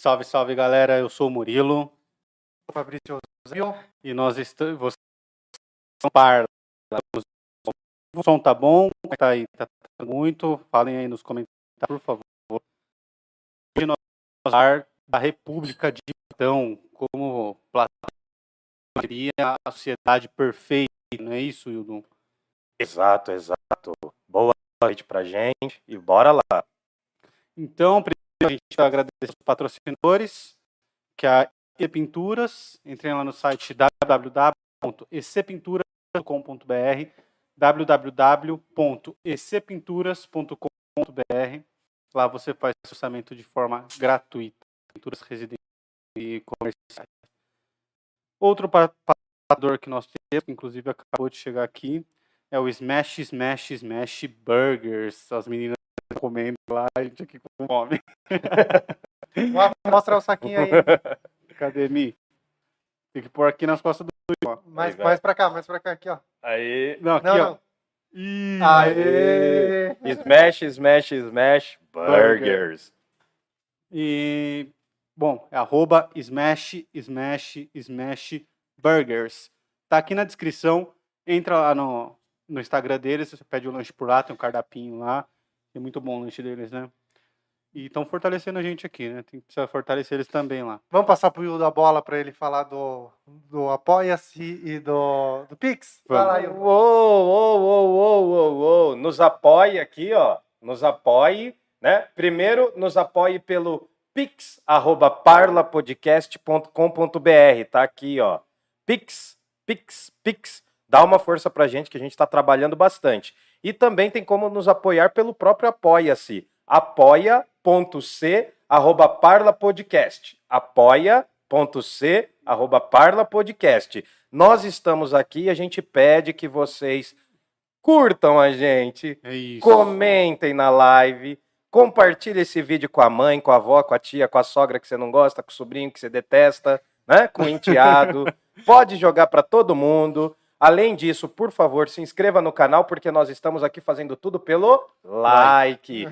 Salve, salve galera, eu sou o Murilo Fabrício e nós estamos. Vocês são par. O som tá bom? É Tá aí, tá muito? Falem aí nos comentários, por favor. Hoje nós vamos falar da República de Platão como Platão seria a sociedade perfeita, não é isso, Hildon? Exato, exato. Boa noite pra gente e bora lá. Então, a gente vai agradecer os patrocinadores, que é a E Pinturas. Entrem lá no site www.ecpinturas.com.br www.ecpinturas.com.br Lá você faz orçamento de forma gratuita. Pinturas residenciais e comerciais. Outro patrocinador que nós temos, que inclusive acabou de chegar aqui, é o Smash Smash Smash Burgers. As meninas comendo lá, a gente aqui com fome. Mostra o saquinho aí. Cadê Mi? Tem que pôr aqui nas costas do. Ó. Mais, Aí, vai. mais pra cá, mais pra cá, aqui, ó. Aí, Não, aqui, Não, ó. não. Ih, Aê! smash, smash, smash, burgers. E, bom, é arroba smash, smash, smash burgers. Tá aqui na descrição. Entra lá no, no Instagram deles, você pede o lanche por lá, tem um cardapinho lá. É muito bom o lanche deles, né? E estão fortalecendo a gente aqui, né? Tem que precisar fortalecer eles também lá. Vamos passar pro Will da bola pra ele falar do, do Apoia-se e do, do Pix? Vai lá, Uou, Will. uou, uou, uou, uou, uou. Nos apoie aqui, ó. Nos apoie, né? Primeiro, nos apoie pelo pix, arroba parlapodcast.com.br. Tá aqui, ó. Pix, pix, pix. Dá uma força pra gente que a gente tá trabalhando bastante. E também tem como nos apoiar pelo próprio Apoia-se. apoia.c, arroba parlapodcast. apoia.c, arroba parlapodcast. Nós estamos aqui e a gente pede que vocês curtam a gente, É comentem na live, compartilhe esse vídeo com a mãe, com a avó, com a tia, com a sogra que você não gosta, com o sobrinho que você detesta, né? com o enteado. Pode jogar para todo mundo. Além disso, por favor, se inscreva no canal, porque nós estamos aqui fazendo tudo pelo like.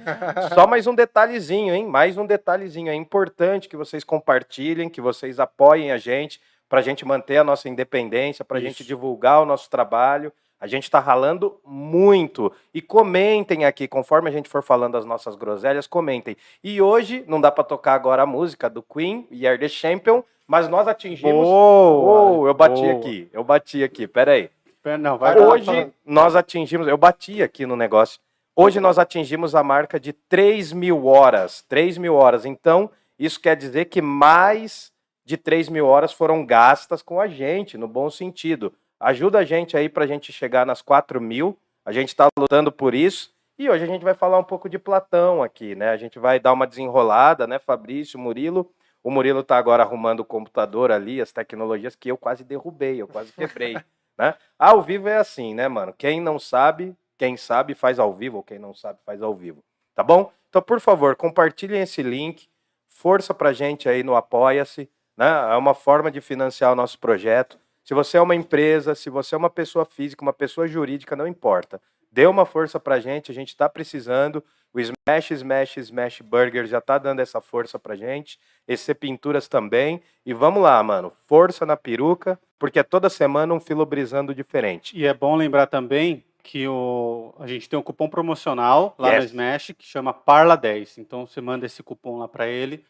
Só mais um detalhezinho, hein? Mais um detalhezinho. É importante que vocês compartilhem, que vocês apoiem a gente, para a gente manter a nossa independência, para a gente divulgar o nosso trabalho. A gente está ralando muito. E comentem aqui, conforme a gente for falando as nossas groselhas, comentem. E hoje, não dá para tocar agora a música do Queen, We Are the Champion, mas nós atingimos. Boa! Oh, eu bati Boa. aqui, eu bati aqui, peraí. Pera, Não, vai Hoje nós atingimos, eu bati aqui no negócio. Hoje nós atingimos a marca de 3 mil horas. 3 mil horas. Então, isso quer dizer que mais de 3 mil horas foram gastas com a gente, no bom sentido. Ajuda a gente aí pra gente chegar nas 4 mil. A gente tá lutando por isso. E hoje a gente vai falar um pouco de Platão aqui, né? A gente vai dar uma desenrolada, né, Fabrício, Murilo? O Murilo tá agora arrumando o computador ali, as tecnologias que eu quase derrubei, eu quase quebrei, né? Ao vivo é assim, né, mano? Quem não sabe, quem sabe faz ao vivo, ou quem não sabe faz ao vivo, tá bom? Então, por favor, compartilhem esse link, força pra gente aí no Apoia-se, né? É uma forma de financiar o nosso projeto. Se você é uma empresa, se você é uma pessoa física, uma pessoa jurídica, não importa. Dê uma força pra gente, a gente tá precisando. O Smash, Smash, Smash Burger já tá dando essa força pra gente. EC Pinturas também. E vamos lá, mano. Força na peruca, porque é toda semana um filo brisando diferente. E é bom lembrar também que o, a gente tem um cupom promocional lá no Yes. Smash que chama Parla10. Então você manda esse cupom lá para ele,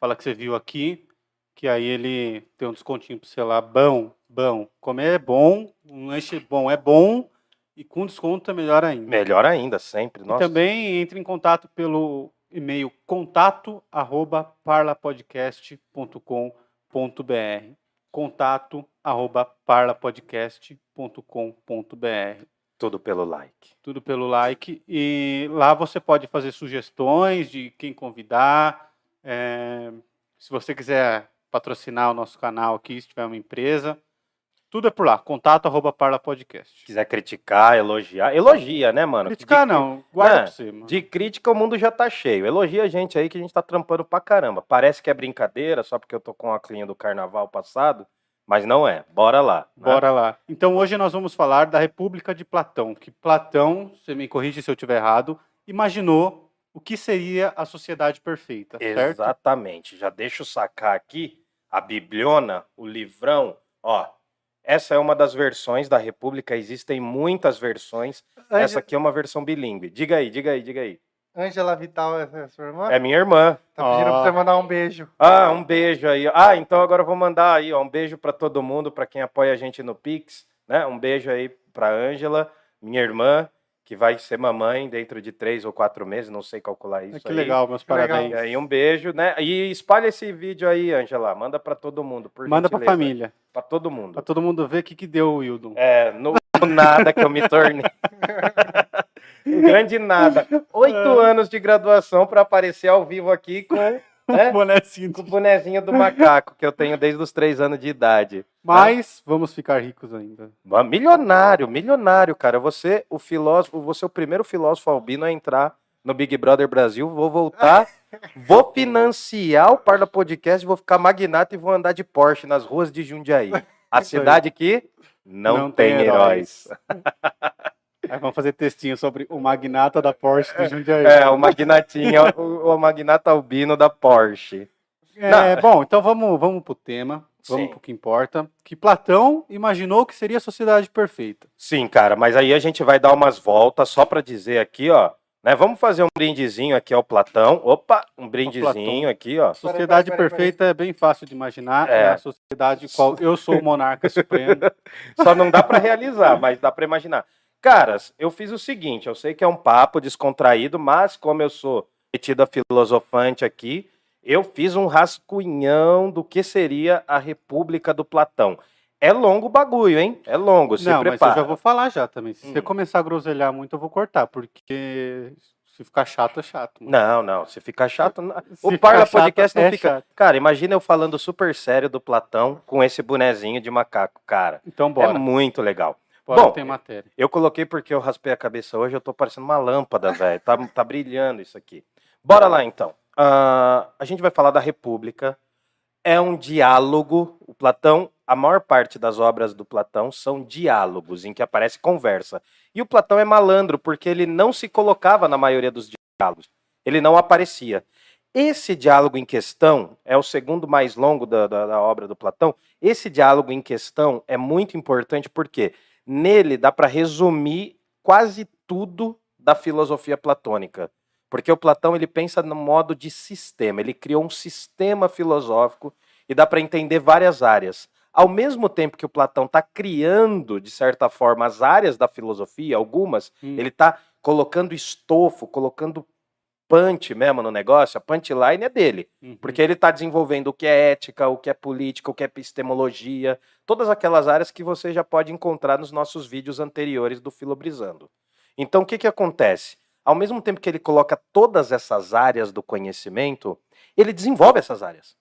fala que você viu aqui, que aí ele tem um descontinho para você lá. Bom, bom. Comer é bom, um lanche bom é bom e com desconto é melhor ainda. Melhor ainda, sempre. E Nossa. também entre em contato pelo e-mail contato arroba parlapodcast.com.br contato arroba parlapodcast.com.br Tudo pelo like. tudo pelo like e lá você pode fazer sugestões de quem convidar é, se você quiser patrocinar o nosso canal aqui se tiver uma empresa tudo é por lá contato arroba parlapodcast quiser criticar, elogiar, elogia, né, mano? criticar de, não guarda pra você mano. De crítica o mundo já tá cheio. Elogia a gente aí que a gente tá trampando pra caramba. Parece que é brincadeira só porque eu tô com a clinha do carnaval passado, mas não é. Bora lá. né? Bora lá. Então hoje nós vamos falar da República de Platão, que Platão, você me corrige se eu estiver errado, imaginou o que seria a sociedade perfeita, certo? Exatamente. Já deixa eu sacar aqui a Bibliona, o livrão. Ó, essa é uma das versões da República. Existem muitas versões. Essa aqui é uma versão bilíngue. Diga aí, diga aí, diga aí. Ângela Vital é sua irmã? É minha irmã. Tá pedindo Ó. pra você mandar um beijo. Ah, um beijo aí. Ah, então agora eu vou mandar aí, ó, um beijo para todo mundo, para quem apoia a gente no Pix, né? Um beijo aí para Ângela, minha irmã, que vai ser mamãe dentro de três ou quatro meses, não sei calcular isso. que aí. legal, meus Que legal. parabéns. E um beijo, né? E espalha esse vídeo aí, Ângela. Manda para todo mundo, por Manda pra gentileza. família, Pra todo mundo. pra todo mundo ver o que, que deu Wildon. É, no, no nada que eu me tornei. Um grande nada. Oito anos de graduação para aparecer ao vivo aqui com, né, Bonezinho. com o bonezinho do macaco que eu tenho desde os três anos de idade. Mas vamos ficar ricos ainda. Milionário, milionário, cara. Você, o filósofo, você é o primeiro filósofo albino a entrar no Big Brother Brasil. Vou voltar, vou financiar o Parla Podcast, vou ficar magnata e vou andar de Porsche nas ruas de Jundiaí. A cidade que não, tem, heróis. Aí vamos fazer textinho sobre o magnata da Porsche de Jundiaí. É, o magnatinho, o, o magnata albino da Porsche. É, bom, então vamos, vamos pro tema. Vamos Sim. pro que importa. Que Platão imaginou que seria a sociedade perfeita. Sim, cara, mas aí a gente vai dar umas voltas só para dizer aqui, ó. Né, vamos fazer um brindezinho aqui ao Platão. Opa, um brindezinho aqui, ó. Sociedade peraí, peraí, perfeita é bem fácil de imaginar. É. É, a sociedade qual eu sou o monarca supremo. Só não dá para realizar, mas dá para imaginar. Caras, eu fiz o seguinte, eu sei que é um papo descontraído, mas como eu sou metido a filosofante aqui, eu fiz um rascunhão do que seria a República do Platão. É longo o bagulho, hein? É longo, se Não, mas prepara. eu já vou falar já também. Se você Hum. começar a groselhar muito, eu vou cortar, porque se ficar chato, é chato. mano. Não, não, se ficar chato... Se O Parla chato, Podcast não é fica... chato. Cara, imagina eu falando super sério do Platão com esse bonezinho de macaco, cara. Então É bora. muito legal. Bora bom, tem matéria. Eu coloquei porque eu raspei a cabeça hoje, eu tô parecendo uma lâmpada, velho. Tá, tá brilhando isso aqui. Bora lá, então. Ah, a gente vai falar da República. É um diálogo. O Platão, a maior parte das obras do Platão são diálogos, em que aparece conversa. E o Platão é malandro, porque ele não se colocava na maioria dos diálogos. Ele não aparecia. Esse diálogo em questão é o segundo mais longo da, da, da obra do Platão. Esse diálogo em questão é muito importante porque nele dá para resumir quase tudo da filosofia platônica. Porque o Platão ele pensa no modo de sistema, ele criou um sistema filosófico e dá para entender várias áreas. Ao mesmo tempo que o Platão está criando, de certa forma, as áreas da filosofia, algumas, Hum. ele está colocando estofo, colocando punch mesmo no negócio, a punchline é dele. Uhum. Porque ele está desenvolvendo o que é ética, o que é política, o que é epistemologia, todas aquelas áreas que você já pode encontrar nos nossos vídeos anteriores do Filobrizando. Então, o que, que acontece? Ao mesmo tempo que ele coloca todas essas áreas do conhecimento, ele desenvolve essas áreas.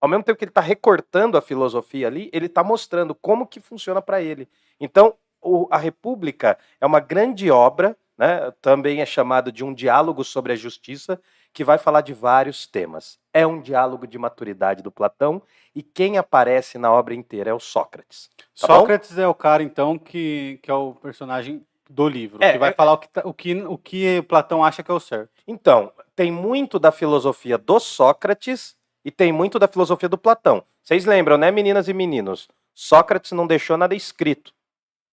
Ao mesmo tempo que ele está recortando a filosofia ali, ele está mostrando como que funciona para ele. Então, o- a República é uma grande obra, né? também é chamado de um diálogo sobre a justiça, que vai falar de vários temas. É um diálogo de maturidade do Platão, e quem aparece na obra inteira é o Sócrates. Tá bom? Sócrates é o cara, então, que, que é o personagem do livro. É, que vai é- falar o que, tá- o, que, o que Platão acha que é o certo. Então, tem muito da filosofia do Sócrates e tem muito da filosofia do Platão. Vocês lembram, né, meninas e meninos? Sócrates não deixou nada escrito.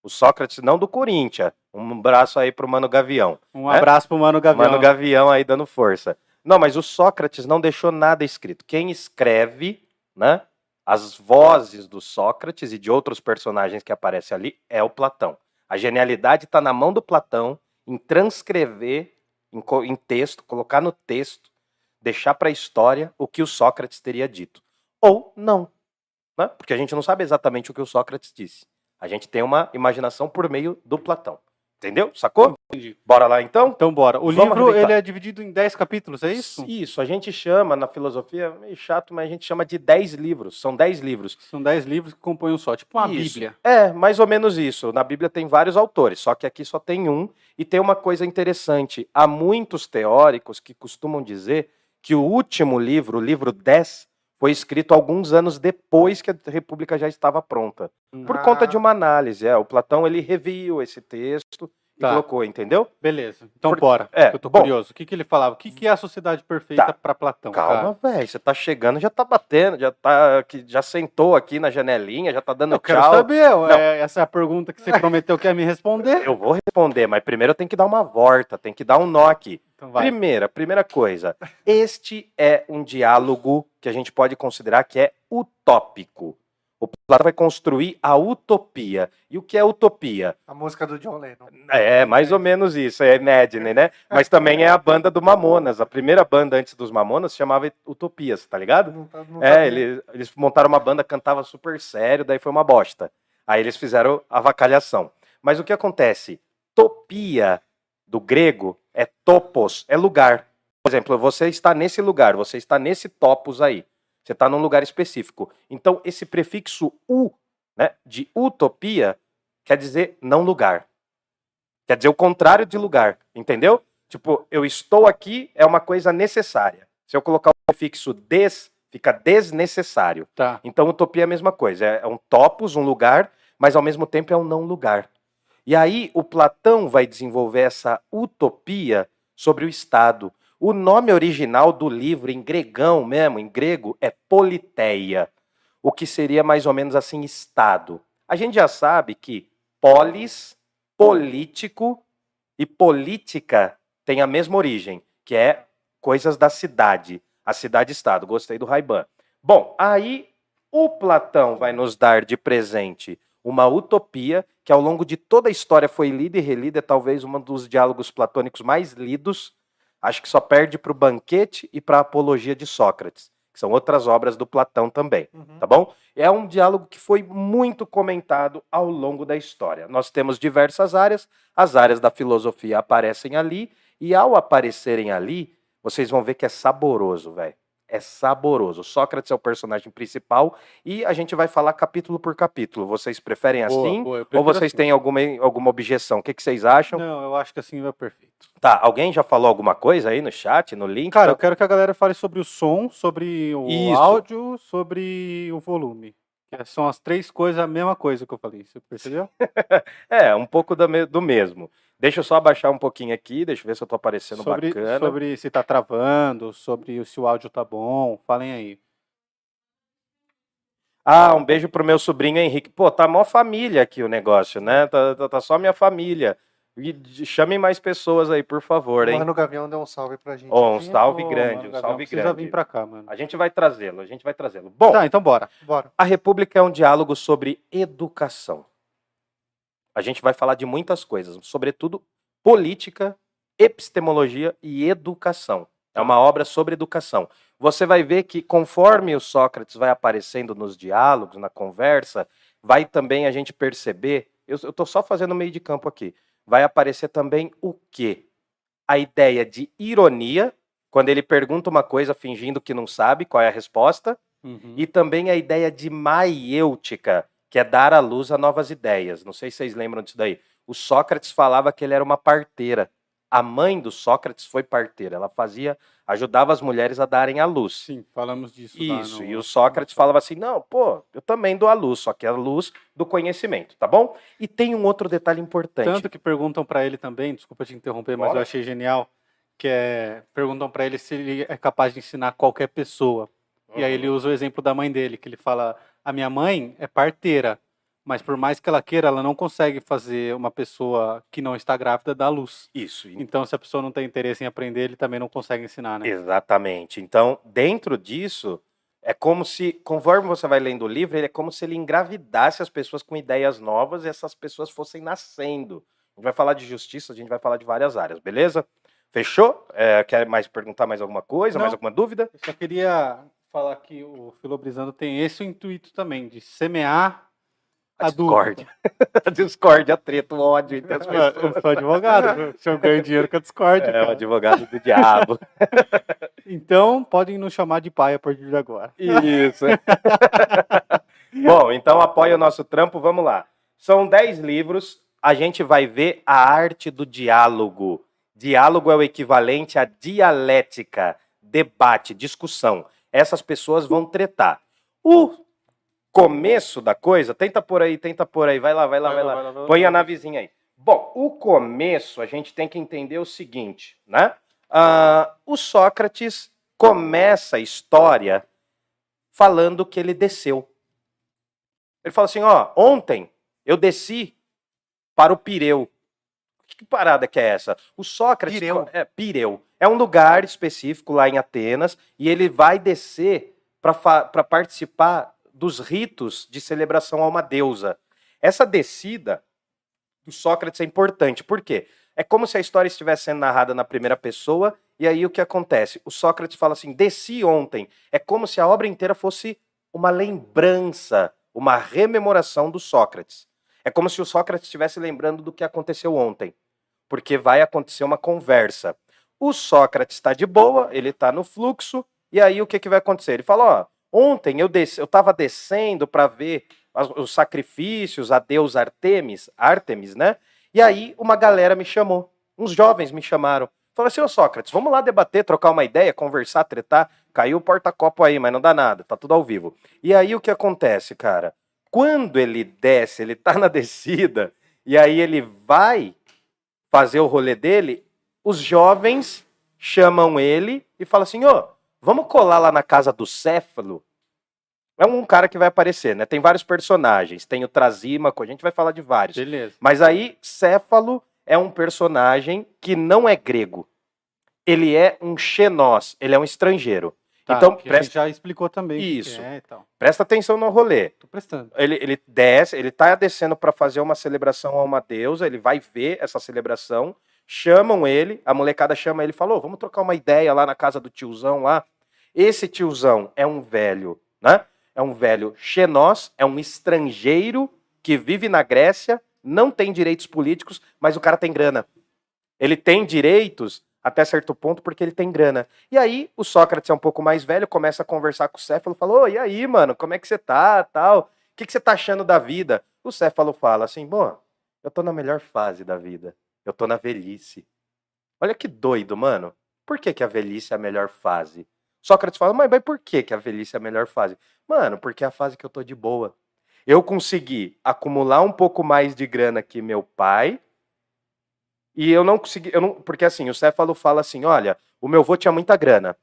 O Sócrates não do Corinthians. Um braço aí pro Mano Gavião. Um É? abraço pro Mano Gavião. Mano Gavião aí dando força. Não, mas o Sócrates não deixou nada escrito. Quem escreve, né, as vozes do Sócrates e de outros personagens que aparecem ali é o Platão. A genialidade está na mão do Platão em transcrever em, em texto, colocar no texto, deixar para a história o que o Sócrates teria dito. Ou não. Né? Porque a gente não sabe exatamente o que o Sócrates disse. A gente tem uma imaginação por meio do Platão. Entendeu? Sacou? Entendi. Bora lá então? Então, bora. O Vamos livro arrebentar. ele é dividido em 10 capítulos, é isso? Isso, a gente chama na filosofia, é meio chato, mas a gente chama de 10 livros. São 10 livros. São 10 livros que compõem um só, tipo uma Isso. Bíblia. É, mais ou menos isso. Na Bíblia tem vários autores, só que aqui só tem um. E tem uma coisa interessante: há muitos teóricos que costumam dizer que o último livro, o livro 10, foi escrito alguns anos depois que a República já estava pronta. Por Ah. conta de uma análise. É, o Platão ele reviu esse texto e Tá. colocou, entendeu? Beleza. Então Por- bora. é, Eu tô bom. curioso. O que, que ele falava? O que, que é a sociedade perfeita Tá. pra Platão? Calma, velho. Você tá chegando, já tá batendo, já tá aqui, já sentou aqui na janelinha, já tá dando Eu quero tchau. saber. ué, essa é a pergunta que você prometeu que ia me responder. Eu vou responder, mas primeiro eu tenho que dar uma volta, tem que dar um nó aqui. Então vai. Primeira, primeira coisa. Este é um diálogo que a gente pode considerar que é utópico. O Platão vai construir a utopia. E o que é utopia? A música do John Lennon. É, mais ou menos isso, é Imagine, né? Mas também é a banda do Mamonas. A primeira banda antes dos Mamonas se chamava Utopias, tá ligado? Não tá- não É, eles, eles montaram uma banda, cantava super sério, daí foi uma bosta. Aí eles fizeram a avacalhação. Mas o que acontece? Topia, do grego, é topos, é lugar. Por exemplo, você está nesse lugar, você está nesse topos aí. Você está num lugar específico. Então, esse prefixo u, né, de utopia, quer dizer não lugar. Quer dizer o contrário de lugar, entendeu? Tipo, eu estou aqui é uma coisa necessária. Se eu colocar o prefixo des, fica desnecessário. Tá. Então, utopia é a mesma coisa. É um topos, um lugar, mas ao mesmo tempo é um não lugar. E aí, o Platão vai desenvolver essa utopia sobre o Estado. O nome original do livro, em gregão mesmo, em grego, é politeia, o que seria mais ou menos assim, Estado. A gente já sabe que polis, político e política têm a mesma origem, que é coisas da cidade, a cidade-estado. Gostei do Raiban. Bom, aí o Platão vai nos dar de presente uma utopia que ao longo de toda a história foi lida e relida, é talvez um dos diálogos platônicos mais lidos. Acho que só perde para o Banquete e para a Apologia de Sócrates, que são outras obras do Platão também, Uhum. tá bom? É um diálogo que foi muito comentado ao longo da história. Nós temos diversas áreas, as áreas da filosofia aparecem ali, e ao aparecerem ali, vocês vão ver que é saboroso, velho. É saboroso. Sócrates é o personagem principal e a gente vai falar capítulo por capítulo. Vocês preferem Boa, assim? boa, ou vocês assim. têm alguma, alguma objeção? O que, que vocês acham? Não, eu acho que assim vai perfeito. Tá, alguém já falou alguma coisa aí no chat, no link? Cara, eu quero que a galera fale sobre o som, sobre o Isso. áudio, sobre o volume. São as três coisas, a mesma coisa que eu falei. Você percebeu? É, um pouco da me- do mesmo. Deixa eu só abaixar um pouquinho aqui, deixa eu ver se eu tô aparecendo sobre, bacana. sobre se tá travando, sobre se o áudio tá bom. Falem aí. Ah, um beijo pro meu sobrinho Henrique. Pô, tá mó família aqui o negócio, né? Tá, tá- tá só minha família. E chamem mais pessoas aí, por favor, hein? Mano Gavião deu um salve pra gente. Ó, um salve grande, mano, um salve precisa grande. vir pra cá, mano. A gente vai trazê-lo, a gente vai trazê-lo. Bom, Tá, então bora. Bora. a República é um diálogo sobre educação. A gente vai falar de muitas coisas, sobretudo política, epistemologia e educação. É uma obra sobre educação. Você vai ver que conforme o Sócrates vai aparecendo nos diálogos, na conversa, vai também a gente perceber. Eu estou só fazendo meio de campo aqui. Vai aparecer também o quê? A ideia de ironia, quando ele pergunta uma coisa fingindo que não sabe qual é a resposta, Uhum. e também a ideia de maiêutica, que é dar à luz a novas ideias. Não sei se vocês lembram disso daí. O Sócrates falava que ele era uma parteira. A mãe do Sócrates foi parteira. Ela fazia, ajudava as mulheres a darem à luz. Sim, falamos disso. Isso, no- e o Sócrates falava assim: não, pô, eu também dou a luz, só que a luz do conhecimento, tá bom? E tem um outro detalhe importante. Tanto que perguntam pra ele também, desculpa te interromper, mas eu achei genial, que é perguntam pra ele se ele é capaz de ensinar qualquer pessoa. E aí ele Uhum. usa o exemplo da mãe dele, que ele fala: "A minha mãe é parteira, mas por mais que ela queira, ela não consegue fazer uma pessoa que não está grávida dar luz. Isso, Então, se a pessoa não tem interesse em aprender, ele também não consegue ensinar, né? Exatamente. Então, dentro disso, é como se, conforme você vai lendo o livro, ele é como se ele engravidasse as pessoas com ideias novas e essas pessoas fossem nascendo. A gente vai falar de justiça, a gente vai falar de várias áreas, beleza? Fechou? É, quer mais perguntar mais alguma coisa, Não. mais alguma dúvida? Eu só queria falar que o Filobrizando tem esse intuito também, de semear A a discórdia. a discórdia, a treta, o ódio entre as pessoas. Eu sou advogado, se eu ganho dinheiro com a Discord. É o cara. advogado do diabo. Então, podem nos chamar de pai a partir de agora. Isso. Bom, então apoia o nosso trampo, vamos lá. São 10 livros, a gente vai ver a arte do diálogo. Diálogo é o equivalente a dialética, debate, discussão. Essas pessoas vão tretar. O começo da coisa, tenta por aí, tenta por aí, vai lá, vai lá, vai lá. Põe a navezinha aí. Bom, o começo a gente tem que entender o seguinte, né? Ah, o Sócrates começa a história falando que ele desceu. Ele fala assim: ó, ontem eu desci para o Pireu. Que parada que é essa? O Sócrates. Pireu. É, Pireu. É um lugar específico lá em Atenas e ele vai descer para participar dos ritos de celebração a uma deusa. Essa descida do Sócrates é importante. Por quê? É como se a história estivesse sendo narrada na primeira pessoa, e aí o que acontece? O Sócrates fala assim: desci ontem. É como se a obra inteira fosse uma lembrança, uma rememoração do Sócrates. É como se o Sócrates estivesse lembrando do que aconteceu ontem, porque vai acontecer uma conversa. O Sócrates está de boa, ele está no fluxo, e aí o que, que vai acontecer? Ele fala: ó, ontem eu eu estava descendo para ver os sacrifícios a Deus Artemis, Artemis, né? E aí uma galera me chamou, uns jovens me chamaram. Falaram assim, ô Sócrates, vamos lá debater, trocar uma ideia, conversar, tretar. Caiu o porta-copo aí, mas não dá nada, tá tudo ao vivo. E aí o que acontece, cara? Quando ele desce, ele tá na descida, e aí ele vai fazer o rolê dele, os jovens chamam ele e falam assim, ô, vamos colar lá na casa do Céfalo? É um cara que vai aparecer, né? Tem vários personagens. Tem o Trasímaco, a gente vai falar de vários. Beleza. Mas aí, Céfalo é um personagem que não é grego. Ele é um xenós, ele é um estrangeiro. Tá, então, que a gente presta, já explicou também. Isso. É, então. presta atenção no rolê. Tô prestando. Ele, ele desce, ele tá descendo para fazer uma celebração a uma deusa, ele vai ver essa celebração, chamam ele, a molecada chama ele e falou: vamos trocar uma ideia lá na casa do tiozão lá. Esse tiozão é um velho, né? É um velho xenós, é um estrangeiro que vive na Grécia, não tem direitos políticos, mas o cara tem grana. Ele tem direitos até certo ponto porque ele tem grana. E aí o Sócrates é um pouco mais velho, começa a conversar com o Céfalo, falou: "Ô, e aí, mano, como é que você tá, tal? O que, que você tá achando da vida?" O Céfalo fala assim: "Bom, eu tô na melhor fase da vida. Eu tô na velhice." Olha que doido, mano. Por que, que a velhice é a melhor fase? Sócrates fala, mas, mas por que, que a velhice é a melhor fase? Mano, porque é a fase que eu tô de boa. Eu consegui acumular um pouco mais de grana que meu pai. E eu não consegui. Eu não, porque assim, o Céfalo fala assim: olha, o meu avô tinha muita grana.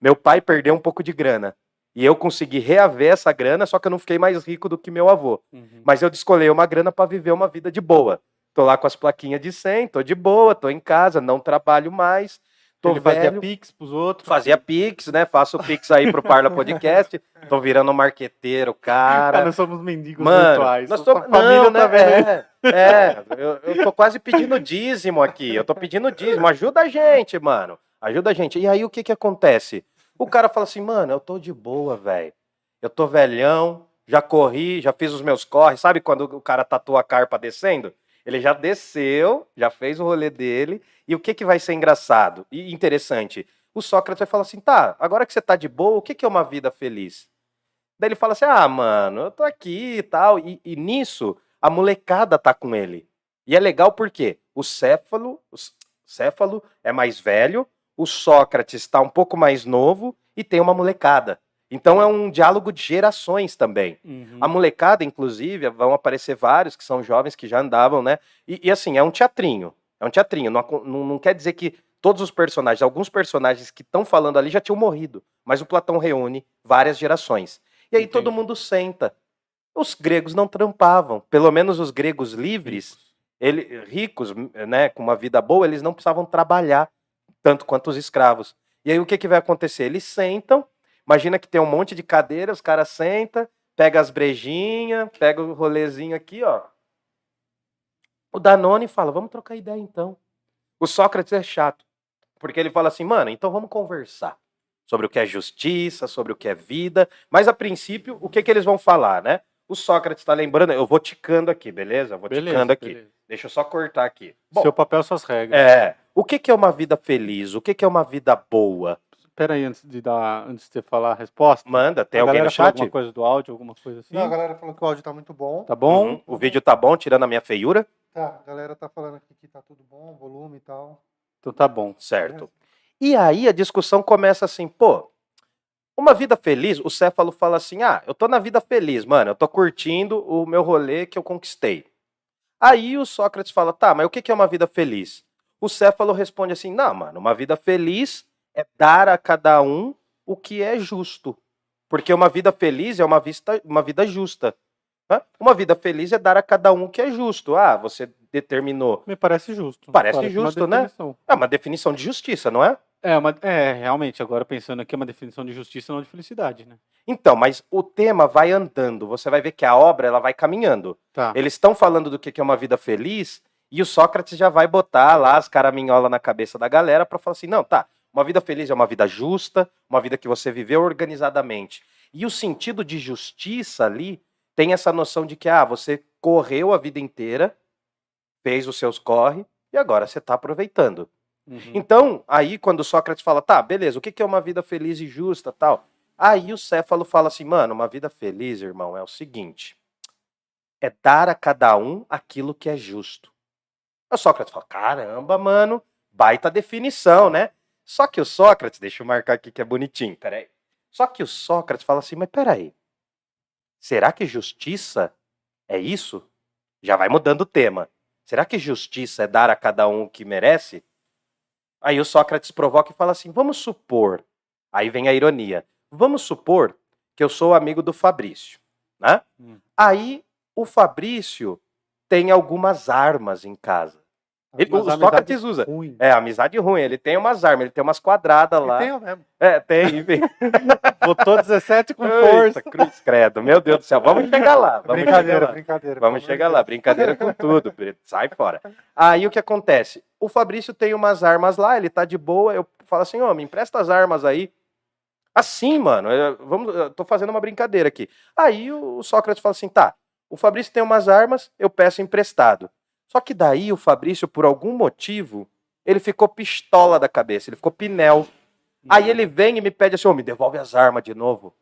Meu pai perdeu um pouco de grana. E eu consegui reaver essa grana, só que eu não fiquei mais rico do que meu avô. Uhum. Mas eu descolei uma grana para viver uma vida de boa. Tô lá com as plaquinhas de 100, tô de boa, tô em casa, não trabalho mais. Tô Ele fazia velho. pix pros outros. Fazia Pix, né? Faço Pix aí pro Parla Podcast. Tô virando um marqueteiro, Cara, cara. nós somos mendigos Mano, virtuais. nós família Não, né? tá vendo. É, é eu, eu tô quase pedindo dízimo aqui. Eu tô pedindo dízimo. Ajuda a gente, mano. Ajuda a gente. E aí o que que acontece? O cara fala assim, mano, eu tô de boa, velho. Eu tô velhão, já corri, já fiz os meus corres. Sabe quando o cara tatua a carpa descendo? Ele já desceu, já fez o rolê dele. E o que que vai ser engraçado e interessante? O Sócrates vai falar assim, tá, agora que você tá de boa, o que que é uma vida feliz? Daí ele fala assim, ah, mano, eu tô aqui e tal. E, e nisso, a molecada tá com ele. E é legal porque o Céfalo, o Céfalo é mais velho, o Sócrates está um pouco mais novo e tem uma molecada. Então é um diálogo de gerações também. Uhum. A molecada, inclusive, vão aparecer vários que são jovens que já andavam, né? E, e, assim, é um teatrinho. É um teatrinho. Não, não, não quer dizer que todos os personagens, alguns personagens que estão falando ali já tinham morrido. Mas o Platão reúne várias gerações. E aí todo Entendi. mundo senta. Os gregos não trampavam. Pelo menos os gregos livres, ele, ricos, né, com uma vida boa, eles não precisavam trabalhar tanto quanto os escravos. E aí o que, que vai acontecer? Eles sentam, imagina que tem um monte de cadeira, os caras sentam, pega as brejinhas, pega o rolezinho aqui, ó. O Danone fala, vamos trocar ideia então. O Sócrates é chato, porque ele fala assim, mano, então vamos conversar sobre o que é justiça, sobre o que é vida, mas a princípio, o que que eles vão falar, né? O Sócrates está lembrando, eu vou ticando aqui, beleza? Eu Vou Beleza, ticando aqui. beleza. Deixa eu só cortar aqui. Bom, Seu papel, suas regras. é, o que que é uma vida feliz? O que que é uma vida boa? Pera aí, antes de dar, antes de você falar a resposta. Manda, tem a alguém no chat? alguma coisa do áudio, alguma coisa assim? Não, a galera falou que o áudio tá muito bom. Tá bom? Uhum. O vídeo tá bom, tirando a minha feiura? Tá, a galera tá falando aqui que tá tudo bom, volume e tal. Então tá bom. Certo. E aí a discussão começa assim, pô, uma vida feliz, o Céfalo fala assim: ah, eu tô na vida feliz, mano, eu tô curtindo o meu rolê que eu conquistei. Aí o Sócrates fala, tá, mas o que que é uma vida feliz? O Céfalo responde assim, não, mano, uma vida feliz é dar a cada um o que é justo. Porque uma vida feliz é uma, vista, uma vida justa. né? Uma vida feliz é dar a cada um o que é justo. Ah, você determinou. Me parece justo. Parece uma justo, né? É uma definição de justiça, não é? É, uma, é, realmente, agora pensando aqui, é uma definição de justiça, não de felicidade, né? Então, mas o tema vai andando. Você vai ver que a obra ela vai caminhando. Tá. Eles estão falando do que que é uma vida feliz e o Sócrates já vai botar lá as caraminholas na cabeça da galera para falar assim: não, tá, uma vida feliz é uma vida justa, uma vida que você viveu organizadamente. E o sentido de justiça ali tem essa noção de que, ah, você correu a vida inteira, fez os seus corre e agora você está aproveitando. Uhum. Então, aí quando Sócrates fala, tá, beleza, o que que é uma vida feliz e justa tal? Aí o Céfalo fala assim, mano, uma vida feliz, irmão, é o seguinte: é dar a cada um aquilo que é justo. Aí o Sócrates fala, caramba, mano, baita definição, né? Só que o Sócrates, deixa eu marcar aqui que é bonitinho, peraí. Só que o Sócrates fala assim, mas peraí, será que justiça é isso? Já vai mudando o tema. Será que justiça é dar a cada um o que merece? Aí o Sócrates provoca e fala assim: vamos supor. Aí vem a ironia. Vamos supor que eu sou amigo do Fabrício. Né? Hum. Aí o Fabrício tem algumas armas em casa. Ele- Mas o a Sócrates usa. ruim. É, amizade ruim. Ele tem umas armas, ele tem umas quadradas lá. tem mesmo. É, tem, enfim. Botou 17 com Eita, força. cruz credo. Meu Deus do céu. Vamos chegar lá. Vamos brincadeira, chegar lá. brincadeira. Vamos chegar lá, de brincadeira com tudo, sai fora. Aí o que acontece? O Fabrício tem umas armas lá, ele tá de boa, eu falo assim, ô, me empresta as armas aí. Assim, mano, eu, vamos, eu tô fazendo uma brincadeira aqui. Aí o Sócrates fala assim, tá, o Fabrício tem umas armas, eu peço emprestado. Só que daí o Fabrício, por algum motivo, ele ficou pistola da cabeça, ele ficou pinel. Aí ele vem e me pede assim, ô, me devolve as armas de novo.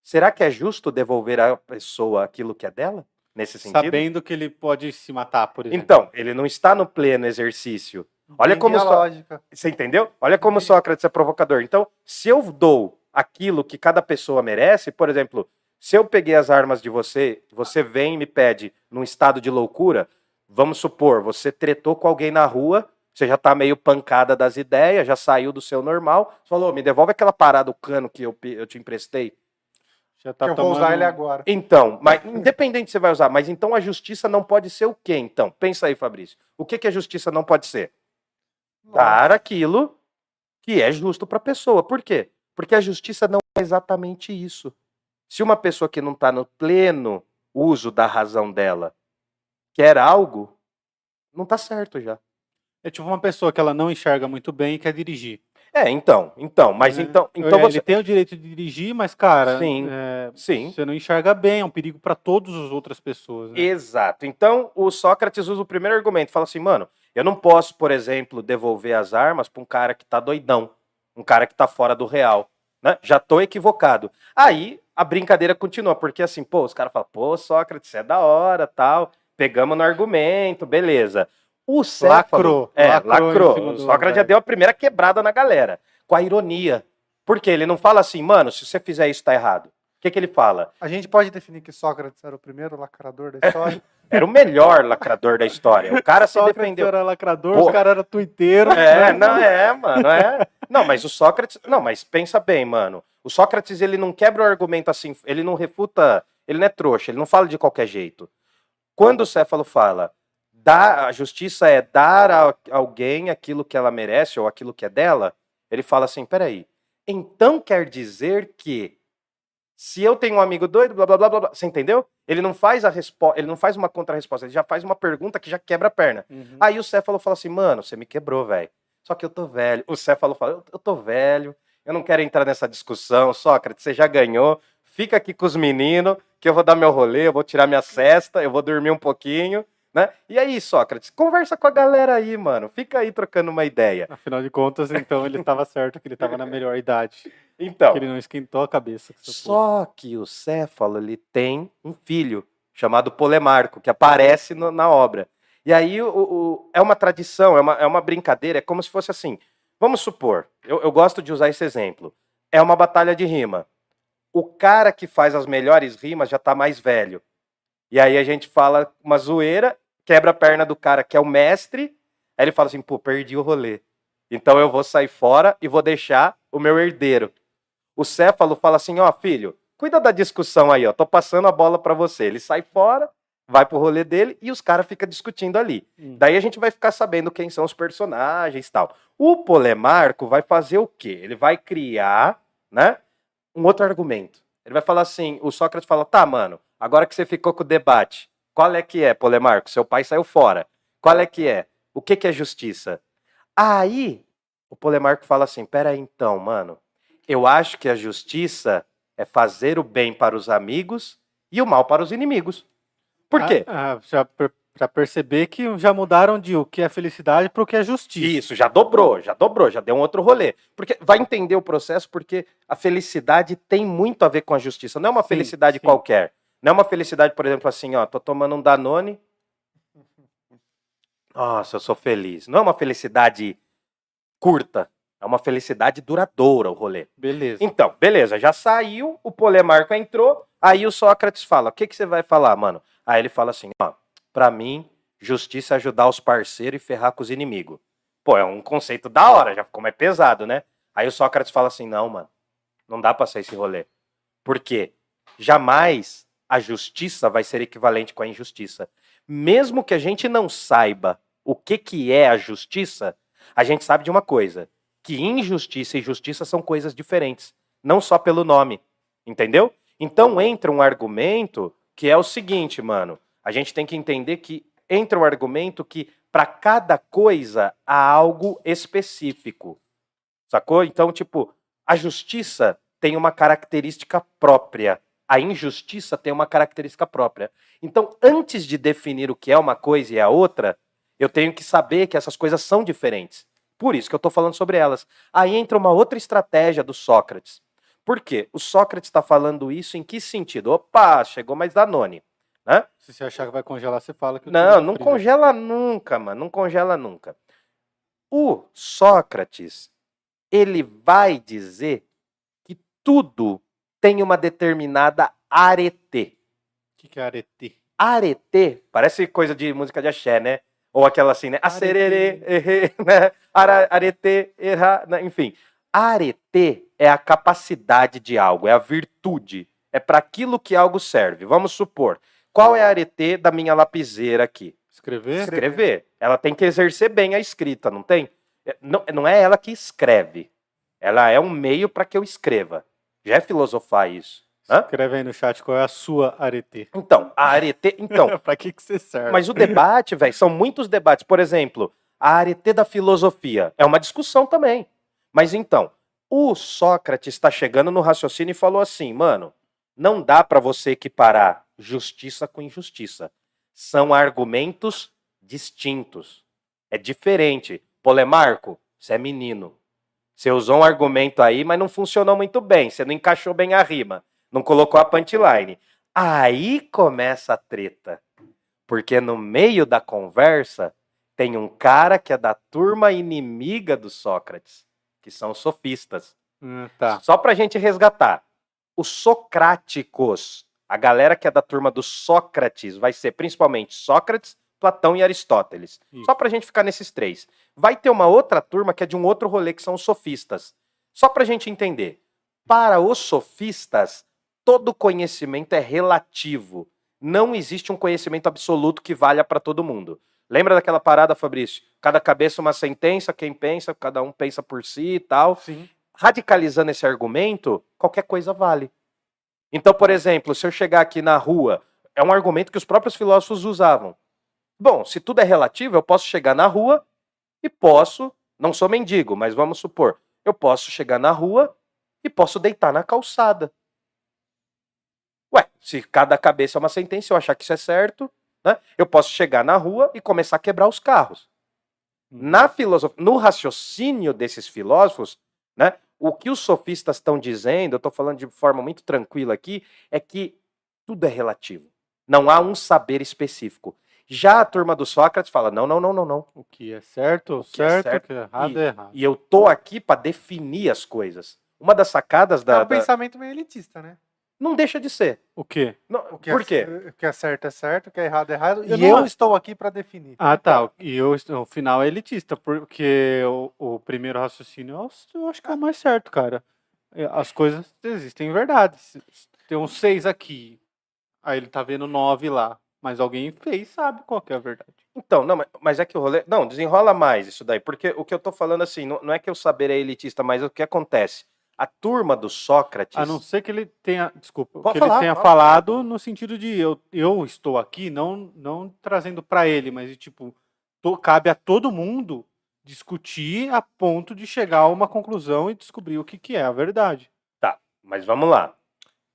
Será que é justo devolver à pessoa aquilo que é dela? Nesse sentido? Sabendo que ele pode se matar, por exemplo. Então, ele não está no pleno exercício. Olha Entendi como a Só- lógica. Você entendeu? Olha como Entendi. Sócrates é provocador. Então, se eu dou aquilo que cada pessoa merece, por exemplo, se eu peguei as armas de você, você vem e me pede num estado de loucura, vamos supor, você tretou com alguém na rua, você já tá meio pancada das ideias, já saiu do seu normal, falou, me devolve aquela parada, o cano que eu, eu te emprestei. Já Que tá eu vou tomando... usar ele agora. Então, mas independente você vai usar, mas então a justiça não pode ser o quê, então? Pensa aí, Fabrício. O que, que a justiça não pode ser? Dar aquilo que é justo para a pessoa. Por quê? Porque a justiça não é exatamente isso. Se uma pessoa que não está no pleno uso da razão dela quer algo, não está certo já. É tipo uma pessoa que ela não enxerga muito bem e quer dirigir. É, então, então, mas É. então, então É, você. Ele tem o direito de dirigir, mas, cara, Sim. é, Sim. você não enxerga bem, é um perigo para todas as outras pessoas. Né? Exato. Então, o Sócrates usa o primeiro argumento, fala assim, mano, eu não posso, por exemplo, devolver as armas para um cara que tá doidão, um cara que tá fora do real, né? Já tô equivocado. Aí a brincadeira continua, porque assim, pô, os caras falam, pô, Sócrates, é da hora, tal, pegamos no argumento, beleza. O Lacrou, é, lacrou O Sócrates já deu a primeira quebrada na galera, com a ironia. Porque ele não fala assim, mano, se você fizer isso tá errado. O que que ele fala? A gente pode definir que Sócrates era o primeiro lacrador da história? Era o melhor lacrador da história. O cara se Sócrates defendeu. era lacrador, Pô. os caras eram tuiteiros. É, não é, mano, é. Não, mas o Sócrates, não, mas pensa bem, mano. O Sócrates, ele não quebra o argumento assim, ele não refuta, ele não é trouxa, ele não fala de qualquer jeito. Quando o Céfalo fala, dar, a justiça é dar a alguém aquilo que ela merece ou aquilo que é dela, ele fala assim, peraí, então quer dizer que se eu tenho um amigo doido, blá blá blá blá, blá você entendeu? Ele não faz a resposta, ele não faz uma contra-resposta, ele já faz uma pergunta que já quebra a perna. Uhum. Aí o Céfalo fala assim, mano, você me quebrou, velho. Só que eu tô velho. O Céfalo fala, eu tô velho, eu não quero entrar nessa discussão. Sócrates, você já ganhou. Fica aqui com os meninos, que eu vou dar meu rolê, eu vou tirar minha cesta, eu vou dormir um pouquinho, né? E aí, Sócrates, conversa com a galera aí, mano. Fica aí trocando uma ideia. Afinal de contas, então ele estava certo que ele estava na melhor idade. Então, Que ele não esquentou a cabeça. porra. Só que o Céfalo ele tem um filho chamado Polemarco, que aparece no- na obra. E aí o, o- é uma tradição, é uma, é uma brincadeira, é como se fosse assim. Vamos supor, eu, eu gosto de usar esse exemplo. É uma batalha de rima. O cara que faz as melhores rimas já está mais velho. E aí a gente fala uma zoeira, quebra a perna do cara que é o mestre, aí ele fala assim, pô, perdi o rolê. Então eu vou sair fora e vou deixar o meu herdeiro. O Céfalo fala assim, ó, filho, cuida da discussão aí, ó, tô passando a bola para você. Ele sai fora, vai pro rolê dele e os caras ficam discutindo ali. Hum. Daí a gente vai ficar sabendo quem são os personagens e tal. O Polemarco vai fazer o quê? Ele vai criar, né, um outro argumento. Ele vai falar assim, o Sócrates fala, tá, mano, agora que você ficou com o debate, qual é que é, Polemarco? Seu pai saiu fora. Qual é que é? O que que é justiça? Aí, o Polemarco fala assim, pera aí então, mano, eu acho que a justiça é fazer o bem para os amigos e o mal para os inimigos. Por quê? Ah, ah, pra perceber que já mudaram de o que é felicidade para o que é justiça. Isso, já dobrou, já dobrou, já deu um outro rolê. Porque vai entender o processo, porque a felicidade tem muito a ver com a justiça. Não é uma Sim, felicidade sim. qualquer. Não é uma felicidade, por exemplo, assim, ó, tô tomando um Danone. Nossa, eu sou feliz. Não é uma felicidade curta, é uma felicidade duradoura o rolê. Beleza. Então, beleza, já saiu, o Polemarco entrou, aí o Sócrates fala: o que, que você vai falar, mano? Aí ele fala assim: ó, pra mim, justiça é ajudar os parceiros e ferrar com os inimigos. Pô, é um conceito da hora, já ficou mais pesado, né? Aí o Sócrates fala assim: não, mano, não dá pra ser esse rolê. Por quê? Jamais a justiça vai ser equivalente com a injustiça. Mesmo que a gente não saiba o que, que é a justiça, a gente sabe de uma coisa: que injustiça e justiça são coisas diferentes, não só pelo nome, entendeu? Então entra um argumento que é o seguinte, mano, a gente tem que entender que entra um argumento que para cada coisa há algo específico. Sacou? Então, tipo, a justiça tem uma característica própria, a injustiça tem uma característica própria. Então, antes de definir o que é uma coisa e a outra, eu tenho que saber que essas coisas são diferentes. Por isso que eu estou falando sobre elas. Aí entra uma outra estratégia do Sócrates. Por quê? O Sócrates está falando isso em que sentido? Opa, chegou mais Danone. Né? Se você achar que vai congelar, você fala que Não, não congela nunca, mano. Não congela nunca. O Sócrates, ele vai dizer que tudo tem uma determinada arete. O que, que é arete? Arete, parece coisa de música de axé, né? Ou aquela assim, né? Acererê, errê, né? Ara- Arete, erra, né? enfim. Arete é a capacidade de algo, é a virtude, é para aquilo que algo serve. Vamos supor, qual é a arete da minha lapiseira aqui? Escrever? Escrever. Ela tem que exercer bem a escrita, não tem? É, Não, não é ela que escreve. Ela é um meio para que eu escreva. Já é filosofar isso. Hã? Escreve aí no chat qual é a sua arete. Então, a arete. Então, pra que, que você serve? mas o debate, velho, são muitos debates. Por exemplo, a arete da filosofia é uma discussão também. Mas então, o Sócrates está chegando no raciocínio e falou assim, mano, não dá para você equiparar justiça com injustiça. São argumentos distintos. É diferente. Polemarco, você é menino. Você usou um argumento aí, mas não funcionou muito bem. Você não encaixou bem a rima. Não colocou a punchline. Aí começa a treta. Porque no meio da conversa tem um cara que é da turma inimiga do Sócrates, que são os sofistas. Hum, tá. Só pra gente resgatar. Os socráticos, a galera que é da turma do Sócrates, vai ser principalmente Sócrates, Platão e Aristóteles. Isso. Só pra gente ficar nesses três. Vai ter uma outra turma que é de um outro rolê, que são os sofistas. Só pra gente entender. Para os sofistas, todo conhecimento é relativo. Não existe um conhecimento absoluto que valha para todo mundo. Lembra daquela parada, Fabrício? Cada cabeça uma sentença, quem pensa, cada um pensa por si e tal Sim. radicalizando esse argumento, qualquer coisa vale. Então, por exemplo, se eu chegar aqui na rua, é um argumento que os próprios filósofos usavam. Bom, se tudo é relativo, eu posso chegar na rua e posso, não sou mendigo, mas vamos supor, eu posso chegar na rua e posso deitar na calçada. Ué, se cada cabeça é uma sentença, eu achar que isso é certo, né? Eu posso chegar na rua e começar a quebrar os carros. Na filosofia, no raciocínio desses filósofos, né, o que os sofistas estão dizendo, eu estou falando de forma muito tranquila aqui, é que tudo é relativo. Não há um saber específico. Já a turma do Sócrates fala: não, não, não, não, não. O que é certo, que é certo, certo o que é errado, e- é errado. E eu tô aqui para definir as coisas. Uma das sacadas É da. um da- pensamento meio elitista, né? Não deixa de ser. O quê? Não, O que por é, quê? O que é certo é certo, o que é errado é errado. Eu e não- eu estou aqui para definir. Ah, tá. E eu, o final é elitista, porque o, o primeiro raciocínio eu, eu acho que é o mais certo, cara. É, As coisas existem verdades. Tem uns seis aqui. Aí ele tá vendo nove lá. Mas alguém fez, sabe qual que é a verdade. Então, não, mas- mas é que o rolê. Não, desenrola mais isso daí. Porque o que eu tô falando assim, não, não é que o saber é elitista, mas o que acontece? A turma do Sócrates. A não ser que ele tenha, desculpa, Pode que falar, ele tenha fala. falado no sentido de eu, eu estou aqui, não, não trazendo pra ele, mas de, tipo, to- cabe a todo mundo discutir a ponto de chegar a uma conclusão e descobrir o que, que é a verdade. Mas vamos lá.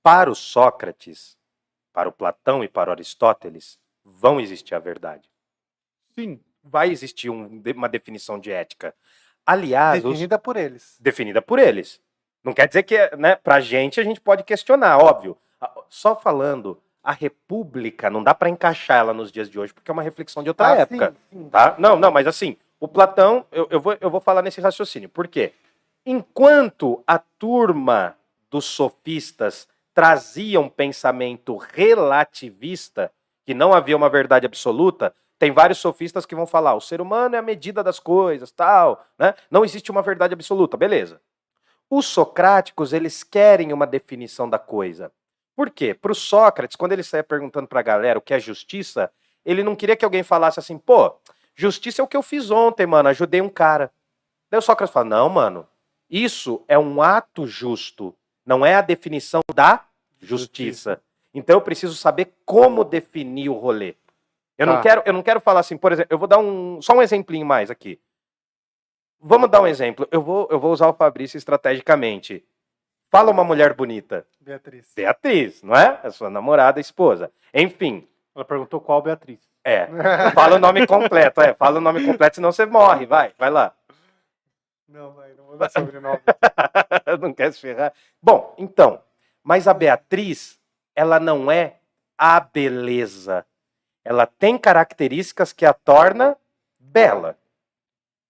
Para o Sócrates, para o Platão e para o Aristóteles, vão existir a verdade. Sim. Vai existir um- uma definição de ética. Aliás, os- Definida por eles. definida por eles. Não quer dizer que, né, pra gente, a gente pode questionar, óbvio. Só falando, a república, não dá para encaixar ela nos dias de hoje, porque é uma reflexão de outra Ah, época. sim, sim. Tá? Não, não, mas assim, o Platão, eu, eu, vou, eu vou falar nesse raciocínio. Por quê? Enquanto a turma dos sofistas trazia um pensamento relativista, que não havia uma verdade absoluta, tem vários sofistas que vão falar, o ser humano é a medida das coisas, tal, né? Não existe uma verdade absoluta, beleza. Os socráticos, eles querem uma definição da coisa. Por quê? Para o Sócrates, quando ele saia perguntando para a galera o que é justiça, ele não queria que alguém falasse assim, pô, justiça é o que eu fiz ontem, mano, ajudei um cara. Daí o Sócrates fala, não, mano, isso é um ato justo, não é a definição da justiça. Então eu preciso saber como definir o rolê. Eu não Tá. quero, eu não quero falar assim, por exemplo, eu vou dar um, só um exemplinho mais aqui. Vamos dar um exemplo. Eu vou, eu vou usar o Fabrício estrategicamente. Fala uma mulher bonita. Beatriz. Beatriz, não é? A sua namorada, esposa. Enfim, Ela perguntou qual Beatriz. é. Fala o nome completo, é. Fala o nome completo, senão você morre. Vai, vai lá. Não, vai, não vou dar sobrenome. não quer se ferrar. Bom, então, mas a Beatriz, ela não é a beleza. Ela tem características que a torna bela.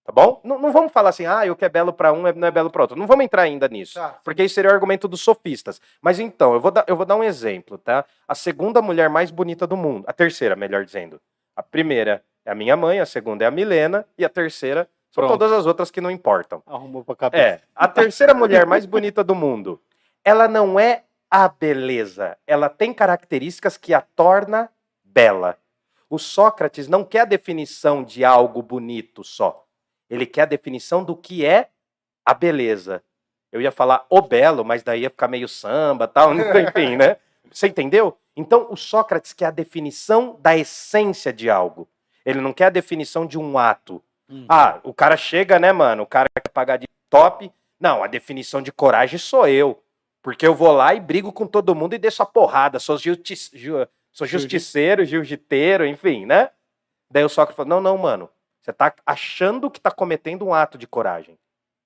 Tá bom? Não, não vamos falar assim, ah, o que é belo para um é- não é belo para outro. Não vamos entrar ainda nisso. Tá. Porque isso seria o argumento dos sofistas. Mas então, eu vou, dar, eu vou dar um exemplo, tá? A segunda mulher mais bonita do mundo. A terceira, melhor dizendo. A primeira é a minha mãe, a segunda é a Milena, e a terceira são Pronto. todas as outras que não importam. Arrumou pra cabeça. É, a terceira mulher mais bonita do mundo. Ela não é a beleza, ela tem características que a torna bela. O Sócrates não quer a definição de algo bonito só. Ele quer a definição do que é a beleza. Eu ia falar o belo, mas daí ia ficar meio samba, tal, enfim, né? Você entendeu? Então, o Sócrates quer a definição da essência de algo. Ele não quer a definição de um ato. Hum. Ah, o cara chega, né, mano? O cara quer pagar de top. Não, a definição de coragem sou eu. Porque eu vou lá e brigo com todo mundo e desço a porrada. Sou, justi ju- sou justiceiro, jiu-jiteiro, enfim, né? Daí o Sócrates falou: não, não, mano. Você tá achando que tá cometendo um ato de coragem.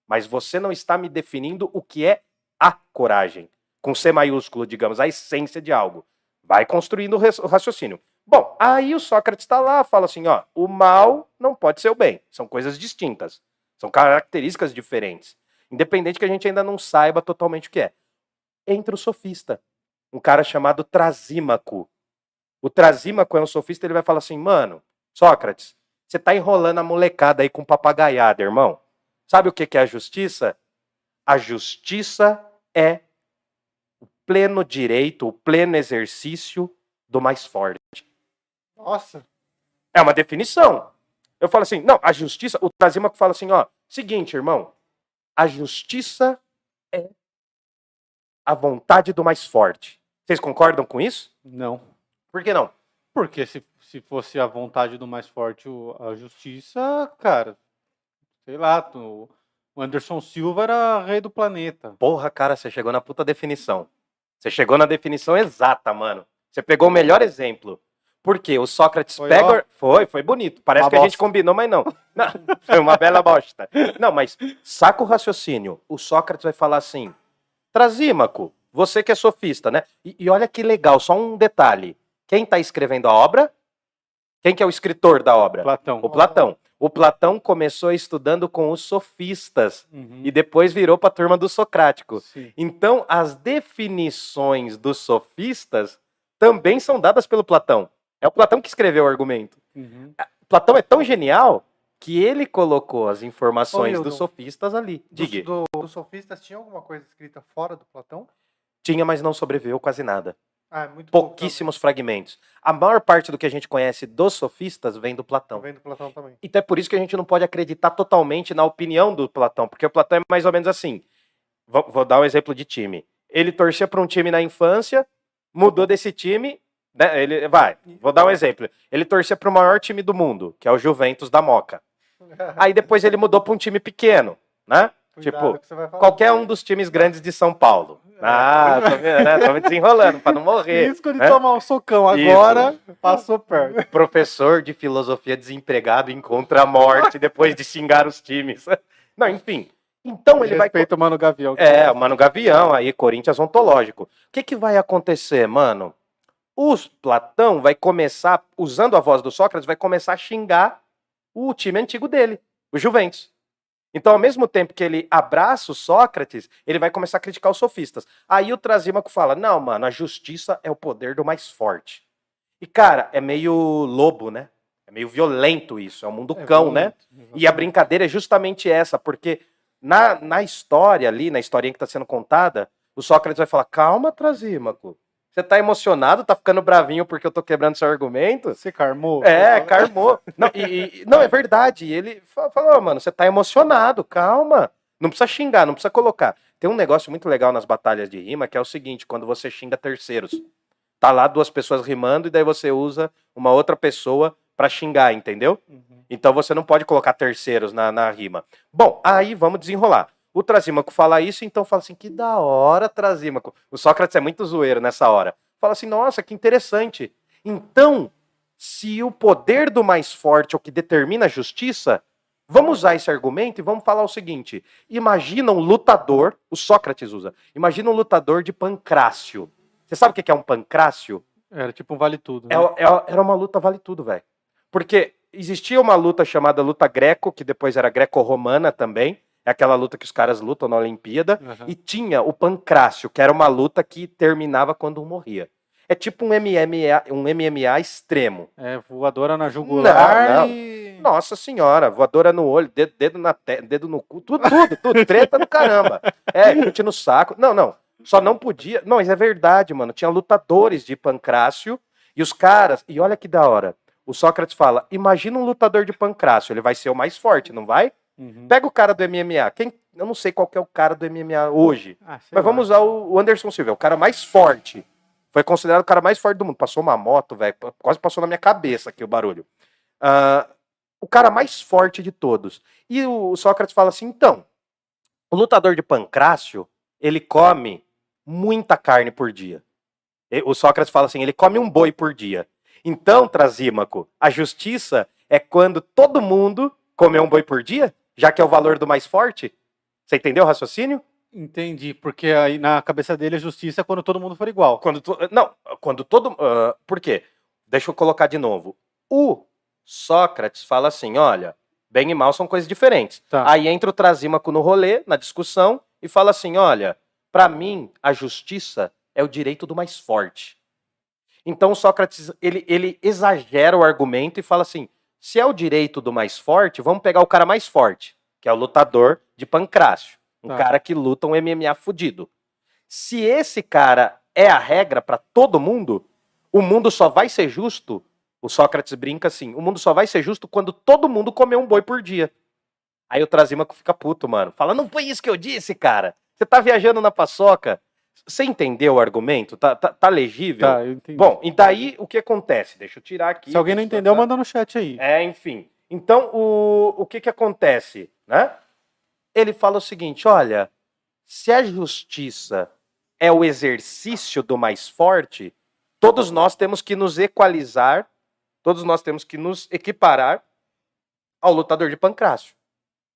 Mas você não está me definindo o que é a coragem. Com C maiúsculo, digamos, a essência de algo. Vai construindo o raciocínio. Bom, aí o Sócrates está lá, fala assim, ó, o mal não pode ser o bem. São coisas distintas. São características diferentes. Independente que a gente ainda não saiba totalmente o que é. Entra o sofista. Um cara chamado Trasímaco. O Trasímaco é um sofista, ele vai falar assim, mano, Sócrates, você tá enrolando a molecada aí com papagaiada, irmão. Sabe o que é a justiça? A justiça é o pleno direito, o pleno exercício do mais forte. Nossa. É uma definição. Eu falo assim, não, a justiça, o Trasímaco fala assim, ó, seguinte, irmão, a justiça é a vontade do mais forte. Vocês concordam com isso? Não. Por que não? Porque se, se fosse a vontade do mais forte a justiça, cara, sei lá, o o Anderson Silva era rei do planeta. Porra, cara, você chegou na puta definição. Você chegou na definição exata, mano. Você pegou o melhor exemplo. Por quê? O Sócrates Foi, pega. ó. Foi, foi bonito. Parece Uma que a gente bosta. combinou, mas não. Não, Foi uma bela bosta. Não, mas saca o raciocínio. O Sócrates vai falar assim: Trasímaco, você que é sofista, né? E, e olha que legal, só um detalhe. Quem tá escrevendo a obra? Quem que é o escritor da obra? Platão. O Platão. O Platão começou estudando com os sofistas Uhum. e depois virou para a turma do Socrático. Sim. Então, as definições dos sofistas também são dadas pelo Platão. É o Platão que escreveu o argumento. Uhum. Platão é tão genial que ele colocou as informações Ô, dos sofistas ali. Diga. do, dos sofistas tinha alguma coisa escrita fora do Platão? Tinha, mas não sobreviveu quase nada. Ah, é pouco Pouquíssimos fragmentos. A maior parte do que a gente conhece dos sofistas vem do. Platão. Vem do Platão também. Então é por isso que a gente não pode acreditar totalmente na opinião do Platão, porque o Platão é mais ou menos assim. Vou, vou dar um exemplo de time. Ele torcia para um time na infância, mudou desse time, né? Ele vai. Vou dar um exemplo. Ele torcia para o maior time do mundo, que é o Juventus da Moca. Aí depois ele mudou para um time pequeno, né? Cuidado tipo. Qualquer um dos times grandes de São Paulo. Ah, tô, né? tô me desenrolando para não morrer. Risco de né? tomar um socão. Agora passou perto. professor de filosofia desempregado encontra a morte depois de xingar os times. Não, enfim. Então ele vai. Respeita o Mano Gavião. É, o Mano Gavião, aí, Corinthians ontológico. O que, que vai acontecer, mano? O Platão vai começar, usando a voz do Sócrates, vai começar a xingar o time antigo dele, o Juventus. Então, ao mesmo tempo que ele abraça o Sócrates, ele vai começar a criticar os sofistas. Aí o Trasímaco fala: não, mano, a justiça é o poder do mais forte. E, cara, é meio lobo, né? É meio violento isso, é um mundo É cão, né? violento. E a brincadeira é justamente essa, porque na, na história ali, na historinha que está sendo contada, o Sócrates vai falar: calma, Trasímaco. Você tá emocionado, tá ficando bravinho porque eu tô quebrando seu argumento? Você carmou? É, carmou. Não, e- e- não, é verdade. Ele fa- falou, "Ô, mano, você tá emocionado, calma. Não precisa xingar, não precisa colocar. Tem um negócio muito legal nas batalhas de rima que é o seguinte: quando você xinga terceiros. Tá lá duas pessoas rimando e daí você usa uma outra pessoa pra xingar, entendeu? Uhum. Então você não pode colocar terceiros na, na rima. Bom, aí vamos desenrolar. O Trasímaco fala isso, então fala assim: que da hora, Trasímaco. O Sócrates é muito zoeiro nessa hora. Fala assim: nossa, que interessante. Então, se o poder do mais forte é o que determina a justiça, vamos usar esse argumento e vamos falar o seguinte: imagina um lutador, o Sócrates usa, imagina um lutador de pancrácio. Você sabe o que é um pancrácio? Era tipo um vale tudo. É, né? é- era uma luta vale tudo, velho. Porque existia uma luta chamada luta greco, que depois era greco-romana também. É aquela luta que os caras lutam na Olimpíada. Aham. E tinha o pancrácio, que era uma luta que terminava quando um morria. É tipo um MMA, um MMA extremo. É, voadora na jugular Não, não. Nossa senhora, voadora no olho, dedo, dedo na te, dedo no cu, tudo, tudo, tudo, treta do caramba. É, chute no saco. Não, não. Só não podia. Não, mas é verdade, mano. Tinha lutadores de pancrácio e os caras. E olha que da hora. O Sócrates fala: imagina um lutador de pancrácio, ele vai ser o mais forte, não vai? Uhum. Pega o cara do MMA. Quem, eu não sei qual é o cara do MMA hoje, Ah, mas lá. vamos usar o Anderson Silva, é o cara mais forte. Foi considerado o cara mais forte do mundo. Passou uma moto, velho. Quase passou na minha cabeça aqui o barulho. Ah, o cara mais forte de todos. E o Sócrates fala assim: então, o lutador de pancrácio, ele come muita carne por dia. O Sócrates fala assim: ele come um boi por dia. Então, Trasímaco, a justiça é quando todo mundo comer um boi por dia, já que é o valor do mais forte. Você entendeu o raciocínio? Entendi, porque aí na cabeça dele a justiça é quando todo mundo for igual. Quando to- não, quando todo. ah, por quê? Deixa eu colocar de novo. O Sócrates fala assim: olha, bem e mal são coisas diferentes. Tá. Aí entra o Trasímaco no rolê, na discussão, e fala assim: olha, para mim, a justiça é o direito do mais forte. Então o Sócrates ele, ele exagera o argumento e fala assim: se é o direito do mais forte, vamos pegar o cara mais forte, que é o lutador de pancrácio. Um Tá. cara que luta um MMA fudido. Se esse cara é a regra para todo mundo, o mundo só vai ser justo. O Sócrates brinca assim: o mundo só vai ser justo quando todo mundo comer um boi por dia. Aí o Trasímaco fica puto, mano. Fala, não foi isso que eu disse, cara. Você tá viajando na paçoca. Você entendeu o argumento? Tá, tá, tá legível? Tá, eu entendi. Bom, e daí o que acontece? Deixa eu tirar aqui. Se alguém não entendeu, botar. manda no chat aí. É, enfim. Então, o, o que que acontece, né? Ele fala o seguinte, olha, se a justiça é o exercício do mais forte, todos nós temos que nos equalizar, todos nós temos que nos equiparar ao lutador de pancrácio.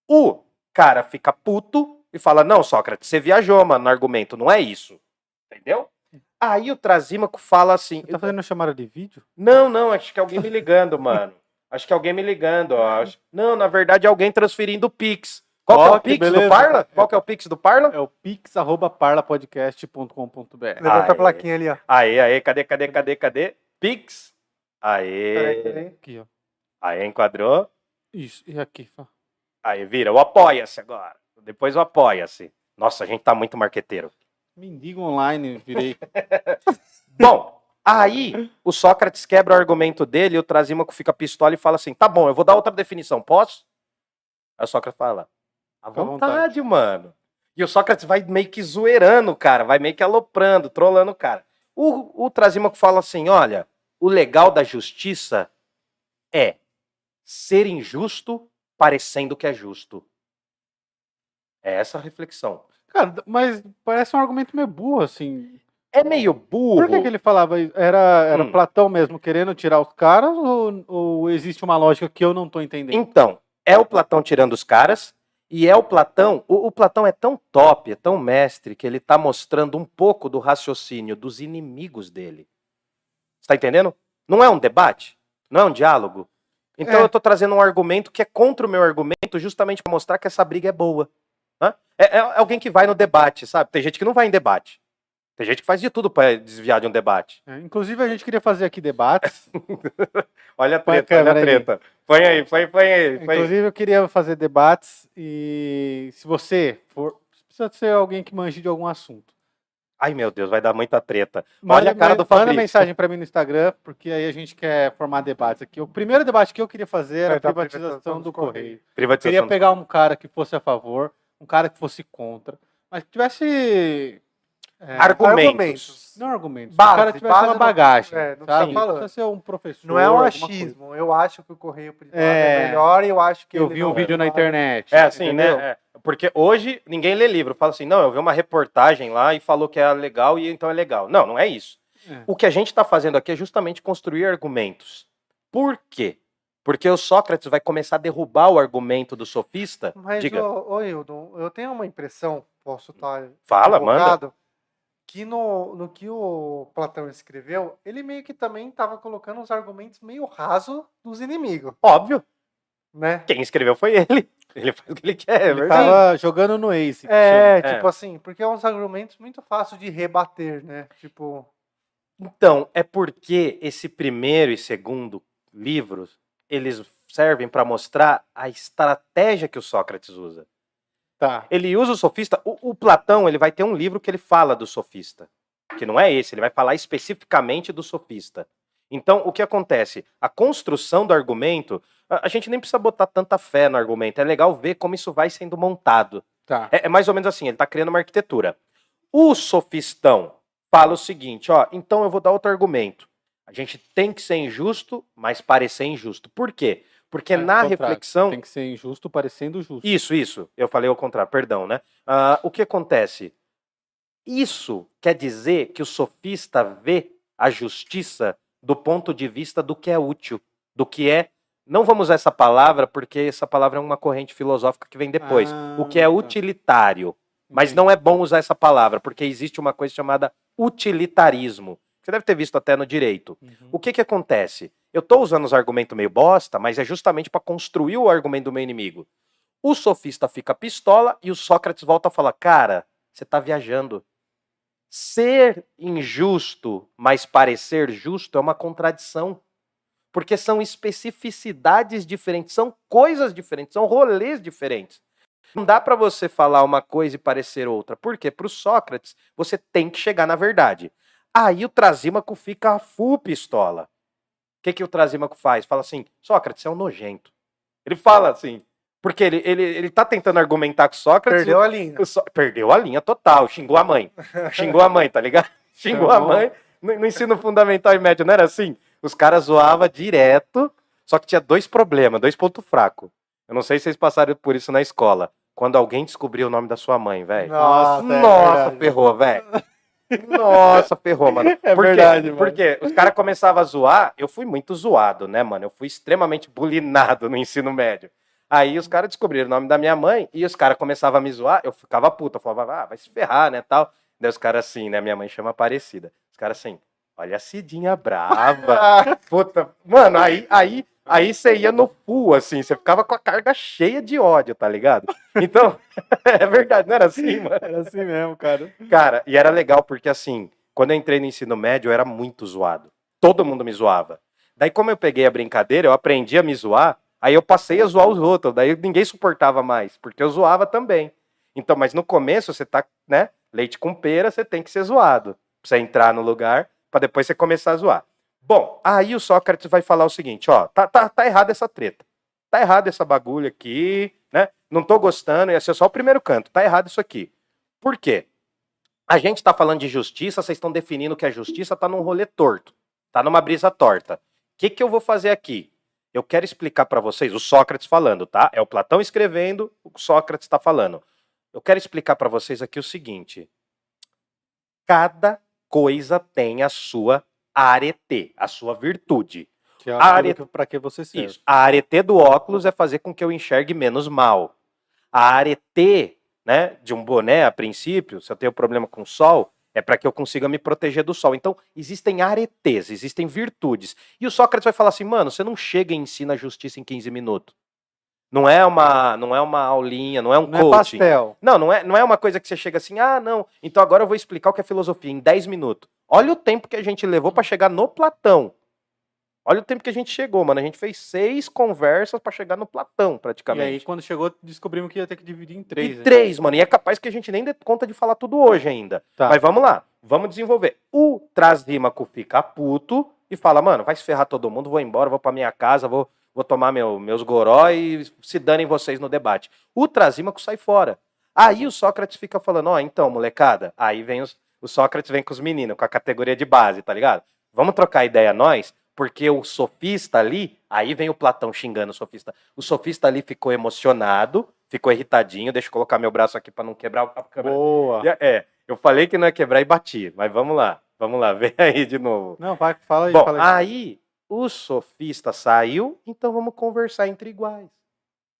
O cara fica puto e fala, não, Sócrates, você viajou, mano, no argumento, não é isso. Entendeu? Aí o Trasímaco fala assim, Você tá fazendo chamada de vídeo? não, não, acho que é alguém me ligando, mano. Acho que é alguém me ligando, ó. Acho- Não, na verdade é alguém transferindo o Pix. Qual que é o Pix do beleza. Parla? Qual que é o Pix do Parla? É o pix.parlapodcast.com.br. Levanta Aê. a plaquinha ali, ó. Aê, aê, cadê, cadê, cadê, cadê? Pix. Peraí. Aqui, ó. Aí enquadrou. Isso, e aqui. Aí vira o apoia-se agora. Depois o apoia-se. Nossa, a gente tá muito marqueteiro. Mendigo online, virei. Bom, aí o Sócrates quebra o argumento dele e o Trasímaco fica pistola e fala assim: tá bom, eu vou dar outra definição, posso? Aí o Sócrates fala: à vontade, vontade. mano. E o Sócrates vai meio que zoeirando o cara, vai meio que aloprando, trolando o cara. O, o Trasímaco fala assim: olha, o legal da justiça é ser injusto parecendo que é justo. É essa a reflexão. Cara, mas parece um argumento meio burro, assim. É meio burro. Por que, que ele falava isso? Era, era Hum. Platão mesmo querendo tirar os caras ou, ou existe uma lógica que eu não tô entendendo? Então, é o Platão tirando os caras, e é o Platão. O, o Platão é tão top, é tão mestre, que ele tá mostrando um pouco do raciocínio dos inimigos dele. Você tá entendendo? Não é um debate, não é um diálogo. Então É. eu tô trazendo um argumento que é contra o meu argumento, justamente para mostrar que essa briga é boa. Hã? É, é alguém que vai no debate, sabe? Tem gente que não vai em debate. Tem gente que faz de tudo para desviar de um debate. É, inclusive, a gente queria fazer aqui debates. Olha a Põe a treta, olha a câmera aí. treta. Põe aí, põe, põe aí. Põe aí. Inclusive, eu queria fazer debates e se você for. Precisa ser alguém que manje de algum assunto. Ai, meu Deus, vai dar muita treta. Olha a cara do Manda Fabrício. mensagem pra mim no Instagram, porque aí a gente quer formar debates aqui. O primeiro debate que eu queria fazer era É a privatização privatização do dos Correio. Correios. Eu Privatização queria pegar um cara que fosse a favor, um cara que fosse contra, mas que tivesse. é, Argumentos. Não argumentos. Base, o cara tivesse base uma não- bagagem. é, não sabe? tá falando. Precisa ser um professor. Não é um achismo. Eu acho que o correio privado É. é, melhor e eu acho que Eu ele vi um vídeo é na melhor. internet. É assim, entendeu? né? É. Porque hoje ninguém lê livro. Fala assim, não, eu vi uma reportagem lá e falou que é legal e então é legal. Não, não é isso. É. O que a gente está fazendo aqui é justamente construir argumentos. Por quê? Porque o Sócrates vai começar a derrubar o argumento do sofista. Mas, Diga, ô, ô Hildon, eu tenho uma impressão, posso estar fala, manda. equivocado, que no, no que o Platão escreveu, ele meio que também estava colocando os argumentos meio raso dos inimigos, Óbvio, né? quem escreveu foi ele. Ele faz o que ele quer, é Ele verdade. tava jogando no Ace. É, chama. tipo assim, porque é uns argumentos muito fáceis de rebater, né? Tipo, Então, é porque esse primeiro e segundo livros, eles servem para mostrar a estratégia que o Sócrates usa. Tá. Ele usa o sofista. O, o Platão ele vai ter um livro que ele fala do sofista, que não é esse. Ele vai falar especificamente do sofista. Então, o que acontece? A construção do argumento, a, a gente nem precisa botar tanta fé no argumento. É legal ver como isso vai sendo montado. Tá. É, é mais ou menos assim. Ele está criando uma arquitetura. O sofistão fala o seguinte, ó. Então eu vou dar outro argumento. A gente tem que ser injusto, mas parecer injusto. Por quê? Porque É, na reflexão Tem que ser injusto parecendo justo. isso, isso. Eu falei ao contrário, perdão, né? Ah, o que acontece? Isso quer dizer que o sofista vê a justiça do ponto de vista do que é útil, do que é. Não vamos usar essa palavra, porque essa palavra é uma corrente filosófica que vem depois. o que é Ah, tá. utilitário. Mas não é bom usar essa palavra, porque existe uma coisa chamada utilitarismo. Você deve ter visto até no direito. Uhum. O que que acontece? Eu estou usando os argumentos meio bosta, mas é justamente para construir o argumento do meu inimigo. O sofista fica pistola e o Sócrates volta a falar: Cara, você está viajando. Ser injusto, mas parecer justo é uma contradição. Porque são especificidades diferentes, são coisas diferentes, são rolês diferentes. Não dá para você falar uma coisa e parecer outra. Por quê? Para o Sócrates, você tem que chegar na verdade. Aí o Trasímaco fica a full pistola. O que, que o Trasímaco faz? Fala assim: Sócrates, você é um nojento. Ele fala assim. Porque ele, ele, ele tá tentando argumentar com Sócrates. perdeu a linha. o Só- Perdeu a linha total, xingou a mãe. Xingou a mãe, tá ligado? Xingou a Chamou. mãe. No, no ensino fundamental e médio não era assim? Os caras zoavam direto, só que tinha dois problemas, dois pontos fracos. Eu não sei se vocês passaram por isso na escola. Quando alguém descobriu o nome da sua mãe, velho. Nossa, é Nossa, ferrou, velho. Nossa, ferrou, mano. É Por quê? verdade, mano. Porque os caras começavam a zoar, eu fui muito zoado, né, mano? Eu fui extremamente bulinado no ensino médio. Aí os caras descobriram o nome da minha mãe e os caras começavam a me zoar, eu ficava puta, eu falava, ah, vai se ferrar, né, tal. Daí os caras assim, né, minha mãe chama Aparecida. Os caras assim, Olha a Cidinha brava. Puta, mano, aí, aí, aí você ia no full, assim, você ficava com a carga cheia de ódio, tá ligado? Então, é verdade, não era assim, mano? Era assim mesmo, cara. Cara, e era legal porque, assim, quando eu entrei no ensino médio, eu era muito zoado. Todo mundo me zoava. Daí, como eu peguei a brincadeira, eu aprendi a me zoar, aí eu passei a zoar os outros, daí ninguém suportava mais, porque eu zoava também. Então, mas no começo, você tá, né, leite com pera, você tem que ser zoado, pra você entrar no lugar para depois você começar a zoar. Bom, aí o Sócrates vai falar o seguinte, ó, tá, tá, tá errado essa treta. Tá errado essa bagulho aqui, né? Não tô gostando, ia ser só o primeiro canto. Tá errado isso aqui. Por quê? A gente tá falando de justiça, vocês estão definindo que a justiça tá num rolê torto. Tá numa brisa torta. O que que eu vou fazer aqui? Eu quero explicar para vocês, o Sócrates falando, tá? É o Platão escrevendo, o Sócrates está falando. Eu quero explicar para vocês aqui o seguinte: cada coisa tem a sua arete, a sua virtude. Que é A que- pra que você serve. Isso. A arete do óculos é fazer com que eu enxergue menos mal. A arete, né, de um boné, a princípio, se eu tenho problema com o sol, é para que eu consiga me proteger do sol. Então, existem aretes, existem virtudes. E o Sócrates vai falar assim, mano, você não chega e ensina a justiça em 15 minutos. Não é uma, não é uma aulinha, não é um Não é coaching. pastel. Não, não é, não é uma coisa que você chega assim, ah, não, então agora eu vou explicar o que é filosofia em 10 minutos. Olha o tempo que a gente levou para chegar no Platão. Olha o tempo que a gente chegou, mano. A gente fez seis conversas para chegar no Platão, E praticamente. aí, quando chegou, descobrimos que ia ter que dividir em três. E né? três, mano. E é capaz que a gente nem dê conta de falar tudo hoje ainda. Tá. Mas vamos lá, vamos desenvolver. O Trasrímaco fica puto e fala, mano, vai se ferrar todo mundo, vou embora, vou pra minha casa, vou, vou tomar meu, meus goró e se danem vocês no debate. O Trasímaco sai fora. Aí o Sócrates fica falando, ó, então, molecada, aí vem os, o Sócrates vem com os meninos, com a categoria de base, tá ligado? Vamos trocar ideia nós, porque o sofista ali, aí vem o Platão xingando o sofista. O sofista ali ficou emocionado, ficou irritadinho, deixa eu colocar meu braço aqui pra não quebrar a câmera. Boa. É, eu falei que não ia quebrar e bati, mas vamos lá, vamos lá, vem aí de novo. Não, vai, fala aí. Bom, fala aí. aí o sofista saiu, então vamos conversar entre iguais.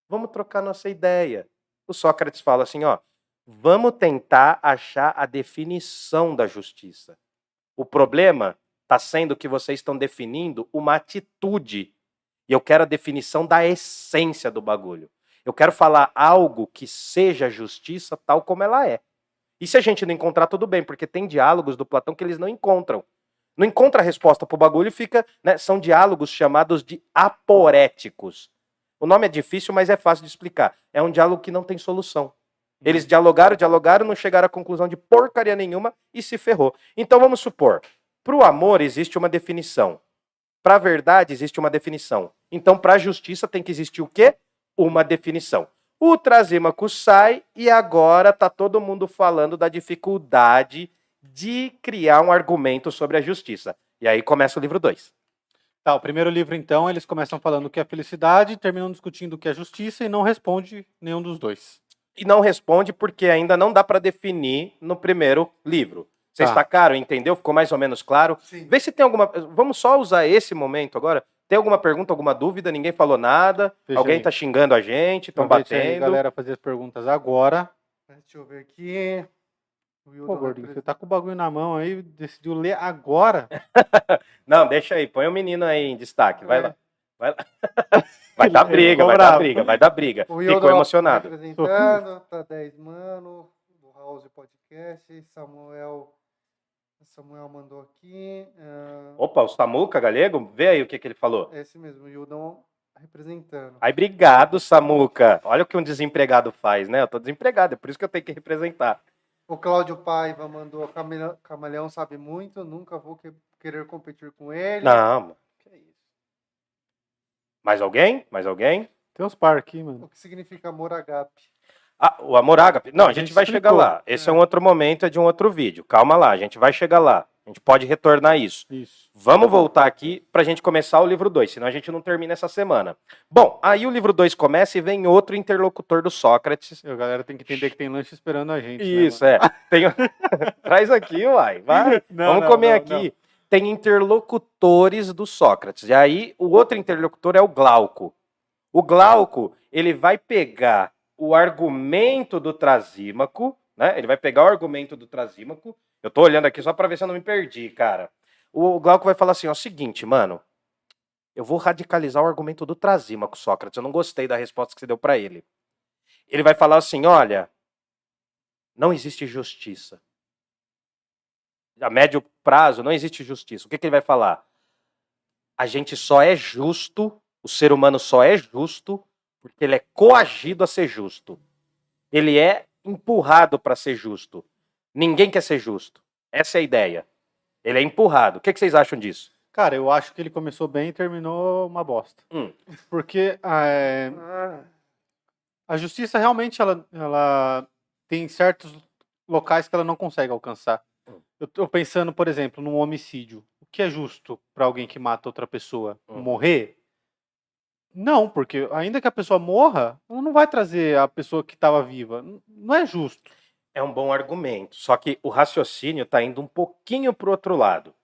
Vamos trocar nossa ideia. O Sócrates fala assim, ó, vamos tentar achar a definição da justiça. O problema está sendo que vocês estão definindo uma atitude. E eu quero a definição da essência do bagulho. Eu quero falar algo que seja justiça tal como ela é. E se a gente não encontrar, tudo bem, porque tem diálogos do Platão que eles não encontram. Não encontra a resposta pro bagulho e fica. Né, são diálogos chamados de aporéticos. O nome é difícil, mas é fácil de explicar. É um diálogo que não tem solução. Eles dialogaram, dialogaram, não chegaram à conclusão de porcaria nenhuma e se ferrou. Então vamos supor, para o amor existe uma definição. Para a verdade existe uma definição. Então para a justiça tem que existir o quê? Uma definição. O Trasímaco sai e agora tá todo mundo falando da dificuldade de criar um argumento sobre a justiça. E aí começa o livro 2. Tá, o primeiro livro, então, eles começam falando o que é felicidade, terminam discutindo o que é justiça e não responde nenhum dos dois. E não responde porque ainda não dá para definir no primeiro livro. Vocês Tá. tacaram, entendeu? Ficou mais ou menos claro? Sim. Vê se tem alguma. Vamos só usar esse momento agora. Tem alguma pergunta, alguma dúvida? Ninguém falou nada. Veja Alguém aí. tá xingando a gente, estão aí, batendo. galera, fazer as perguntas agora. Deixa eu ver aqui. Pô, vai gordinho, você tá com o bagulho na mão aí, decidiu ler agora. Não, deixa aí, põe o menino aí em destaque. Vai É. lá. Vai lá. Vai dar briga, vai dar briga, vai dar briga. O Ficou Wilton emocionado. Representando, tá 10 mano, do House Podcast, Samuel. Samuel mandou aqui. ah, Opa, o Samuca Galego, vê aí o que, que ele falou. esse mesmo, o Wildon representando. Aí, obrigado, Samuca. Olha o que um desempregado faz, né? Eu tô desempregado, é por isso que eu tenho que representar. O Cláudio Paiva mandou Camale- Camaleão sabe muito, nunca vou que- querer competir com ele. Não, mano. Que isso. Mais alguém? Mais alguém? Tem uns par aqui, mano. O que significa amor agape? Ah, o amor ágape. Não, a A gente gente vai explicou. chegar lá. Esse é. um outro momento, é de um outro vídeo. Calma lá, a gente vai chegar lá. A gente pode retornar isso. Isso. Vamos voltar aqui pra gente começar o livro 2, senão a gente não termina essa semana. Bom, aí o livro 2 começa e vem outro interlocutor do Sócrates. A galera tem que entender que tem lanche esperando a gente. né, Isso, é. Tem... Traz aqui, uai. Vai. Não, Vamos não, comer não, aqui. Tem interlocutores do Sócrates. E aí, o outro interlocutor é o Glauco. O Glauco, ele vai pegar o argumento do Trasímaco, né? Ele vai pegar o argumento do Trasímaco. Eu tô olhando aqui só para ver se eu não me perdi, cara. O Glauco vai falar assim: ó, seguinte, mano. Eu vou radicalizar o argumento do Trazima com Sócrates. Eu não gostei da resposta que você deu para ele. Ele vai falar assim: olha, não existe justiça. A médio prazo não existe justiça. O que, que ele vai falar? A gente só é justo, o ser humano só é justo porque ele é coagido a ser justo. Ele é empurrado para ser justo. Ninguém quer ser justo. Essa é a ideia. Ele é empurrado. O que, que vocês acham disso? Cara, eu acho que ele começou bem e terminou uma bosta. Hum. Porque é, a justiça realmente ela, ela tem certos locais que ela não consegue alcançar. Hum. Eu tô pensando, por exemplo, num homicídio. O que é justo para alguém que mata outra pessoa? Hum. Morrer? Não, porque ainda que a pessoa morra, ela não vai trazer a pessoa que estava viva. Não é justo. É um bom argumento. Só que o raciocínio está indo um pouquinho para o outro lado.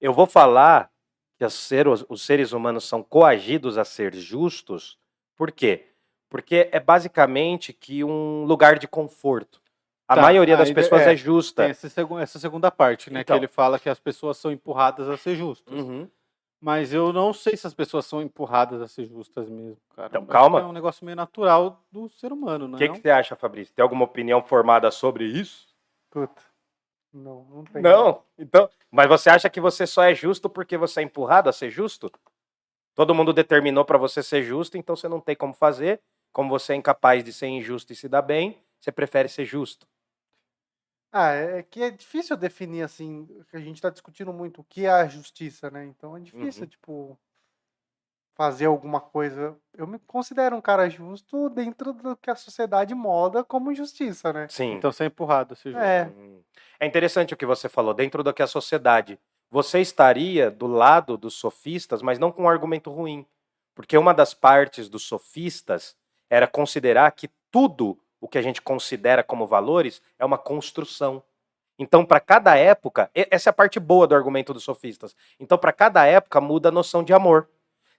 Eu vou falar que os seres, os seres humanos são coagidos a ser justos. Por quê? Porque é basicamente que um lugar de conforto. A Tá, maioria das pessoas é, é, justa. Essa, essa segunda parte, né? Então. Que ele fala que as pessoas são empurradas a ser justas. Uhum. Mas eu não sei se as pessoas são empurradas a ser justas mesmo, cara. Então, calma. É um negócio meio natural do ser humano, O não é? que, que você acha, Fabrício? Tem alguma opinião formada sobre isso? Puta. Não, não tem. Não. Então, mas você acha que você só é justo porque você é empurrado a ser justo? Todo mundo determinou para você ser justo, então você não tem como fazer. Como você é incapaz de ser injusto e se dar bem, você prefere ser justo. Ah, é que é difícil definir assim, que a gente tá discutindo muito o que é a justiça, né? Então é difícil, Uhum. tipo, fazer alguma coisa. Eu me considero um cara justo dentro do que a sociedade molda como justiça, né? Sim. Então você é empurrado a ser justo. É. Hum. É interessante o que você falou, dentro do que é a sociedade. Você estaria do lado dos sofistas, mas não com um argumento ruim. Porque uma das partes dos sofistas era considerar que tudo o que a gente considera como valores é uma construção. Então, para cada época, essa é a parte boa do argumento dos sofistas. Então, para cada época muda a noção de amor.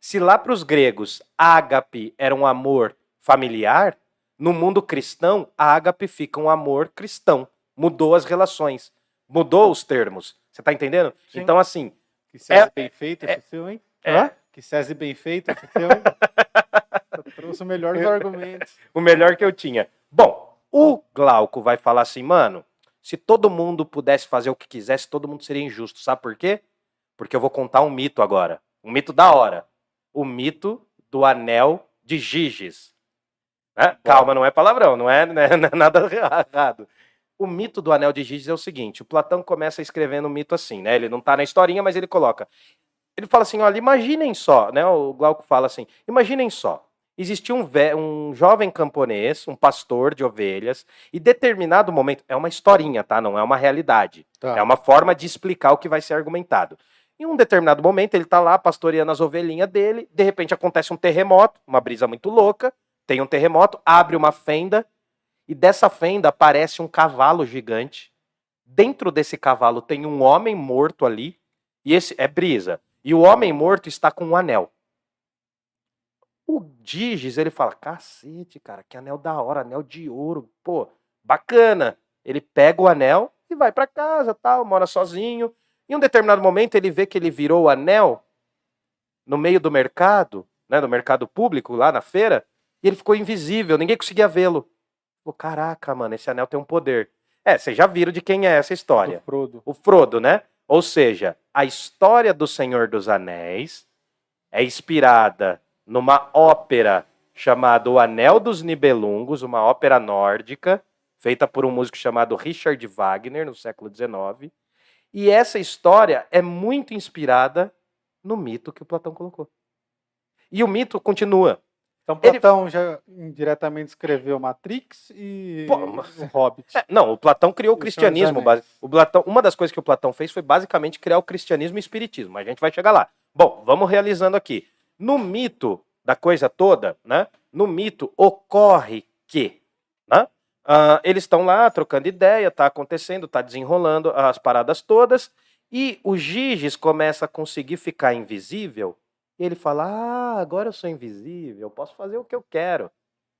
Se lá para os gregos, ágape era um amor familiar, no mundo cristão, ágape fica um amor cristão. Mudou as relações, mudou os termos. Você tá entendendo? Sim. Então, assim, Que César É- bem feito esse seu, hein? é-? Que César bem feito esse seu, hein? Eu trouxe o melhor dos argumentos. o melhor que eu tinha. Bom, o Glauco vai falar assim, mano, se todo mundo pudesse fazer o que quisesse, todo mundo seria injusto. Sabe por quê? Porque eu vou contar um mito agora. Um mito da hora. O mito do anel de Giges. Né? Calma, não é palavrão, não é, não é nada errado. O mito do anel de Giges é o seguinte: o Platão começa escrevendo um mito assim, né? Ele não tá na historinha, mas ele coloca. Ele fala assim: olha, imaginem só, né? O Glauco fala assim: imaginem só. Existia um, um jovem camponês, um pastor de ovelhas, e determinado momento, é uma historinha, tá? Não é uma realidade. Tá. É uma forma de explicar o que vai ser argumentado. Em um determinado momento, ele tá lá pastoreando as ovelhinhas dele, de repente acontece um terremoto, uma brisa muito louca, tem um terremoto, abre uma fenda, e dessa fenda aparece um cavalo gigante. Dentro desse cavalo tem um homem morto ali, e esse é brisa. E o homem morto está com um anel. O Digis, ele fala: cacete, cara, que anel da hora, anel de ouro, pô, bacana. Ele pega o anel e vai pra casa, tal, mora sozinho. Em um determinado momento, ele vê que ele virou o anel no meio do mercado, né, no mercado público, lá na feira, e ele ficou invisível, ninguém conseguia vê-lo. Pô, caraca, mano, esse anel tem um poder. É, vocês já viram de quem é essa história Do Frodo. o Frodo, né? Ou seja, a história do Senhor dos Anéis é inspirada numa ópera chamada O Anel dos Nibelungos, uma ópera nórdica, feita por um músico chamado Richard Wagner, no século XIX. E essa história é muito inspirada no mito que o Platão colocou. E o mito continua. Então Ele- Platão já indiretamente escreveu Matrix e Pô, o Hobbit. É, não, o Platão criou o cristianismo. O Platão, uma das coisas que o Platão fez foi basicamente criar o cristianismo e o espiritismo. mas A gente vai chegar lá. Bom, vamos realizando aqui. No mito da coisa toda, né? No mito ocorre que, né? ah, eles estão lá trocando ideia, tá acontecendo, tá desenrolando as paradas todas, e o Giges começa a conseguir ficar invisível. E ele fala: Ah, agora eu sou invisível, eu posso fazer o que eu quero.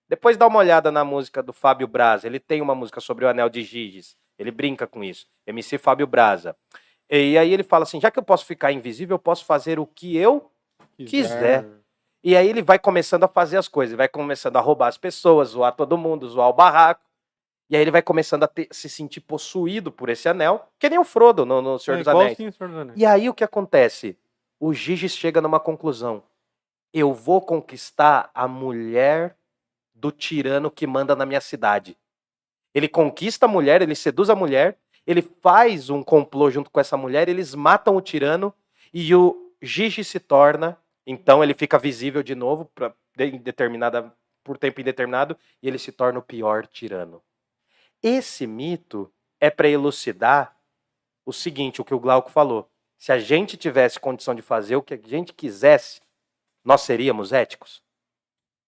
Depois dá uma olhada na música do Fábio Braza. Ele tem uma música sobre o Anel de Giges. Ele brinca com isso. MC Fábio Braza. E aí ele fala assim: já que eu posso ficar invisível, eu posso fazer o que eu quiser. E aí ele vai começando a fazer as coisas, vai começando a roubar as pessoas, zoar todo mundo, zoar o barraco. E aí ele vai começando a ter- se sentir possuído por esse anel, que nem o Frodo no, no Senhor É dos Anéis. o Senhor dos Anéis. E aí o que acontece? O Giges chega numa conclusão. Eu vou conquistar a mulher do tirano que manda na minha cidade. Ele conquista a mulher, ele seduz a mulher, ele faz um complô junto com essa mulher, eles matam o tirano e o Giges se torna, então ele fica visível de novo pra, de- determinada, por tempo indeterminado e ele se torna o pior tirano. Esse mito é para elucidar o seguinte, o que o Glauco falou. Se a gente tivesse condição de fazer o que a gente quisesse, nós seríamos éticos?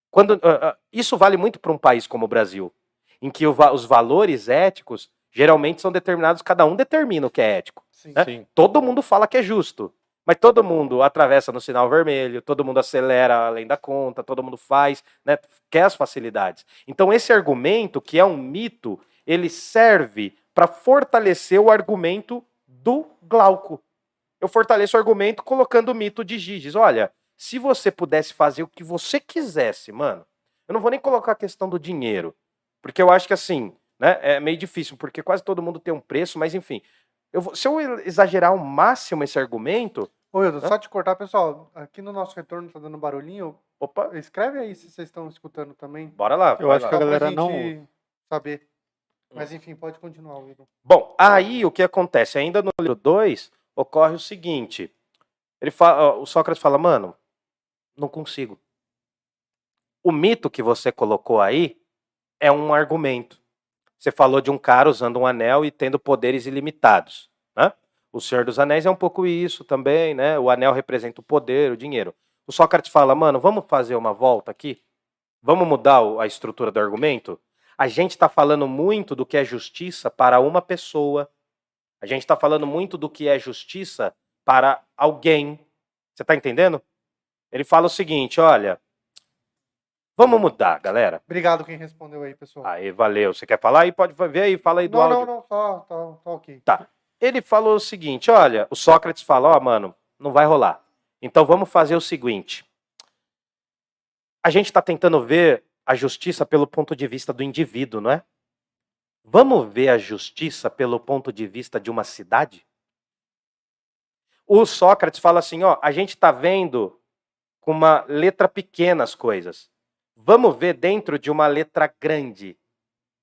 Quando, ah, ah, isso vale muito para um país como o Brasil, em que o os valores éticos geralmente são determinados, cada um determina o que é ético. Sim. né? Sim. Todo mundo fala que é justo, mas todo mundo atravessa no sinal vermelho, todo mundo acelera além da conta, todo mundo faz, né, quer as facilidades. Então esse argumento, que é um mito, ele serve para fortalecer o argumento do Glauco. Eu fortaleço o argumento colocando o mito de Giges. Olha, se você pudesse fazer o que você quisesse, mano, eu não vou nem colocar a questão do dinheiro, porque eu acho que assim, né, é meio difícil, porque quase todo mundo tem um preço, mas enfim, eu vou- se eu exagerar ao máximo esse argumento, Ô, Hildo, só te cortar, pessoal. Aqui no nosso retorno tá dando barulhinho. opa, Escreve aí se vocês estão escutando também. bora lá. Eu vai acho lá. que a galera não saber. Mas enfim, pode continuar, Hildo. Bom, aí o que acontece? Ainda no livro 2, ocorre o seguinte: ele fala, o Sócrates fala, mano, não consigo. O mito que você colocou aí é um argumento. Você falou de um cara usando um anel e tendo poderes ilimitados. Né? O Senhor dos Anéis é um pouco isso também, né? O anel representa o poder, o dinheiro. O Sócrates fala, mano, vamos fazer uma volta aqui? Vamos mudar a estrutura do argumento? A gente está falando muito do que é justiça para uma pessoa. A gente está falando muito do que é justiça para alguém. Você está entendendo? Ele fala o seguinte: olha, vamos mudar, galera. Obrigado quem respondeu aí, pessoal. Aí, valeu. Você quer falar aí? Pode ver aí, fala aí do não, áudio. não, não, só, tá, tá ok. Ele falou o seguinte: olha, o Sócrates fala, ó, mano, não vai rolar. Então vamos fazer o seguinte. A gente está tentando ver a justiça pelo ponto de vista do indivíduo, não é? Vamos ver a justiça pelo ponto de vista de uma cidade? O Sócrates fala assim, ó, a gente está vendo com uma letra pequena as coisas. Vamos ver dentro de uma letra grande.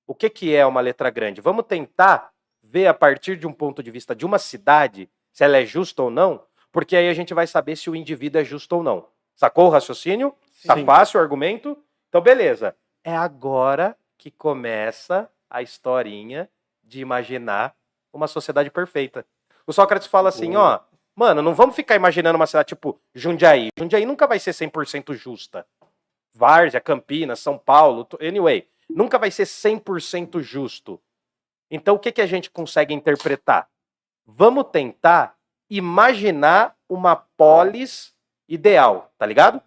O que, que é uma letra grande? Vamos tentar ver a partir de um ponto de vista de uma cidade se ela é justa ou não, porque aí a gente vai saber se o indivíduo é justo ou não. Sacou o raciocínio? Tá Sim. fácil o argumento? Então, beleza. É agora que começa a historinha de imaginar uma sociedade perfeita. O Sócrates fala assim, ó, mano, não vamos ficar imaginando uma cidade tipo Jundiaí. Jundiaí nunca vai ser 100% justa. Várzea, Campinas, São Paulo, anyway, nunca vai ser 100% justo. Então, o que, que a gente consegue interpretar? Vamos tentar imaginar uma polis ideal, tá ligado?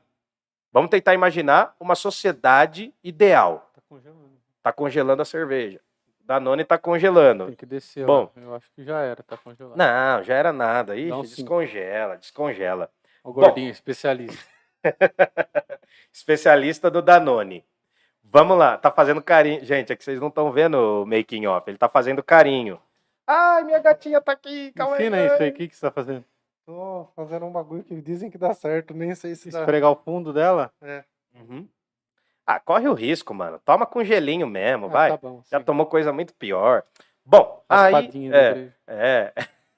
Vamos tentar imaginar uma sociedade ideal. Tá congelando. Tá congelando a cerveja. Danone tá congelando. Tem que descer. Bom. Bom. Eu acho que já era, tá congelado. Não, já era nada. Ixi, cinco. descongela, descongela. O gordinho, especialista. Especialista do Danone. Vamos lá, tá fazendo carinho. Gente, é que vocês não estão vendo o making off. Ele tá fazendo carinho. Ai, minha gatinha tá aqui. Calma Ensina aí. isso aí, o que, que você tá fazendo? Tô fazendo um bagulho que dizem que dá certo, nem sei se dá. Esfregar o fundo dela? Uhum. Ah, corre o risco, mano. Toma com gelinho mesmo, Ah, vai. Tá bom. Já tomou coisa muito pior. Bom, aí. É,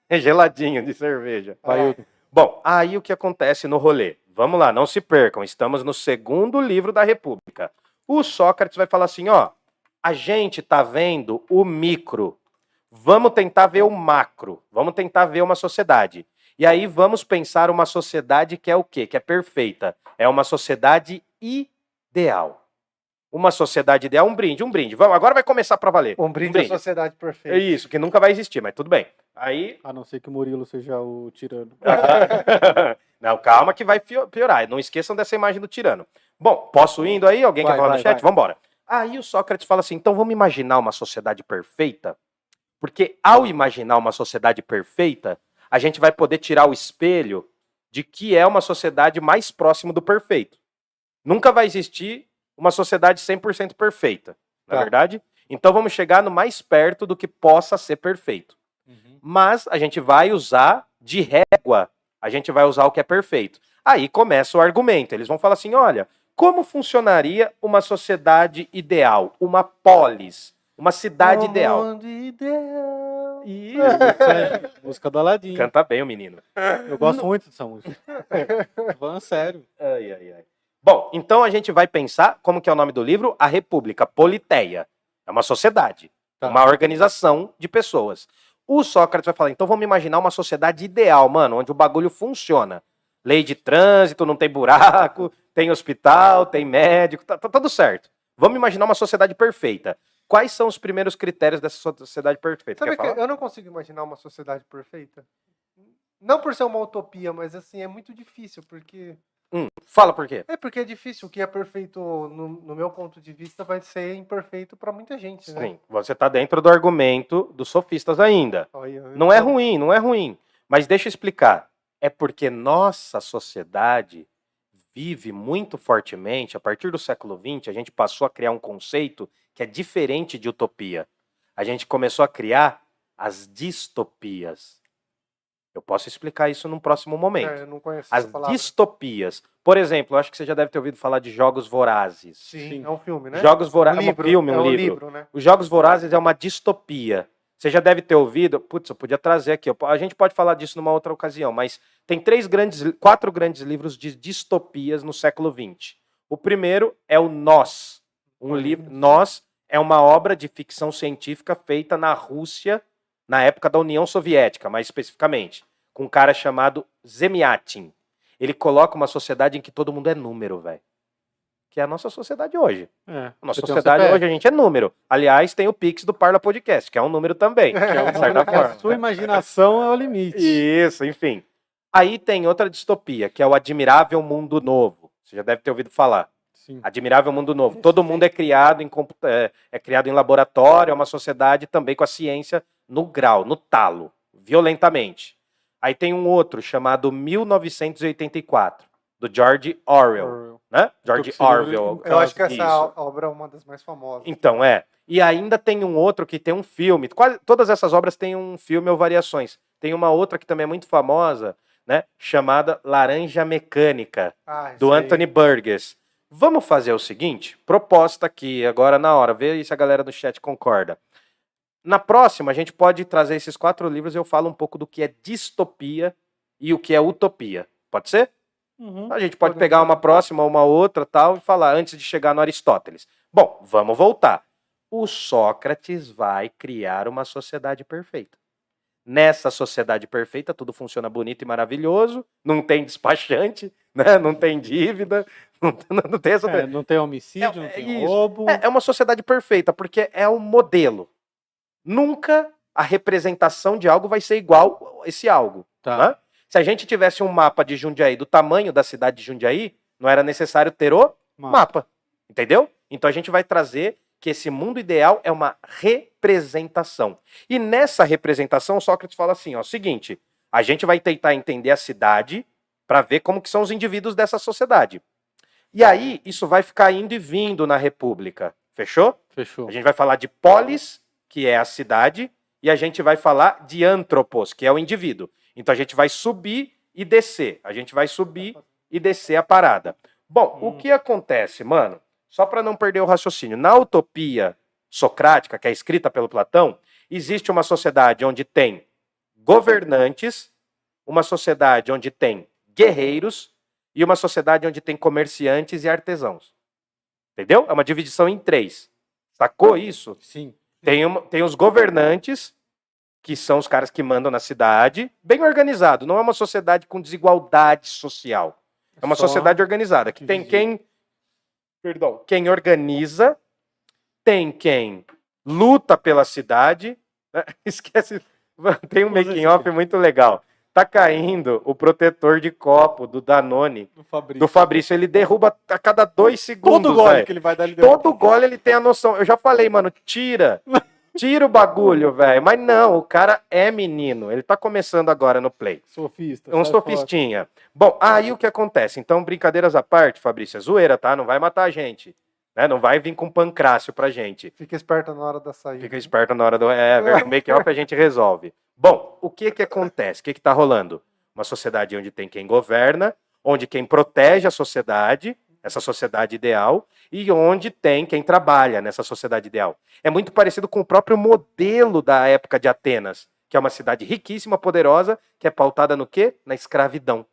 é. Geladinho de cerveja. Vai, Hilton. Bom, aí o que acontece no rolê? Vamos lá, não se percam. Estamos no segundo livro da República. O Sócrates vai falar assim: ó, a gente tá vendo o micro. Vamos tentar ver o macro. Vamos tentar ver uma sociedade. E aí vamos pensar uma sociedade que é o quê? Que é perfeita. É uma sociedade ideal. Uma sociedade ideal, um brinde, um brinde. Vamos, agora vai começar para valer. Um brinde, à sociedade perfeita. É isso, que nunca vai existir, mas tudo bem. Aí A não ser que o Murilo seja o tirano. Não, calma que vai piorar. Não esqueçam dessa imagem do tirano. Bom, posso indo aí? Alguém Vai, quer falar vai, no chat? vai. Vambora. Aí o Sócrates fala assim: então vamos imaginar uma sociedade perfeita? Porque ao imaginar uma sociedade perfeita, a gente vai poder tirar o espelho de que é uma sociedade mais próximo do perfeito. Nunca vai existir uma sociedade 100% perfeita, não é Tá. verdade? Então vamos chegar no mais perto do que possa ser perfeito. Uhum. Mas a gente vai usar de régua, a gente vai usar o que é perfeito. Aí começa o argumento. Eles vão falar assim: olha, como funcionaria uma sociedade ideal, uma polis, uma cidade Um ideal? mundo ideal. Isso. É, música do Aladim. Canta bem o menino. Eu gosto muito dessa música. Falando sério. Ai, ai, ai. Bom, então a gente vai pensar, como que é o nome do livro? A República Politeia. É uma sociedade, Tá. uma organização de pessoas. O Sócrates vai falar, então vamos imaginar uma sociedade ideal, mano, onde o bagulho funciona. Lei de trânsito, não tem buraco, tem hospital, tem médico, tá, tá tudo certo. Vamos imaginar uma sociedade perfeita. Quais são os primeiros critérios dessa sociedade perfeita? Sabe Quer que falar? eu não consigo imaginar uma sociedade perfeita? Não por ser uma utopia, mas assim, é muito difícil, porque. Hum, fala por quê? É porque é difícil. O que é perfeito, no, no meu ponto de vista, vai ser imperfeito pra muita gente, né? Sim, você está dentro do argumento dos sofistas ainda. Olha, Não é ruim, não é ruim. Mas deixa eu explicar. É porque nossa sociedade vive muito fortemente, a partir do século XX, a gente passou a criar um conceito que é diferente de utopia. A gente começou a criar as distopias. Eu posso explicar isso num próximo momento. É, eu não conheço As distopias. Por exemplo, eu acho que você já deve ter ouvido falar de Jogos Vorazes. Sim, Sim. é um filme, né? Jogos Vorazes um é um livro, filme, um é um livro. livro, né? Os Jogos Vorazes é uma distopia. Você já deve ter ouvido. Putz, eu podia trazer aqui. A gente pode falar disso numa outra ocasião, mas tem três grandes, quatro grandes livros de distopias no século XX. O primeiro é o Nós. Um livro. Nós é uma obra de ficção científica feita na Rússia, na época da União Soviética, mais especificamente, com um cara chamado Zemiatin. Ele coloca uma sociedade em que todo mundo é número, velho. Que é a nossa sociedade hoje. É. Um sociedade hoje a gente é número. Aliás, tem o Pix do Parla Podcast, que é um número também, de certa A forma. sua imaginação é o limite. Isso, enfim. Aí tem outra distopia, que é o Admirável Mundo Novo. Você já deve ter ouvido falar. Sim. Admirável Mundo Novo. Todo mundo é criado em é, é criado em laboratório, é uma sociedade também com a ciência no grau, no talo, violentamente. Aí tem um outro chamado 1984, do George Orwell, Orwell. né? George Orwell. um Eu acho que essa Isso. obra é uma das mais famosas. Então, é. E ainda tem um outro que tem um filme. Quase todas essas obras têm um filme ou variações. Tem uma outra que também é muito famosa, né? Chamada Laranja Mecânica, Ah, do aí. Anthony Burgess. Vamos fazer o seguinte? Proposta aqui, agora na hora. Vê se a galera do chat concorda. Na próxima, a gente pode trazer esses quatro livros e eu falo um pouco do que é distopia e o que é utopia. Pode ser? Uhum. A gente pode Podemos. pegar uma próxima, uma outra, tal, e falar antes de chegar no Aristóteles. Bom, vamos voltar. O Sócrates vai criar uma sociedade perfeita. Nessa sociedade perfeita, tudo funciona bonito e maravilhoso, não tem despachante, né? não tem dívida, não, não tem essa. É, não tem homicídio, É, não é tem isso. roubo. É, é uma sociedade perfeita, porque é um modelo. Nunca a representação de algo vai ser igual a esse algo. Tá. né? Se a gente tivesse um mapa de Jundiaí do tamanho da cidade de Jundiaí, não era necessário ter o Mapa. mapa. Entendeu? Então a gente vai trazer que esse mundo ideal é uma representação. E nessa representação, Sócrates fala assim, ó, seguinte, a gente vai tentar entender a cidade para ver como que são os indivíduos dessa sociedade. E aí, isso vai ficar indo e vindo na república. Fechou? Fechou. A gente vai falar de polis, que é a cidade, e a gente vai falar de antropos, que é o indivíduo. Então a gente vai subir e descer. A gente vai subir e descer a parada. Bom, o Hum. que acontece, mano? Só para não perder o raciocínio. Na utopia socrática, que é escrita pelo Platão, existe uma sociedade onde tem governantes, uma sociedade onde tem guerreiros e uma sociedade onde tem comerciantes e artesãos. Entendeu? É uma divisão em três. Sacou isso? Sim. Tem, uma- tem os governantes, que são os caras que mandam na cidade, bem organizado. Não é uma sociedade com desigualdade social. É uma Só sociedade organizada, que tem quem. Perdão. Quem organiza, tem quem luta pela cidade. né? Esquece. Tem um Usa esse making off muito legal. Tá caindo o protetor de copo do Danone, Do Fabrício. do Fabrício. Ele derruba a cada dois segundos. Todo gole velho. que ele vai dar, ele Todo gole ele tem a noção. Eu já falei, mano, tira Tira o bagulho, velho. Mas não, o cara é menino. Ele tá começando agora no Play. Sofista. Um sofistinha. Bom, aí o que acontece? Então, brincadeiras à parte, Fabrício, é zoeira, tá? Não vai matar a gente. Né? Não vai vir com pancrácio pra gente. Fica esperto na hora da saída. Fica esperto na hora do. É, no make-off a gente resolve. Bom, o que que acontece? O que que tá rolando? Uma sociedade onde tem quem governa, onde quem protege a sociedade, essa sociedade ideal, e onde tem quem trabalha nessa sociedade ideal. É muito parecido com o próprio modelo da época de Atenas, que é uma cidade riquíssima, poderosa, que é pautada no quê? Na escravidão.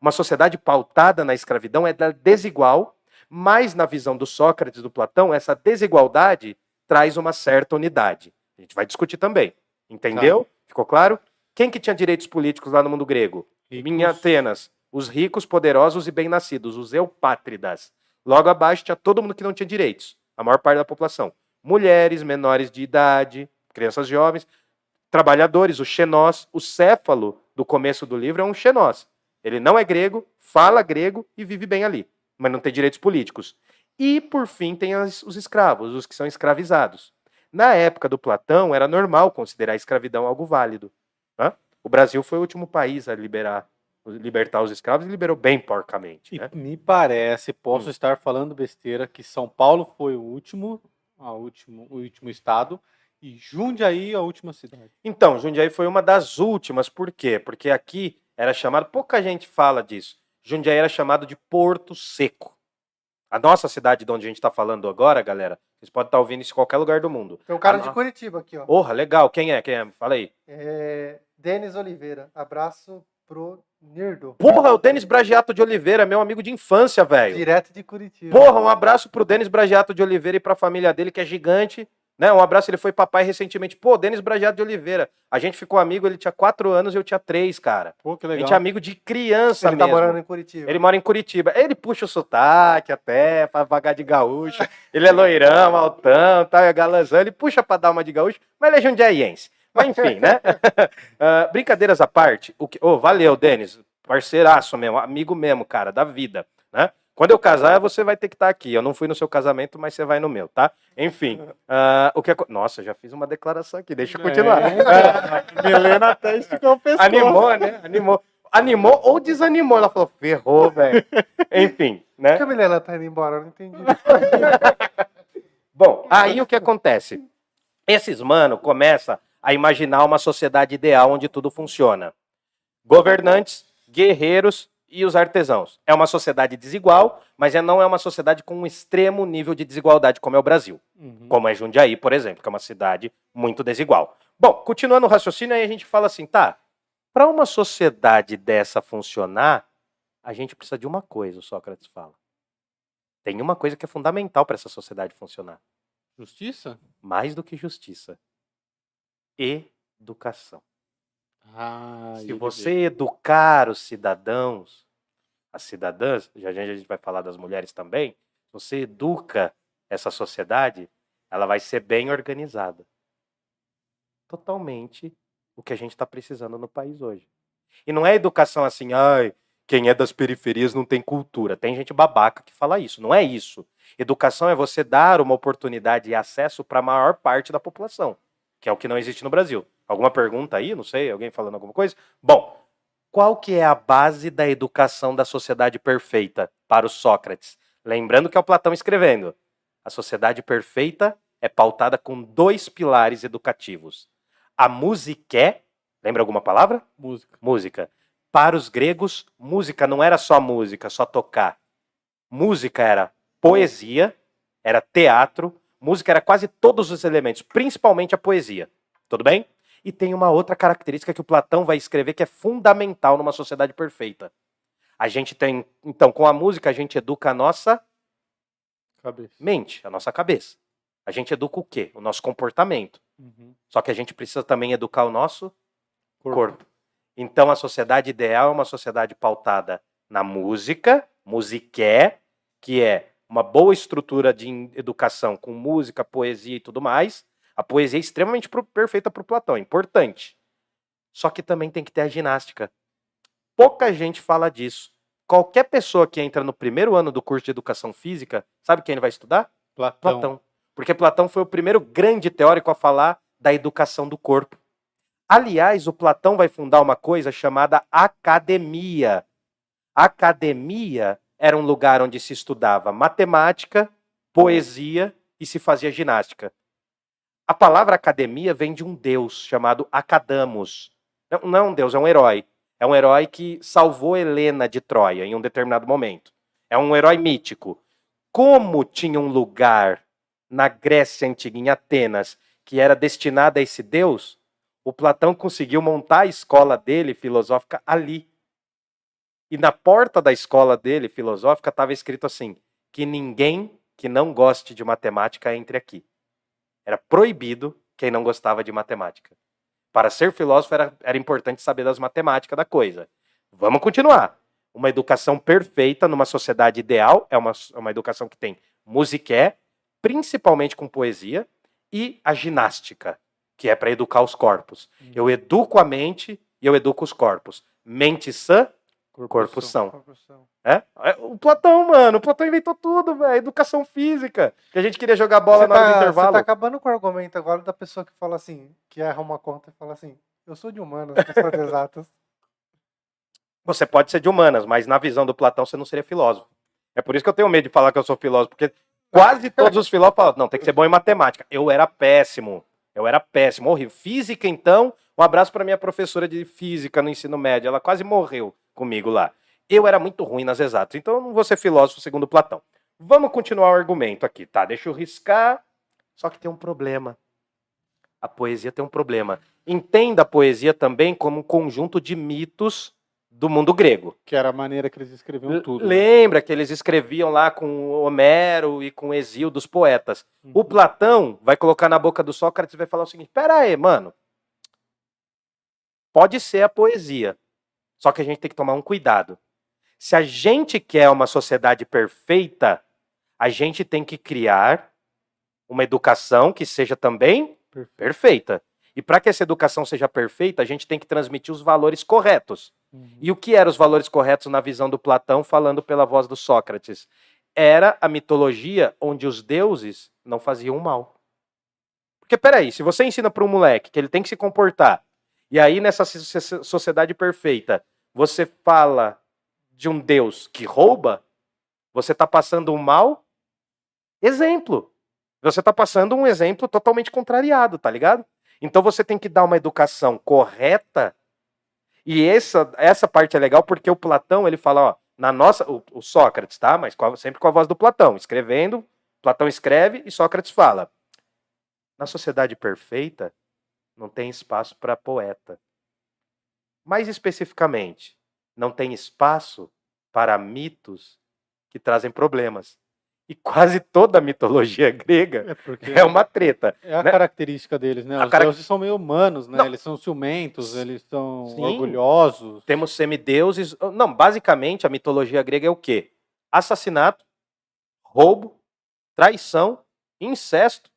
Uma sociedade pautada na escravidão é desigual, mas na visão do Sócrates, do Platão, essa desigualdade traz uma certa unidade. A gente vai discutir também. Entendeu? Ficou claro? Quem que tinha direitos políticos lá no mundo grego? Ricos. Em Atenas, os ricos, poderosos e bem-nascidos, os eupátridas. Logo abaixo tinha todo mundo que não tinha direitos, a maior parte da população. Mulheres, menores de idade, crianças jovens, trabalhadores, o xenós, o céfalo do começo do livro é um xenós. Ele não é grego, fala grego e vive bem ali, mas não tem direitos políticos. E, por fim, tem as- os escravos, os que são escravizados. Na época do Platão, era normal considerar a escravidão algo válido. né? O Brasil foi o último país a liberar, libertar os escravos e liberou bem porcamente. E Né? me parece, posso Hum. estar falando besteira, que São Paulo foi o último, a último, o último estado e Jundiaí a última cidade. Então, Jundiaí foi uma das últimas, por quê? Porque aqui era chamado, pouca gente fala disso, Jundiaí era chamado de Porto Seco. A nossa cidade de onde a gente está falando agora, galera, vocês podem estar ouvindo isso em qualquer lugar do mundo. Tem um cara Ah, de não. Curitiba aqui, ó. Porra, legal. Quem é? Quem é? Fala aí. É... Denis Oliveira. Abraço pro Nirdo. Porra, o Denis Bragiato de Oliveira, meu amigo de infância, velho. Direto de Curitiba. Porra, um abraço pro Denis Bragiato de Oliveira e pra família dele, que é gigante. Né? Um abraço, ele foi papai recentemente. Pô, Denis Bragiato de Oliveira. A gente ficou amigo, ele tinha quatro anos e eu tinha três, cara. Pô, que A legal. gente é amigo de criança Ele tá mesmo. morando em Curitiba. Ele mora em Curitiba. Ele puxa o sotaque até, pra vagar de gaúcho. Ele é loirão, altão, tá, é galanzão. Ele puxa pra dar uma de gaúcho, mas ele é jundiaiense. Mas enfim, né? Ah, brincadeiras à parte. O que... Ô, valeu, Denis. Parceiraço mesmo, amigo mesmo, cara, da vida, né? Quando eu casar, você vai ter que estar aqui. Eu não fui no seu casamento, mas você vai no meu, tá? Enfim. ah, o que Nossa, já fiz uma declaração aqui, deixa eu continuar. É, Milena até esticou o pescoço. Animou, né? Animou. Animou ou desanimou? Ela falou, ferrou, velho. Enfim, Por né? que a Milena tá indo embora? Eu não entendi. Bom, aí o que acontece? Esses mano começam a imaginar uma sociedade ideal onde tudo funciona. Governantes, guerreiros e os artesãos. É uma sociedade desigual, mas é- não é uma sociedade com um extremo nível de desigualdade como é o Brasil. Uhum. Como é Jundiaí, por exemplo, que é uma cidade muito desigual. Bom, continuando o raciocínio, aí a gente fala assim, tá, para uma sociedade dessa funcionar, a gente precisa de uma coisa, o Sócrates fala. Tem uma coisa que é fundamental para essa sociedade funcionar Justiça? mais do que justiça. Educação. Ah, Se você educar os cidadãos, as cidadãs, já já a gente vai falar das mulheres também, você educa essa sociedade, ela vai ser bem organizada. Totalmente o que a gente está precisando no país hoje. E não é educação assim, ai, quem é das periferias não tem cultura. Tem gente babaca que fala isso. Não é isso. Educação é você dar uma oportunidade e acesso para a maior parte da população, que é o que não existe no Brasil. Alguma pergunta aí? Não sei, alguém falando alguma coisa? Bom, qual que é a base da educação da sociedade perfeita para o Sócrates? Lembrando que é o Platão escrevendo. A sociedade perfeita é pautada com dois pilares educativos. A musiqué, lembra alguma palavra? Música. Música. Para os gregos, música não era só música, só tocar. Música era poesia, era teatro, música era quase todos os elementos, principalmente a poesia. Tudo bem? E tem uma outra característica que o Platão vai escrever que é fundamental numa sociedade perfeita. A gente tem, então, com a música, a gente educa a nossa Cabeça. mente, a nossa cabeça. A gente educa o quê? O nosso comportamento. Uhum. Só que a gente precisa também educar o nosso corpo. Então a sociedade ideal é uma sociedade pautada na música, musiqué, que é uma boa estrutura de educação com música, poesia e tudo mais. A poesia é extremamente pro- perfeita para o Platão, é importante. Só que também tem que ter a ginástica. Pouca gente fala disso. Qualquer pessoa que entra no primeiro ano do curso de educação física, sabe quem ele vai estudar? Platão. Platão. Porque Platão foi o primeiro grande teórico a falar da educação do corpo. Aliás, o Platão vai fundar uma coisa chamada academia. Academia era um lugar onde se estudava matemática, poesia e se fazia ginástica. A palavra academia vem de um deus chamado Acadamos. Não, não é um deus, é um herói. É um herói que salvou Helena de Troia em um determinado momento. É um herói mítico. Como tinha um lugar na Grécia Antiga, em Atenas, que era destinado a esse deus, o Platão conseguiu montar a escola dele filosófica ali. E na porta da escola dele filosófica estava escrito assim: que ninguém que não goste de matemática entre aqui. Era proibido quem não gostava de matemática. Para ser filósofo era, era importante saber das matemáticas da coisa. Vamos continuar. Uma educação perfeita numa sociedade ideal é uma, uma educação que tem musiqué, principalmente com poesia, e a ginástica, que é para educar os corpos. Hum. Eu educo a mente e eu educo os corpos. Mente sã, corpo são. Corpo são. É? É, O Platão, mano, o Platão inventou tudo, velho. Educação física. Que a gente queria jogar bola Você na hora do tá, intervalo. você tá acabando com o argumento agora da pessoa que fala assim, que erra uma conta e fala assim, eu sou de humanas, não sou de exatas. Você pode ser de humanas, mas na visão do Platão você não seria filósofo. É por isso que eu tenho medo de falar que eu sou filósofo, porque quase todos os filósofos falam, não, tem que ser bom em matemática. Eu era péssimo. Eu era péssimo, horrível. Física, então, um abraço para minha professora de física no ensino médio. Ela quase morreu comigo lá. Eu era muito ruim nas exatas, então eu não vou ser filósofo segundo Platão. Vamos continuar o argumento aqui, tá? Deixa eu riscar. Só que tem um problema. A poesia tem um problema. Entenda a poesia também como um conjunto de mitos do mundo grego. Que era a maneira que eles escreviam tudo. né? Lembra que eles escreviam lá com Homero e com Exílio dos poetas. Uhum. O Platão vai colocar na boca do Sócrates e vai falar o seguinte: pera aí, mano. Pode ser a poesia, só que a gente tem que tomar um cuidado. Se a gente quer uma sociedade perfeita, a gente tem que criar uma educação que seja também perfeita. E para que essa educação seja perfeita, a gente tem que transmitir os valores corretos. Uhum. E o que eram os valores corretos na visão do Platão, falando pela voz do Sócrates? Era a mitologia onde os deuses não faziam mal. Porque, peraí, se você ensina para um moleque que ele tem que se comportar, e aí nessa so- so- sociedade perfeita, você fala de um deus que rouba, você está passando um mau exemplo. Você está passando um exemplo totalmente contrariado, tá ligado? Então você tem que dar uma educação correta e essa, essa parte é legal porque o Platão, ele fala, ó, na nossa, o, o Sócrates, tá? Mas com a- sempre com a voz do Platão, escrevendo, Platão escreve e Sócrates fala. Na sociedade perfeita, não tem espaço para poeta. Mais especificamente, não tem espaço para mitos que trazem problemas. E quase toda a mitologia grega É é uma treta. é a né? característica deles, né? A Os cara- deuses são meio humanos, né? Não. Eles são ciumentos, eles são Sim. orgulhosos. Temos semideuses. Não, basicamente a mitologia grega é o quê? Assassinato, roubo, traição, incesto.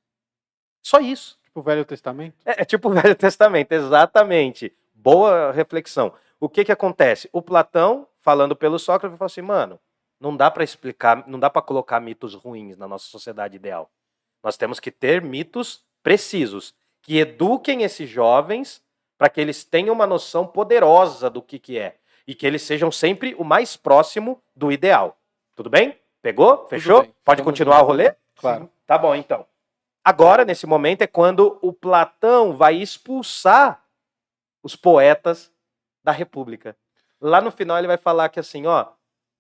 Só isso. Tipo o Velho Testamento. É, é tipo o Velho Testamento, exatamente. Boa reflexão. O que que acontece? O Platão, falando pelo Sócrates, falou assim, mano, não dá para explicar, não dá para colocar mitos ruins na nossa sociedade ideal. Nós temos que ter mitos precisos que eduquem esses jovens para que eles tenham uma noção poderosa do que que é e que eles sejam sempre o mais próximo do ideal. Tudo bem? Pegou? Fechou? Pode Estamos continuar o rolê? Claro. Tá bom, então. Agora, nesse momento, é quando o Platão vai expulsar os poetas da República. Lá no final, ele vai falar que assim, ó,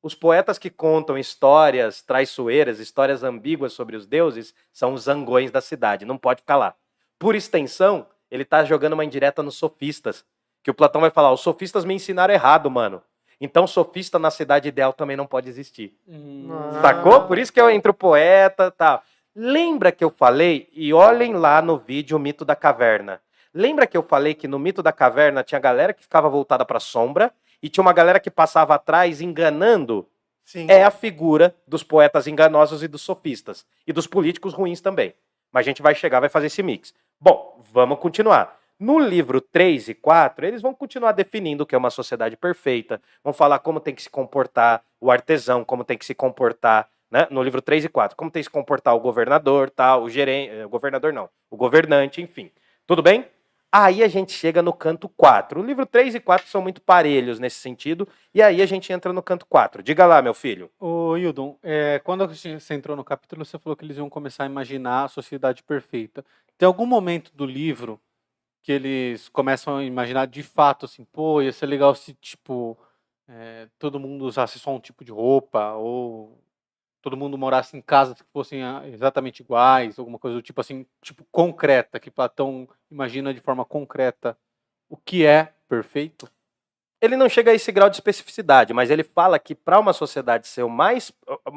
os poetas que contam histórias traiçoeiras, histórias ambíguas sobre os deuses, são os zangões da cidade. Não pode ficar lá. Por extensão, ele tá jogando uma indireta nos sofistas. Que o Platão vai falar: os sofistas me ensinaram errado, mano. Então, sofista na cidade ideal também não pode existir. Ah. Sacou? Por isso que eu entro poeta tal. Lembra que eu falei, e olhem lá no vídeo o mito da caverna. Lembra que eu falei que no mito da caverna tinha galera que ficava voltada para sombra e tinha uma galera que passava atrás enganando? Sim. É a figura dos poetas enganosos e dos sofistas. E dos políticos ruins também. Mas a gente vai chegar, vai fazer esse mix. Bom, vamos continuar. No livro 3 e 4, eles vão continuar definindo o que é uma sociedade perfeita, vão falar como tem que se comportar o artesão, como tem que se comportar né? No livro 3 e 4. Como tem que se comportar o governador, tal, o gerente. O governador não, o governante, enfim. Tudo bem? Aí a gente chega no canto 4. O livro 3 e 4 são muito parelhos nesse sentido, e aí a gente entra no canto 4. Diga lá, meu filho. Ô, Hildon, é, quando você entrou no capítulo, você falou que eles iam começar a imaginar a sociedade perfeita. Tem algum momento do livro que eles começam a imaginar de fato, assim, pô, ia ser legal se, tipo, é, todo mundo usasse só um tipo de roupa, ou todo mundo morasse em casas que fossem ah, exatamente iguais, alguma coisa do tipo assim, tipo concreta, que Platão imagina de forma concreta o que é perfeito? Ele não chega a esse grau de especificidade, mas ele fala que para uma sociedade ser o mais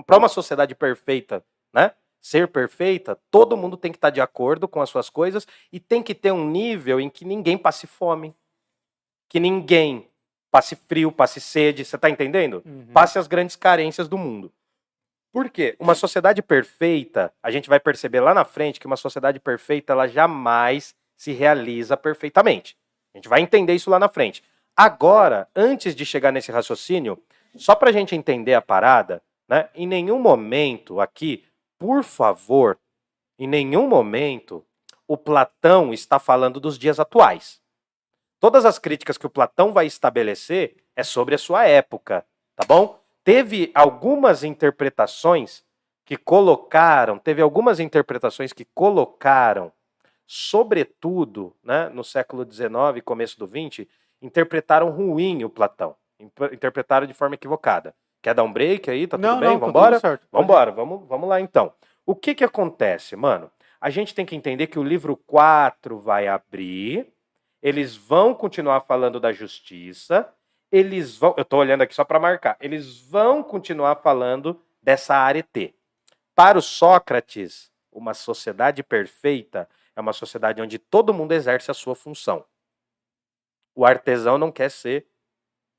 para uma sociedade perfeita, né? Ser perfeita, todo mundo tem que estar tá de acordo com as suas coisas e tem que ter um nível em que ninguém passe fome, que ninguém passe frio, passe sede, você está entendendo? Uhum. Passe as grandes carências do mundo. Por quê? Uma sociedade perfeita, a gente vai perceber lá na frente que uma sociedade perfeita, ela jamais se realiza perfeitamente. A gente vai entender isso lá na frente. Agora, antes de chegar nesse raciocínio, só para a gente entender a parada, né, em nenhum momento aqui, por favor, em nenhum momento o Platão está falando dos dias atuais. Todas as críticas que o Platão vai estabelecer é sobre a sua época, tá bom? Teve algumas interpretações que colocaram, teve algumas interpretações que colocaram, sobretudo né, no século XIX e começo do XX, interpretaram ruim o Platão, interpretaram de forma equivocada. Quer dar um break aí? Tá tudo não, bem? Não, vamos embora? Tá vamos embora, vamos, vamos lá então. O que que acontece, mano? A gente tem que entender que o livro 4 vai abrir, eles vão continuar falando da justiça, eles vão, eu estou olhando aqui só para marcar, eles vão continuar falando dessa arete. Para o Sócrates, uma sociedade perfeita é uma sociedade onde todo mundo exerce a sua função. O artesão não quer ser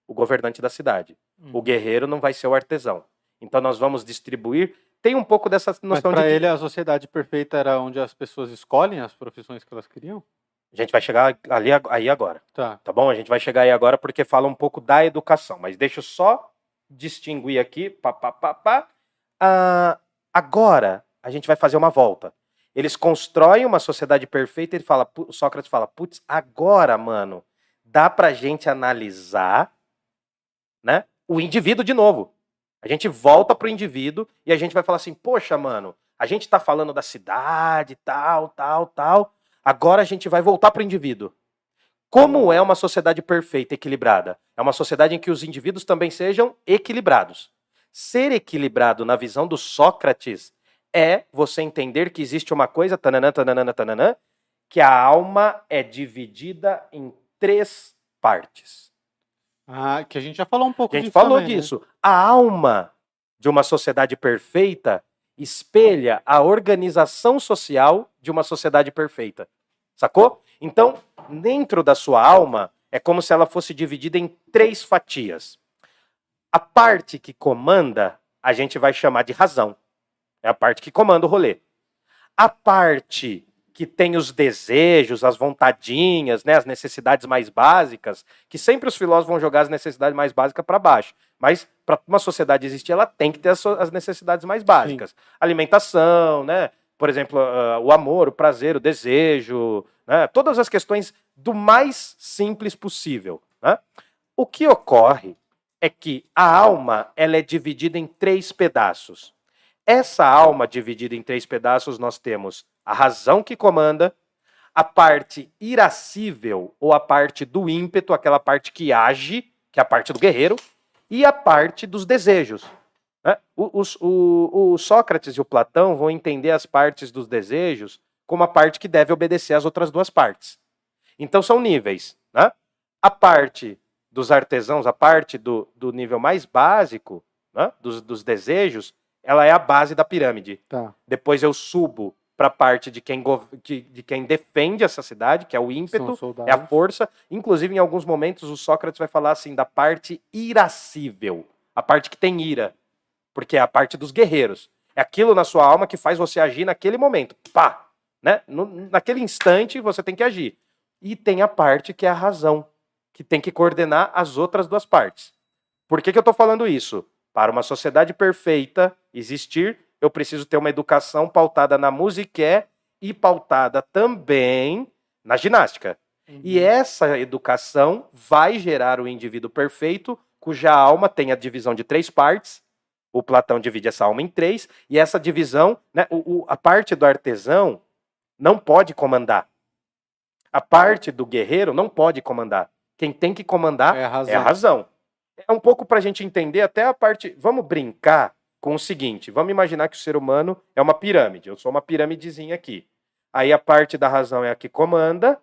o governante da cidade. Hum. O guerreiro não vai ser o artesão. Então nós vamos distribuir. Tem um pouco dessa noção Mas para de. ele, a sociedade perfeita era onde as pessoas escolhem as profissões que elas queriam? A gente vai chegar ali aí agora. Tá. Tá bom? A gente vai chegar aí agora porque fala um pouco da educação. Mas deixa eu só distinguir aqui. Pá, pá, pá, pá. Ah, agora a gente vai fazer uma volta. Eles constroem uma sociedade perfeita e ele fala, o Sócrates fala, putz, agora, mano, dá pra gente analisar né, o indivíduo de novo. A gente volta pro indivíduo e a gente vai falar assim, poxa, mano, a gente tá falando da cidade, tal, tal, tal, Agora a gente vai voltar para o indivíduo. Como é uma sociedade perfeita, equilibrada? É uma sociedade em que os indivíduos também sejam equilibrados. Ser equilibrado na visão do Sócrates é você entender que existe uma coisa, tananã, tananã, tananã, que a alma é dividida em três partes. Ah, que a gente já falou um pouco disso. A gente disso falou também, né? disso. Né? A alma de uma sociedade perfeita espelha a organização social de uma sociedade perfeita. Sacou? Então, dentro da sua alma, é como se ela fosse dividida em três fatias. A parte que comanda, a gente vai chamar de razão. É a parte que comanda o rolê. A parte que tem os desejos, as vontadinhas, né, as necessidades mais básicas, que sempre os filósofos vão jogar as necessidades mais básicas para baixo. Mas para uma sociedade existir, ela tem que ter as, necessidades mais básicas. Sim. Alimentação, né? Por exemplo, uh, o amor, o prazer, o desejo, né? todas as questões do mais simples possível. Né? O que ocorre é que a alma ela é dividida em três pedaços. Essa alma dividida em três pedaços, nós temos a razão que comanda, a parte irascível, ou a parte do ímpeto, aquela parte que age, que é a parte do guerreiro, e a parte dos desejos? O, o, o, Sócrates e o Platão vão entender as partes dos desejos como a parte que deve obedecer às outras duas partes. Então são níveis. Né? A parte dos artesãos, a parte do, do nível mais básico, né? dos, dos, desejos, ela é a base da pirâmide. Tá. Depois eu subo para a parte de quem, de, de, quem defende essa cidade, que é o ímpeto, é a força. Inclusive, em alguns momentos, o Sócrates vai falar assim da parte irascível, a parte que tem ira porque é a parte dos guerreiros. É aquilo na sua alma que faz você agir naquele momento. Pá! Né? No, naquele instante você tem que agir. E tem a parte que é a razão, que tem que coordenar as outras duas partes. Por que, que eu estou falando isso? Para uma sociedade perfeita existir, eu preciso ter uma educação pautada na música e pautada também na ginástica. E Uhum. essa educação vai gerar o indivíduo perfeito, cuja alma tem a divisão de três partes. O Platão divide essa alma em três, e essa divisão, né, o- o- a parte do artesão não pode comandar. A parte do guerreiro não pode comandar. Quem tem que comandar É a razão. é a razão. É um pouco para a gente entender até a parte. Vamos brincar com o seguinte: vamos imaginar que o ser humano é uma pirâmide. Eu sou uma piramidezinha aqui. Aí a parte da razão é a que comanda.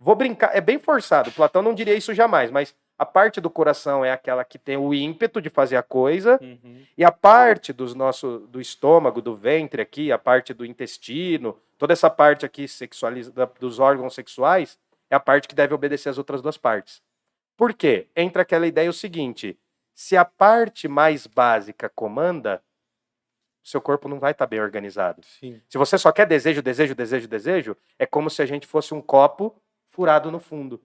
Vou brincar, é bem forçado. Platão não diria isso jamais, mas a parte do coração é aquela que tem o ímpeto de fazer a coisa. Uhum. E a parte dos nosso, do estômago, do ventre aqui, a parte do intestino, toda essa parte aqui sexualiza, da- dos órgãos sexuais, é a parte que deve obedecer às outras duas partes. Por quê? Entra aquela ideia o seguinte: se a parte mais básica comanda, seu corpo não vai estar bem organizado. Sim. Se você só quer desejo, desejo, desejo, desejo, é como se a gente fosse um copo furado no fundo.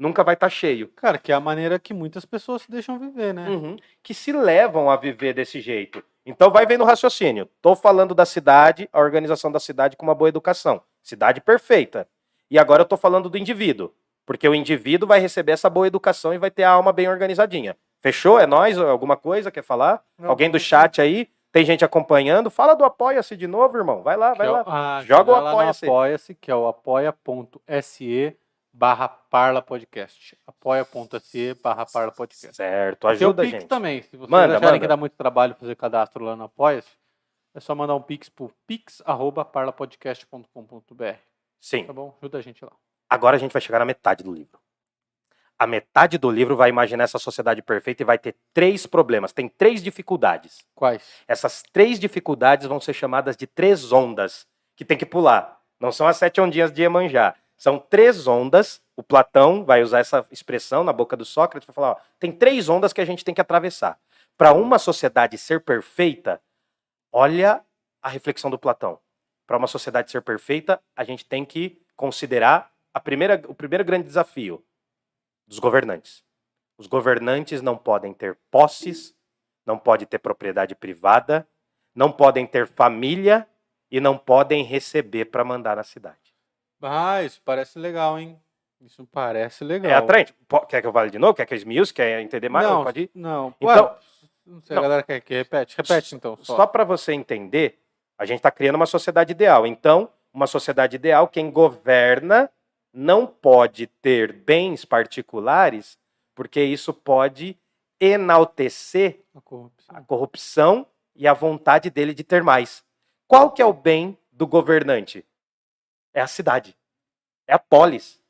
Nunca vai estar cheio. Cara, que é a maneira que muitas pessoas se deixam viver, né? Uhum. que se levam a viver desse jeito. Então vai vendo o raciocínio. Estou falando da cidade, a organização da cidade com uma boa educação. Cidade perfeita. E agora eu estou falando do indivíduo. Porque o indivíduo vai receber essa boa educação e vai ter a alma bem organizadinha. Fechou? É nós? Alguma coisa? Quer falar? Não, Alguém do chat aí? Tem gente acompanhando? Fala do Apoia-se de novo, irmão. Vai lá, vai é o- lá. ah, Joga o Apoia-se. Apoia-se, que é o apoia.se barra Parla Podcast. Apoia.se barra Parla Podcast. Certo, ajuda a Pix gente. também. Se vocês Manda, acharem manda. que dá muito trabalho fazer cadastro lá no Apoia-se, é só mandar um Pix pro pix.parlapodcast.com.br. Sim. Tá bom? Ajuda a gente lá. Agora a gente vai chegar na metade do livro. A metade do livro vai imaginar essa sociedade perfeita e vai ter três problemas. Tem três dificuldades. Quais? Essas três dificuldades vão ser chamadas de três ondas que tem que pular. Não são as sete ondinhas de Iemanjá. São três ondas. O Platão vai usar essa expressão na boca do Sócrates para falar: ó, tem três ondas que a gente tem que atravessar. Para uma sociedade ser perfeita, olha a reflexão do Platão. Para uma sociedade ser perfeita, a gente tem que considerar a primeira, o primeiro grande desafio dos governantes. Os governantes não podem ter posses, não podem ter propriedade privada, não podem ter família e não podem receber para mandar na cidade. Ah, isso parece legal, hein? Isso parece legal. É atraente. Quer que eu fale de novo? Quer que eu esmiúce? Quer entender mais? Não, Pode ir? não. Então- Ué, não sei, não. a galera quer que repete. Repete então. Só. Só para você entender, a gente está criando uma sociedade ideal. Então, uma sociedade ideal, quem governa não pode ter bens particulares, porque isso pode enaltecer A corrupção. a corrupção e a vontade dele de ter mais. Qual que é o bem do governante? É a cidade. É a polis.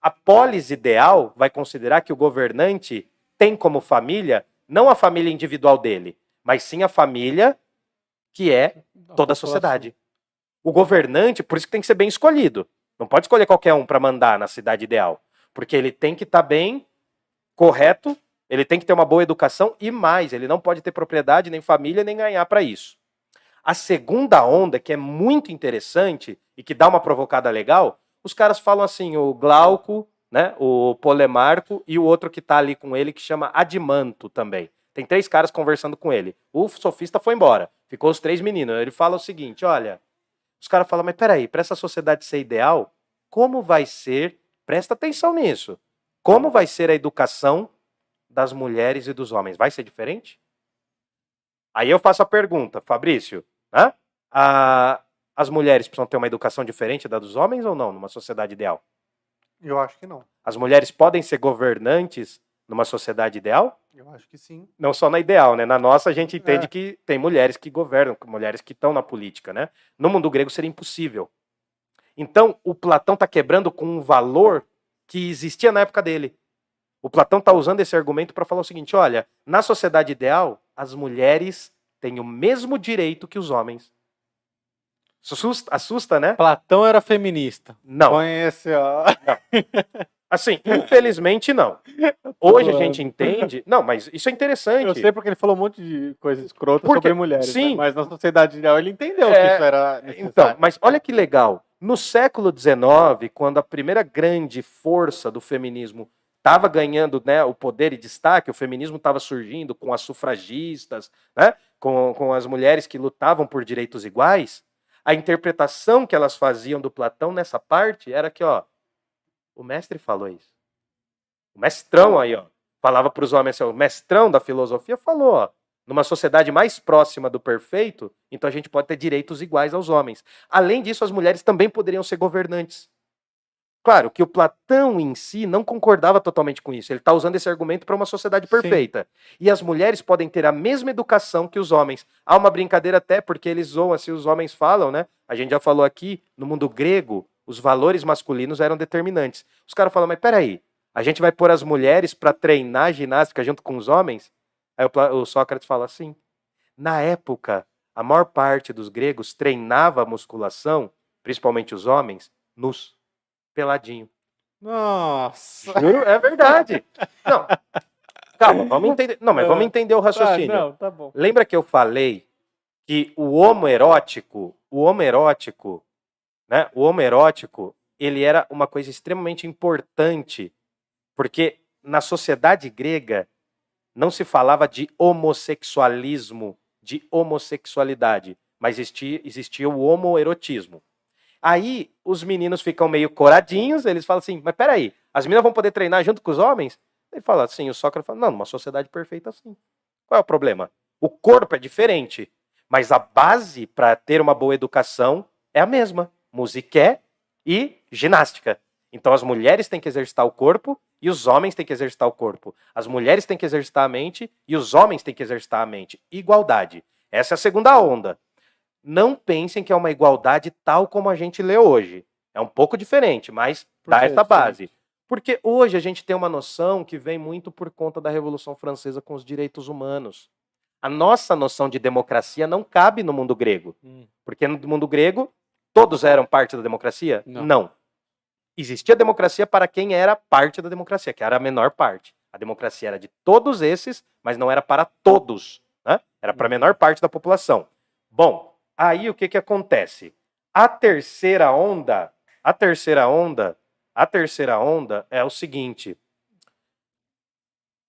A polis ideal vai considerar que o governante tem como família não a família individual dele, mas sim a família que é toda a sociedade. O governante, por isso que tem que ser bem escolhido. Não pode escolher qualquer um para mandar na cidade ideal, porque ele tem que estar bem correto, ele tem que ter uma boa educação e mais, ele não pode ter propriedade, nem família, nem ganhar para isso. A segunda onda, que é muito interessante e que dá uma provocada legal, os caras falam assim, o Glauco, né, o Polemarco e o outro que tá ali com ele que chama Adimanto também. Tem três caras conversando com ele. O sofista foi embora. Ficou os três meninos. Ele fala o seguinte: olha, os caras falam, mas peraí, para essa sociedade ser ideal, como vai ser? Presta atenção nisso. Como vai ser a educação das mulheres e dos homens? Vai ser diferente? Aí eu faço a pergunta, Fabrício, né? A- as mulheres precisam ter uma educação diferente da dos homens ou não, numa sociedade ideal? Eu acho que não. As mulheres podem ser governantes numa sociedade ideal? Eu acho que sim. Não só na ideal, né? Na nossa a gente entende É. que tem mulheres que governam, mulheres que estão na política, né? No mundo grego seria impossível. Então, o Platão está quebrando com um valor que existia na época dele. O Platão está usando esse argumento para falar o seguinte: olha, na sociedade ideal, as mulheres têm o mesmo direito que os homens. Isso Assusta, assusta né? Platão era feminista. Não. Conhece, ó. Assim, infelizmente não. Hoje a gente entende. Não, mas isso é interessante. Eu sei porque ele falou um monte de coisa escrota Porque- sobre mulheres. sim. né? Mas na sociedade ideal ele entendeu É, que isso era necessário. Então, mas olha que legal. No século XIX, quando a primeira grande força do feminismo estava ganhando né, o poder e destaque, o feminismo estava surgindo com as sufragistas, né, com, com as mulheres que lutavam por direitos iguais, a interpretação que elas faziam do Platão nessa parte era que, ó, o mestre falou isso. O mestrão aí, ó, falava para os homens, assim, o mestrão da filosofia falou, ó, numa sociedade mais próxima do perfeito, então a gente pode ter direitos iguais aos homens. Além disso, as mulheres também poderiam ser governantes. Claro que o Platão em si não concordava totalmente com isso. Ele está usando esse argumento para uma sociedade perfeita. Sim. E as mulheres podem ter a mesma educação que os homens. Há uma brincadeira até, porque eles zoam assim, os homens falam, né? A gente já falou aqui, no mundo grego, os valores masculinos eram determinantes. Os caras falam, mas peraí, a gente vai pôr as mulheres para treinar ginástica junto com os homens? Aí o, Sócrates fala assim: na época, a maior parte dos gregos treinava a musculação, principalmente os homens, nus peladinho. Nossa! É verdade. Não. Calma, vamos entender. Não, mas vamos entender o tá, raciocínio. não, tá bom. Lembra que eu falei que o homoerótico, o homoerótico, né? O homoerótico, ele era uma coisa extremamente importante, porque na sociedade grega não se falava de homossexualismo, de homossexualidade, mas existia, existia o homoerotismo. Aí os meninos ficam meio coradinhos, eles falam assim, mas peraí, as meninas vão poder treinar junto com os homens? Ele fala assim, o Sócrates fala, não, numa sociedade perfeita assim. Qual é o problema? O corpo é diferente, mas a base para ter uma boa educação é a mesma, musiqué e ginástica. Então as mulheres têm que exercitar o corpo e os homens têm que exercitar o corpo. As mulheres têm que exercitar a mente e os homens têm que exercitar a mente. Igualdade. Essa é a segunda onda não pensem que é uma igualdade tal como a gente lê hoje. É um pouco diferente, mas dá essa base. Porque hoje a gente tem uma noção que vem muito por conta da Revolução Francesa com os direitos humanos. A nossa noção de democracia não cabe no mundo grego. Hum. Porque no mundo grego, todos eram parte da democracia? Não. não. Existia democracia para quem era parte da democracia, que era a menor parte. A democracia era de todos esses, mas não era para todos. Né? Era para a hum. menor parte da população. Bom, Aí o que, que acontece? A terceira onda, a terceira onda, a terceira onda é o seguinte: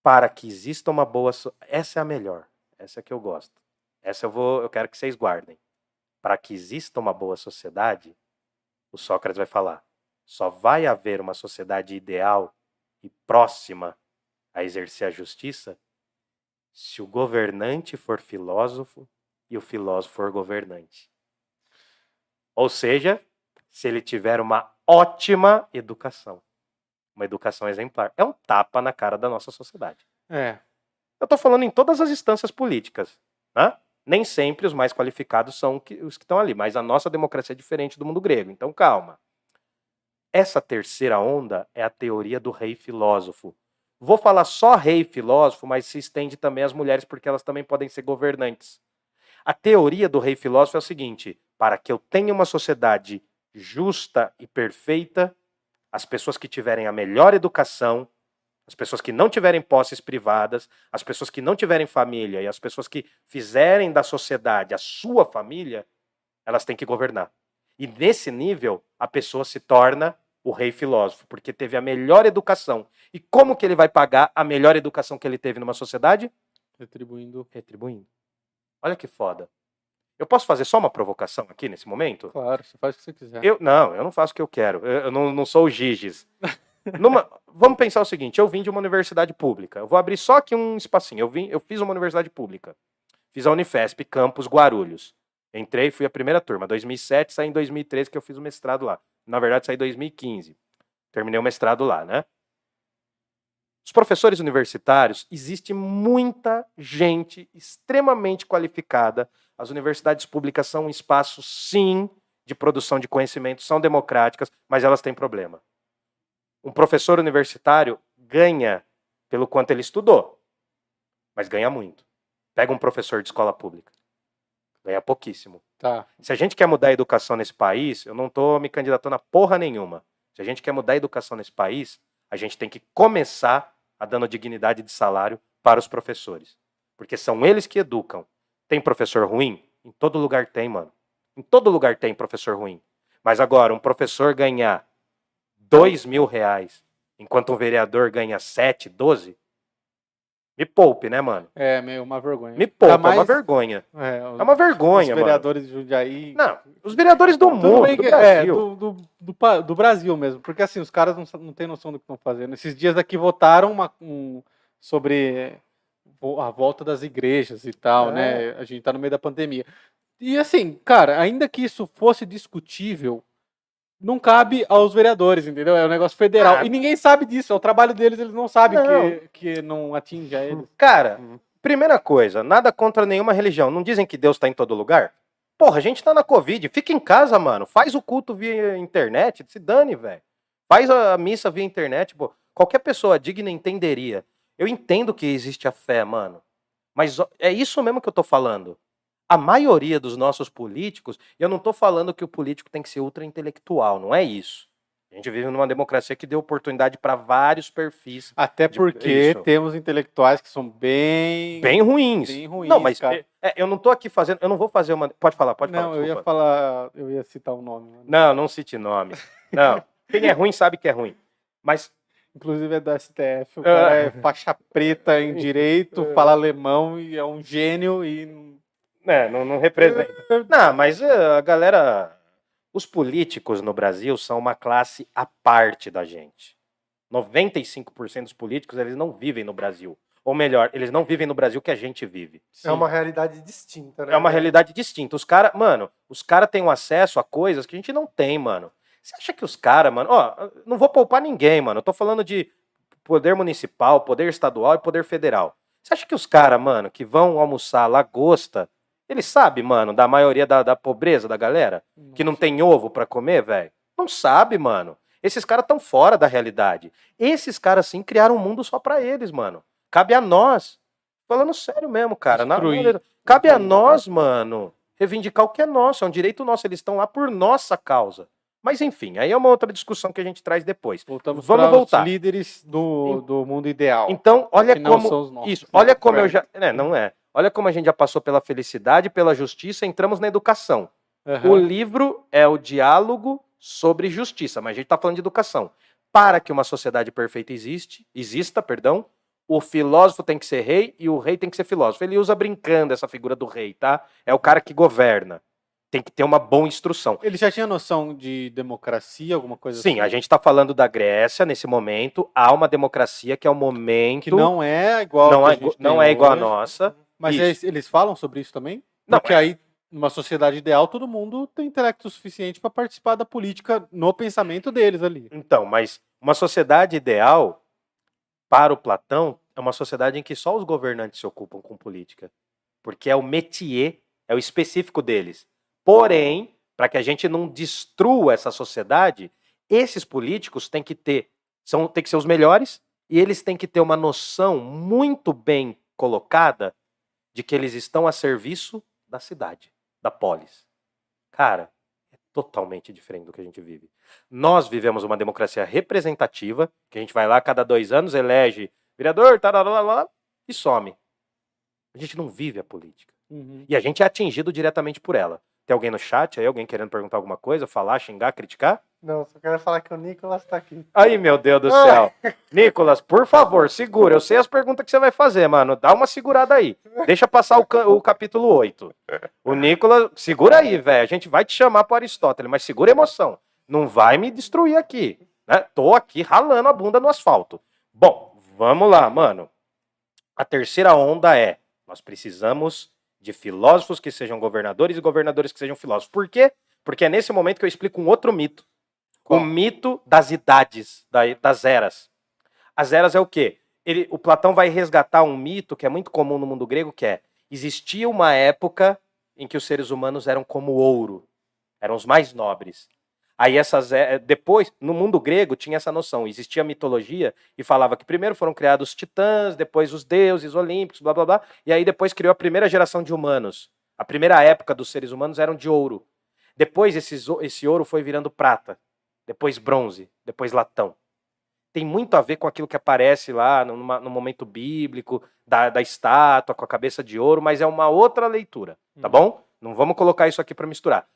para que exista uma boa, essa é a melhor, essa é que eu gosto. Essa eu vou, eu quero que vocês guardem. Para que exista uma boa sociedade, o Sócrates vai falar: só vai haver uma sociedade ideal e próxima a exercer a justiça se o governante for filósofo e o filósofo for governante. Ou seja, se ele tiver uma ótima educação. Uma educação exemplar. É um tapa na cara da nossa sociedade. É. Eu estou falando em todas as instâncias políticas. Né? Nem sempre os mais qualificados são os que estão ali, mas a nossa democracia é diferente do mundo grego. Então, calma. Essa terceira onda é a teoria do rei filósofo. Vou falar só rei filósofo, mas se estende também às mulheres, porque elas também podem ser governantes. A teoria do rei filósofo é o seguinte: para que eu tenha uma sociedade justa e perfeita, as pessoas que tiverem a melhor educação, as pessoas que não tiverem posses privadas, as pessoas que não tiverem família e as pessoas que fizerem da sociedade a sua família, elas têm que governar. E nesse nível, a pessoa se torna o rei filósofo, porque teve a melhor educação. E como que ele vai pagar a melhor educação que ele teve numa sociedade? Retribuindo. Retribuindo. Olha que foda. Eu posso fazer só uma provocação aqui nesse momento? Claro, você faz o que você quiser. Eu, não, eu não faço o que eu quero. Eu, eu não, não sou o Giges. Numa, vamos pensar o seguinte: eu vim de uma universidade pública. Eu vou abrir só aqui um espacinho. Eu, vim, eu fiz uma universidade pública. Fiz a Unifesp, campus Guarulhos. Entrei, fui a primeira turma. 2007, saí em 2013 que eu fiz o mestrado lá. Na verdade, saí em 2015. Terminei o mestrado lá, né? Os professores universitários, existe muita gente extremamente qualificada. As universidades públicas são um espaço, sim, de produção de conhecimento, são democráticas, mas elas têm problema. Um professor universitário ganha pelo quanto ele estudou, mas ganha muito. Pega um professor de escola pública, ganha pouquíssimo. Tá. Se a gente quer mudar a educação nesse país, eu não estou me candidatando a porra nenhuma. Se a gente quer mudar a educação nesse país, a gente tem que começar a dando dignidade de salário para os professores. Porque são eles que educam. Tem professor ruim? Em todo lugar tem, mano. Em todo lugar tem professor ruim. Mas agora, um professor ganhar dois mil reais, enquanto um vereador ganha sete, doze, Me poupe, né, mano? É, meio uma vergonha. Me poupe, Ainda é uma mais- vergonha. É, É uma os vergonha, mano. vereadores de Jundiaí. Não, os vereadores do Tudo mundo, do que- Brasil. É, do, do, do do Brasil mesmo. Porque assim, os caras não, não têm noção do que estão fazendo. Esses dias aqui votaram uma- um- sobre a volta das igrejas e tal, É. né? A gente tá no meio da pandemia. E assim, cara, ainda que isso fosse discutível, não cabe aos vereadores, entendeu? É um negócio federal. Ah. E ninguém sabe disso, é o trabalho deles, eles não sabem Não. Que, que não atinge a eles. Cara, Uhum. primeira coisa, nada contra nenhuma religião. Não dizem que Deus tá em todo lugar? Porra, a gente tá na Covid. Fica em casa, mano. Faz o culto via internet. Se dane, velho. Faz a missa via internet, pô. Qualquer pessoa digna entenderia. Eu entendo que existe a fé, mano. Mas é isso mesmo que eu tô falando. A maioria dos nossos políticos, eu não tô falando que o político tem que ser ultra intelectual, não é isso. A gente vive numa democracia que deu oportunidade para vários perfis Até De- porque isso. temos intelectuais que são bem, bem ruins. bem ruins. Não, mas cara. é, eu não tô aqui fazendo. Eu não vou fazer uma. Pode falar, pode não, falar. eu ia falar, eu ia citar o nome. Não, não cite nome. Não. Quem é ruim sabe que é ruim. Mas Inclusive é do STF, o cara é faixa preta em direito, fala alemão e é um gênio e né, não, não representa. Não, mas é, a galera. Os políticos no Brasil são uma classe à parte da gente. 95% dos políticos eles não vivem no Brasil. Ou melhor, eles não vivem no Brasil que a gente vive. É uma realidade distinta, né? É uma realidade distinta. Os caras, mano, os caras têm um acesso a coisas que a gente não tem, mano. Você acha que os caras, mano, ó, não vou poupar ninguém, mano. Eu tô falando de poder municipal, poder estadual e poder federal. Você acha que os caras, mano, que vão almoçar lagosta, eles sabem, mano, da maioria da, da pobreza da galera? Que não tem ovo pra comer, velho? Não sabe, mano. Esses caras estão fora da realidade. Esses caras, sim, criaram um mundo só pra eles, mano. Cabe a nós. Falando sério mesmo, cara. na- cabe a nós, mano, reivindicar o que é nosso. É um direito nosso. Eles estão lá por nossa causa. Mas enfim, aí é uma outra discussão que a gente traz depois. Voltamos Vamos para voltar. os líderes do, do mundo ideal. Então, olha como. são os nossos. Isso, olha como eu já. É, não é. Olha como a gente já passou pela felicidade, pela justiça, entramos na educação. Aham. O livro é o diálogo sobre justiça, mas a gente está falando de educação. Para que uma sociedade perfeita existe, exista, perdão, o filósofo tem que ser rei e o rei tem que ser filósofo. Ele usa brincando essa figura do rei, tá? É o cara que governa. Tem que ter uma boa instrução. Ele já tinha noção de democracia, alguma coisa Sim, assim? a gente está falando da Grécia nesse momento. Há uma democracia que é o momento. Que não é igual não a é, não é igual a nossa. Mas Isso. eles, falam sobre isso também? Não, Porque aí, numa sociedade ideal, todo mundo tem intelecto suficiente para participar da política no pensamento deles ali. Então, mas uma sociedade ideal, para o Platão, é uma sociedade em que só os governantes se ocupam com política. Porque é o métier, é o específico deles. Porém, para que a gente não destrua essa sociedade, esses políticos têm que ter, são, têm que ser os melhores, e eles têm que ter uma noção muito bem colocada de que eles estão a serviço da cidade, da polis. Cara, é totalmente diferente do que a gente vive. Nós vivemos uma democracia representativa, que a gente vai lá cada dois anos, elege vereador, tarará, e some. A gente não vive a política. E a gente é atingido diretamente por ela. Tem alguém no chat aí, alguém querendo perguntar alguma coisa, falar, xingar, criticar? Não, só quero falar que o Nicolas tá aqui. Aí, meu Deus do céu. Nicolas, por favor, segura. Eu sei as perguntas que você vai fazer, mano. Dá uma segurada aí. Deixa passar o, o capítulo 8. O Nicolas, segura aí, velho. A gente vai te chamar para Aristóteles, mas segura a emoção. Não vai me destruir aqui. Né? Tô aqui ralando a bunda no asfalto. Bom, vamos lá, mano. A terceira onda é: nós precisamos de filósofos que sejam governadores e governadores que sejam filósofos. Por quê? Porque é nesse momento que eu explico um outro mito. Qual? O mito das idades, da- das eras. As eras é o quê? Ele, o Platão vai resgatar um mito que é muito comum no mundo grego, que é existia uma época em que os seres humanos eram como ouro, eram os mais nobres. Aí essas é- depois no mundo grego tinha essa noção, existia a mitologia e falava que primeiro foram criados os titãs, depois os deuses olímpicos, blá blá blá, e aí depois criou a primeira geração de humanos. A primeira época dos seres humanos eram de ouro. Depois esses esse ouro foi virando prata, depois bronze, depois latão. Tem muito a ver com aquilo que aparece lá numa- no momento bíblico, da, da estátua com a cabeça de ouro, mas é uma outra leitura, tá Hum. bom? Não vamos colocar isso aqui para misturar.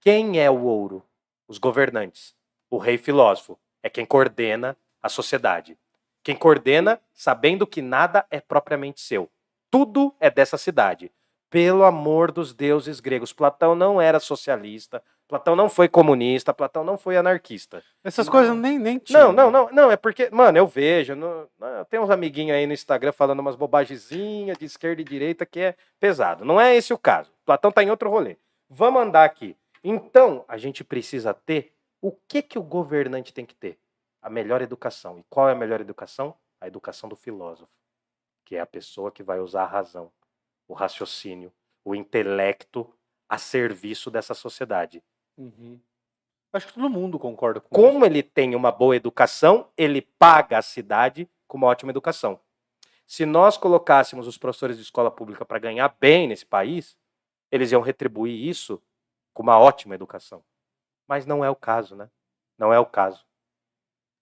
Quem é o ouro? Os governantes. O rei filósofo é quem coordena a sociedade. Quem coordena, sabendo que nada é propriamente seu. Tudo é dessa cidade. Pelo amor dos deuses gregos. Platão não era socialista, Platão não foi comunista, Platão não foi anarquista. Essas coisas nem, nem tinha. Não, não, não, não, é porque, mano, eu vejo, no, tem uns amiguinhos aí no Instagram falando umas bobagemzinhas de esquerda e direita que é pesado. Não é esse o caso. Platão tá em outro rolê. Vamos andar aqui. Então, a gente precisa ter o que que o governante tem que ter? A melhor educação. E qual é a melhor educação? A educação do filósofo, que é a pessoa que vai usar a razão, o raciocínio, o intelecto a serviço dessa sociedade. Uhum. Acho que todo mundo concorda com isso. Como ele tem uma boa educação, ele paga a cidade com uma ótima educação. Se nós colocássemos os professores de escola pública para ganhar bem nesse país, eles iam retribuir isso com uma ótima educação. Mas não é o caso, né? Não é o caso.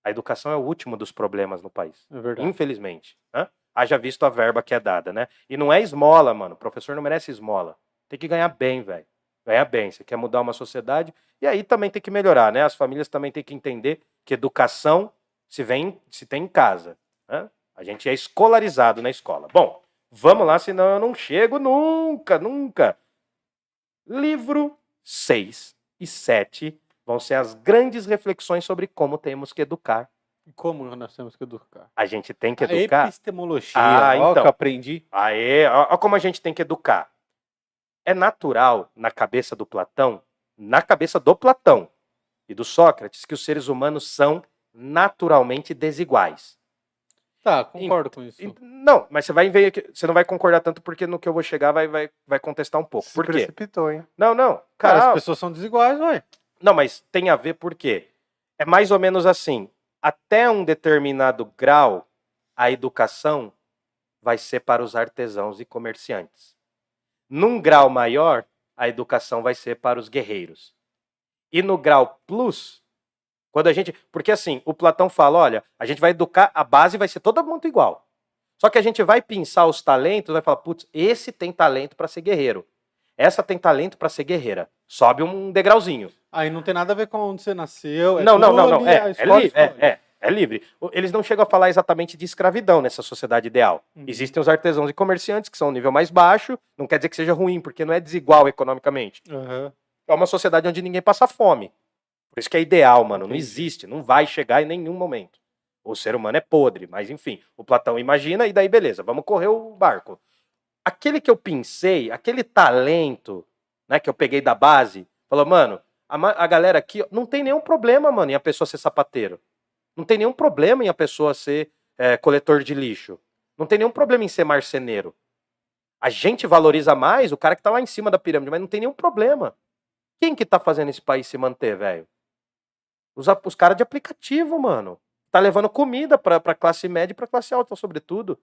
A educação é o último dos problemas no país. É verdade. Infelizmente. Né? Haja visto a verba que é dada, né? E não é esmola, mano. O professor não merece esmola. Tem que ganhar bem, velho. Ganhar bem. Você quer mudar uma sociedade. E aí também tem que melhorar, né? As famílias também têm que entender que educação se, vem, se tem em casa. Né? A gente é escolarizado na escola. Bom, vamos lá, senão eu não chego nunca, nunca. Livro 6 e 7 vão ser as grandes reflexões sobre como temos que educar. Como nós temos que educar? A gente tem que A educar. epistemologia. Ah, ó, então. que eu aprendi. Aê, ó, ó como a gente tem que educar. É natural na cabeça do Platão, na cabeça do Platão e do Sócrates, que os seres humanos são naturalmente desiguais. Tá, concordo com isso. E- Não, mas você vai ver aqui, você não vai concordar tanto porque no que eu vou chegar vai, vai, vai contestar um pouco. Se Por quê? precipitou, hein? Não, não, Cara, cara, as pessoas são desiguais, ué. não, mas tem a ver por quê? É mais ou menos assim. Até um determinado grau, a educação vai ser para os artesãos e comerciantes. Num grau maior, a educação vai ser para os guerreiros. E no grau plus, quando a gente. Porque assim, o Platão fala: olha, a gente vai educar, a base vai ser todo mundo igual. Só que a gente vai pensar os talentos, vai falar: putz, esse tem talento para ser guerreiro. Essa tem talento para ser guerreira. Sobe um degrauzinho. Aí não tem nada a ver com onde você nasceu. é não, não, não, não. É, é, é, é, é livre. Eles não chegam a falar exatamente de escravidão nessa sociedade ideal. Uhum. Existem os artesãos e comerciantes, que são um nível mais baixo. Não quer dizer que seja ruim, porque não é desigual economicamente. Aham. É uma sociedade onde ninguém passa fome. Por isso que é ideal, mano. Não existe, não vai chegar em nenhum momento. O ser humano é podre, mas enfim, o Platão imagina e daí beleza, vamos correr o barco. Aquele que eu pensei, aquele talento, né, que eu peguei da base, falou, mano, a, a galera aqui ó, não tem nenhum problema, mano, em a pessoa ser sapateiro. Não tem nenhum problema em a pessoa ser é, coletor de lixo. Não tem nenhum problema em ser marceneiro. A gente valoriza mais o cara que tá lá em cima da pirâmide, mas não tem nenhum problema. Quem que tá fazendo esse país se manter, velho? Os, os caras de aplicativo, mano. Tá levando comida pra, pra classe média e pra classe alta, sobretudo.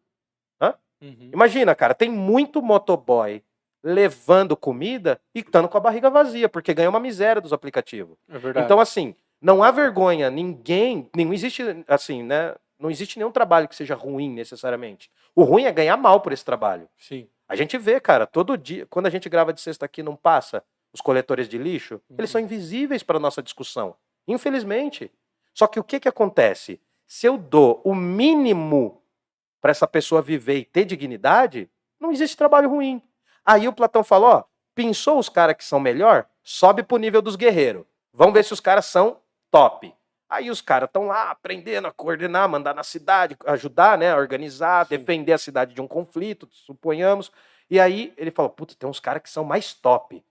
Uhum. Imagina, cara, tem muito motoboy levando comida e estando com a barriga vazia, porque ganha uma miséria dos aplicativos. É verdade. Então, assim, não há vergonha, ninguém, não existe, assim, né? Não existe nenhum trabalho que seja ruim necessariamente. O ruim é ganhar mal por esse trabalho. Sim. A gente vê, cara, todo dia, quando a gente grava de sexta aqui, não passa os coletores de lixo, eles são invisíveis para nossa discussão. Infelizmente. Só que o que que acontece? Se eu dou o mínimo para essa pessoa viver e ter dignidade, não existe trabalho ruim. Aí o Platão falou, ó, pensou os caras que são melhor, sobe pro nível dos guerreiros. Vamos ver se os caras são top. Aí os caras estão lá aprendendo a coordenar, mandar na cidade, ajudar, né, a organizar, Sim. defender a cidade de um conflito, suponhamos. E aí ele falou, putz, tem uns caras que são mais top.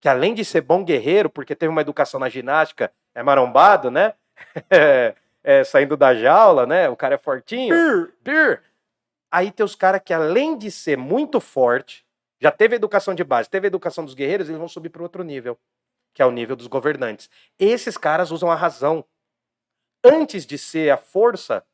Que além de ser bom guerreiro, porque teve uma educação na ginástica, é marombado, né? É, é, saindo da jaula, né? O cara é fortinho. Pir. Aí tem os caras que, além de ser muito forte, já teve educação de base, teve educação dos guerreiros, eles vão subir para outro nível, que é o nível dos governantes. Esses caras usam a razão. Antes de ser a força,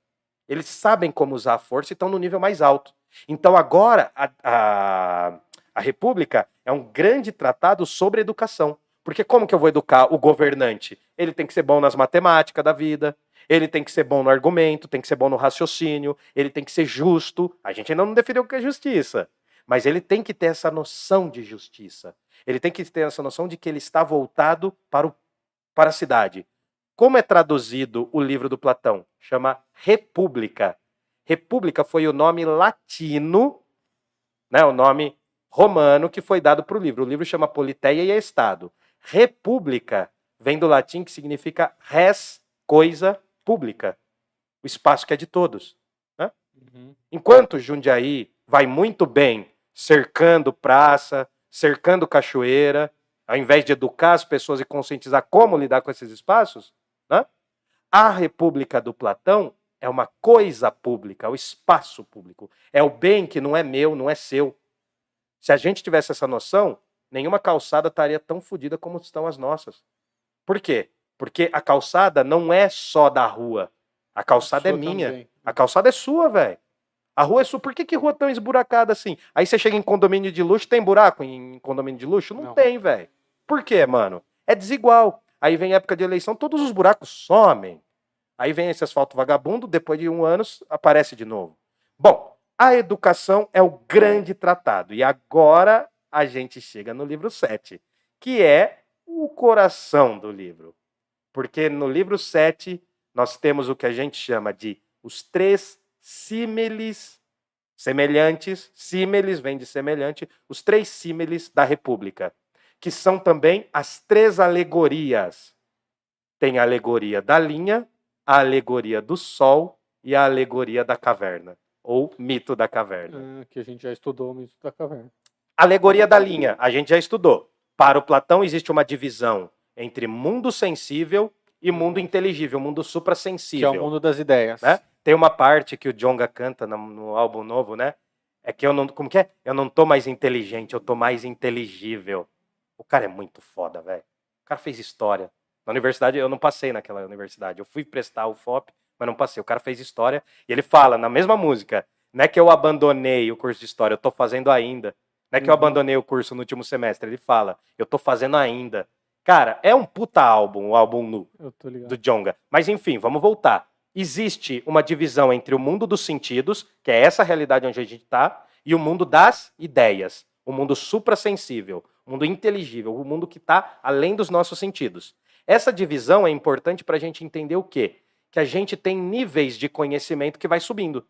eles sabem como usar a força e estão no nível mais alto. Então agora a, a, a República é um grande tratado sobre educação. Porque como que eu vou educar o governante? Ele tem que ser bom nas matemáticas da vida, ele tem que ser bom no argumento, tem que ser bom no raciocínio, ele tem que ser justo. A gente ainda não definiu o que é justiça, mas ele tem que ter essa noção de justiça. Ele tem que ter essa noção de que ele está voltado para, o, para a cidade. Como é traduzido o livro do Platão? Chama República. República foi o nome latino, né, o nome romano que foi dado para o livro. O livro chama Politeia e é Estado. República vem do latim que significa res, coisa pública. O espaço que é de todos. Né? Uhum. Enquanto Jundiaí vai muito bem cercando praça, cercando cachoeira, ao invés de educar as pessoas e conscientizar como lidar com esses espaços, né? a República do Platão é uma coisa pública, é o espaço público. É o bem que não é meu, não é seu. Se a gente tivesse essa noção, nenhuma calçada estaria tão fodida como estão as nossas. Por quê? Porque a calçada não é só da rua. A calçada é Sua minha. também. A calçada é sua, velho. A rua é sua. Por que, que rua tão esburacada assim? Aí você chega em condomínio de luxo, tem buraco em condomínio de luxo? Não, Não. tem, velho. Por quê, mano? É desigual. Aí vem época de eleição, todos os buracos somem. Aí vem esse asfalto vagabundo, depois de um ano aparece de novo. Bom, a educação é o grande tratado. E agora a gente chega no livro 7, que é o coração do livro. Porque no livro 7 nós temos o que a gente chama de os três símiles semelhantes, símiles vem de semelhante, os três símiles da República, que são também as três alegorias. Tem a alegoria da linha, a alegoria do sol e a alegoria da caverna, ou mito da caverna. Ah, que a gente já estudou o mito da caverna. Alegoria da linha, a gente já estudou. Para o Platão existe uma divisão entre mundo sensível e mundo inteligível, mundo Que é suprassensível. o mundo das ideias. Né? Tem uma parte que o Jonga canta no, no álbum novo, né? É que eu não. Como que é? Eu não tô mais inteligente, eu tô mais inteligível. O cara é muito foda, velho. O cara fez história. Na universidade, eu não passei naquela universidade. Eu fui prestar o FOP, mas não passei. O cara fez história e ele fala na mesma música: não é que eu abandonei o curso de história, eu tô fazendo ainda. Não é que eu Uhum. abandonei o curso no último semestre. Ele fala: eu tô fazendo ainda. Cara, é um puta álbum, o álbum nu do Jonga. Mas enfim, vamos voltar. Existe uma divisão entre o mundo dos sentidos, que é essa realidade onde a gente está, e o mundo das ideias, o mundo suprassensível, o mundo inteligível, o mundo que está além dos nossos sentidos. Essa divisão é importante para a gente entender o quê? Que a gente tem níveis de conhecimento que vai subindo.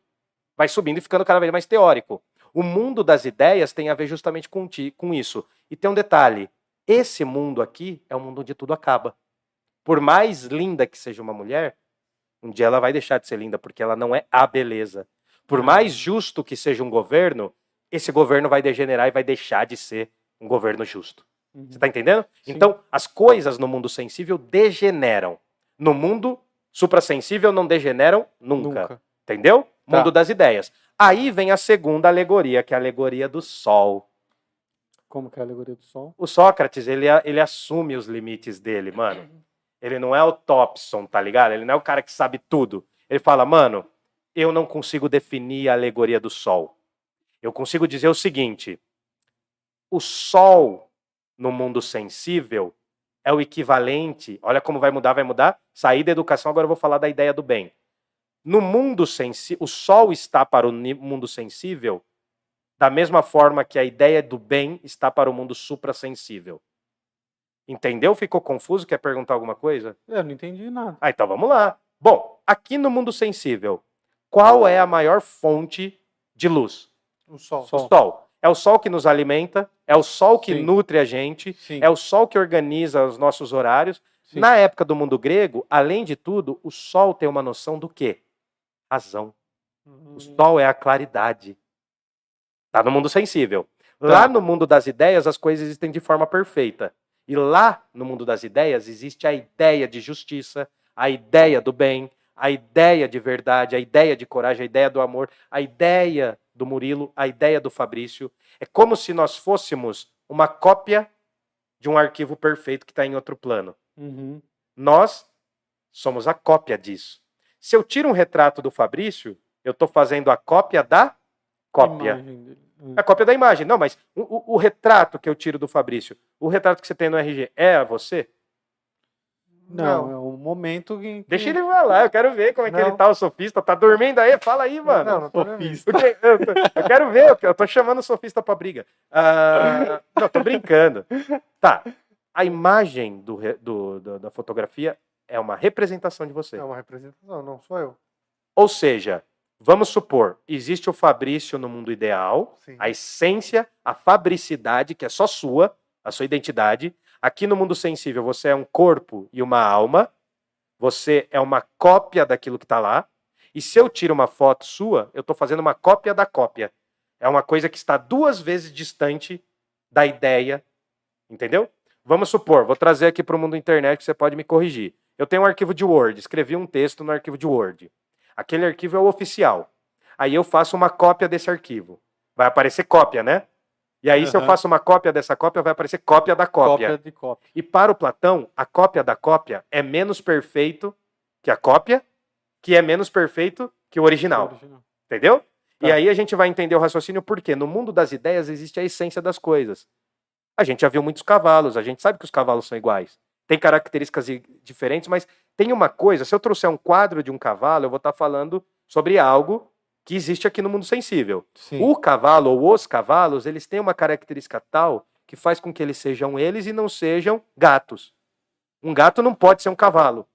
Vai subindo e ficando cada vez mais teórico. O mundo das ideias tem a ver justamente com, ti- com isso. E tem um detalhe: esse mundo aqui é o mundo onde tudo acaba. Por mais linda que seja uma mulher, um dia ela vai deixar de ser linda porque ela não é a beleza. Por mais justo que seja um governo, esse governo vai degenerar e vai deixar de ser um governo justo. Uhum. Você está entendendo? Sim. Então, as coisas no mundo sensível degeneram. No mundo suprassensível não degeneram nunca. Nunca. Entendeu? Tá. Mundo das ideias. Aí vem a segunda alegoria, que é a alegoria do sol. Como que é a alegoria do sol? O Sócrates, ele, ele assume os limites dele, mano. Ele não é o Topson, tá ligado? Ele não é o cara que sabe tudo. Ele fala, mano, eu não consigo definir a alegoria do sol. Eu consigo dizer o seguinte: o sol no mundo sensível é o equivalente. Olha como vai mudar, vai mudar. Sair da educação, agora eu vou falar da ideia do bem. No mundo sensível, o sol está para o mundo sensível da mesma forma que a ideia do bem está para o mundo suprassensível. Entendeu? Ficou confuso? Quer perguntar alguma coisa? Eu não entendi nada. Ah, então vamos lá. Bom, aqui no mundo sensível, qual é a maior fonte de luz? O sol. Sol. O sol. É o sol que nos alimenta, é o sol que Sim. nutre a gente, Sim. é o sol que organiza os nossos horários. Sim. Na época do mundo grego, além de tudo, o sol tem uma noção do quê? Razão. Uhum. O sol é a claridade. Tá no mundo sensível. Lá no mundo das ideias, as coisas existem de forma perfeita. E lá no mundo das ideias, existe a ideia de justiça, a ideia do bem, a ideia de verdade, a ideia de coragem, a ideia do amor, a ideia do Murilo, a ideia do Fabrício. É como se nós fôssemos uma cópia de um arquivo perfeito que está em outro plano. Uhum. Nós somos a cópia disso. Se eu tiro um retrato do Fabrício, eu estou fazendo a cópia da cópia. A cópia da imagem. Não, mas o, o- o retrato que eu tiro do Fabrício, o retrato que você tem no RG, é você? Não, é um momento em que... Deixa ele falar, eu quero ver como é que Não. ele tá, o sofista. Tá dormindo aí? Fala aí, mano. Não, não tô dormindo. Sofista. Porque eu, tô- eu quero ver, eu- tô chamando o sofista pra briga. Ah, não, tô brincando. Tá. A imagem do, do- do- da fotografia é uma representação de você. É uma representação, não sou eu. Ou seja, Vamos supor, existe o Fabrício no mundo ideal, Sim. a essência, a fabricidade, que é só sua, a sua identidade. Aqui no mundo sensível, você é um corpo e uma alma. Você é uma cópia daquilo que está lá. E se eu tiro uma foto sua, eu estou fazendo uma cópia da cópia. É uma coisa que está duas vezes distante da ideia. Entendeu? Vamos supor, vou trazer aqui para o mundo internet que você pode me corrigir. Eu tenho um arquivo de Word, escrevi um texto no arquivo de Word. Aquele arquivo é o oficial. Aí eu faço uma cópia desse arquivo. Vai aparecer cópia, né? E aí, se eu faço uma cópia dessa cópia, vai aparecer cópia da cópia. Cópia de cópia. E para o Platão, a cópia da cópia é menos perfeito que a cópia, que é menos perfeito que o original. Original. Entendeu? E Tá. aí a gente vai entender o raciocínio porque no mundo das ideias existe a essência das coisas. A gente já viu muitos cavalos, a gente sabe que os cavalos são iguais. Tem características diferentes, mas tem uma coisa, se eu trouxer um quadro de um cavalo, eu vou estar falando sobre algo que existe aqui no mundo sensível. Sim. O cavalo ou os cavalos, eles têm uma característica tal que faz com que eles sejam eles e não sejam gatos. Um gato não pode ser um cavalo.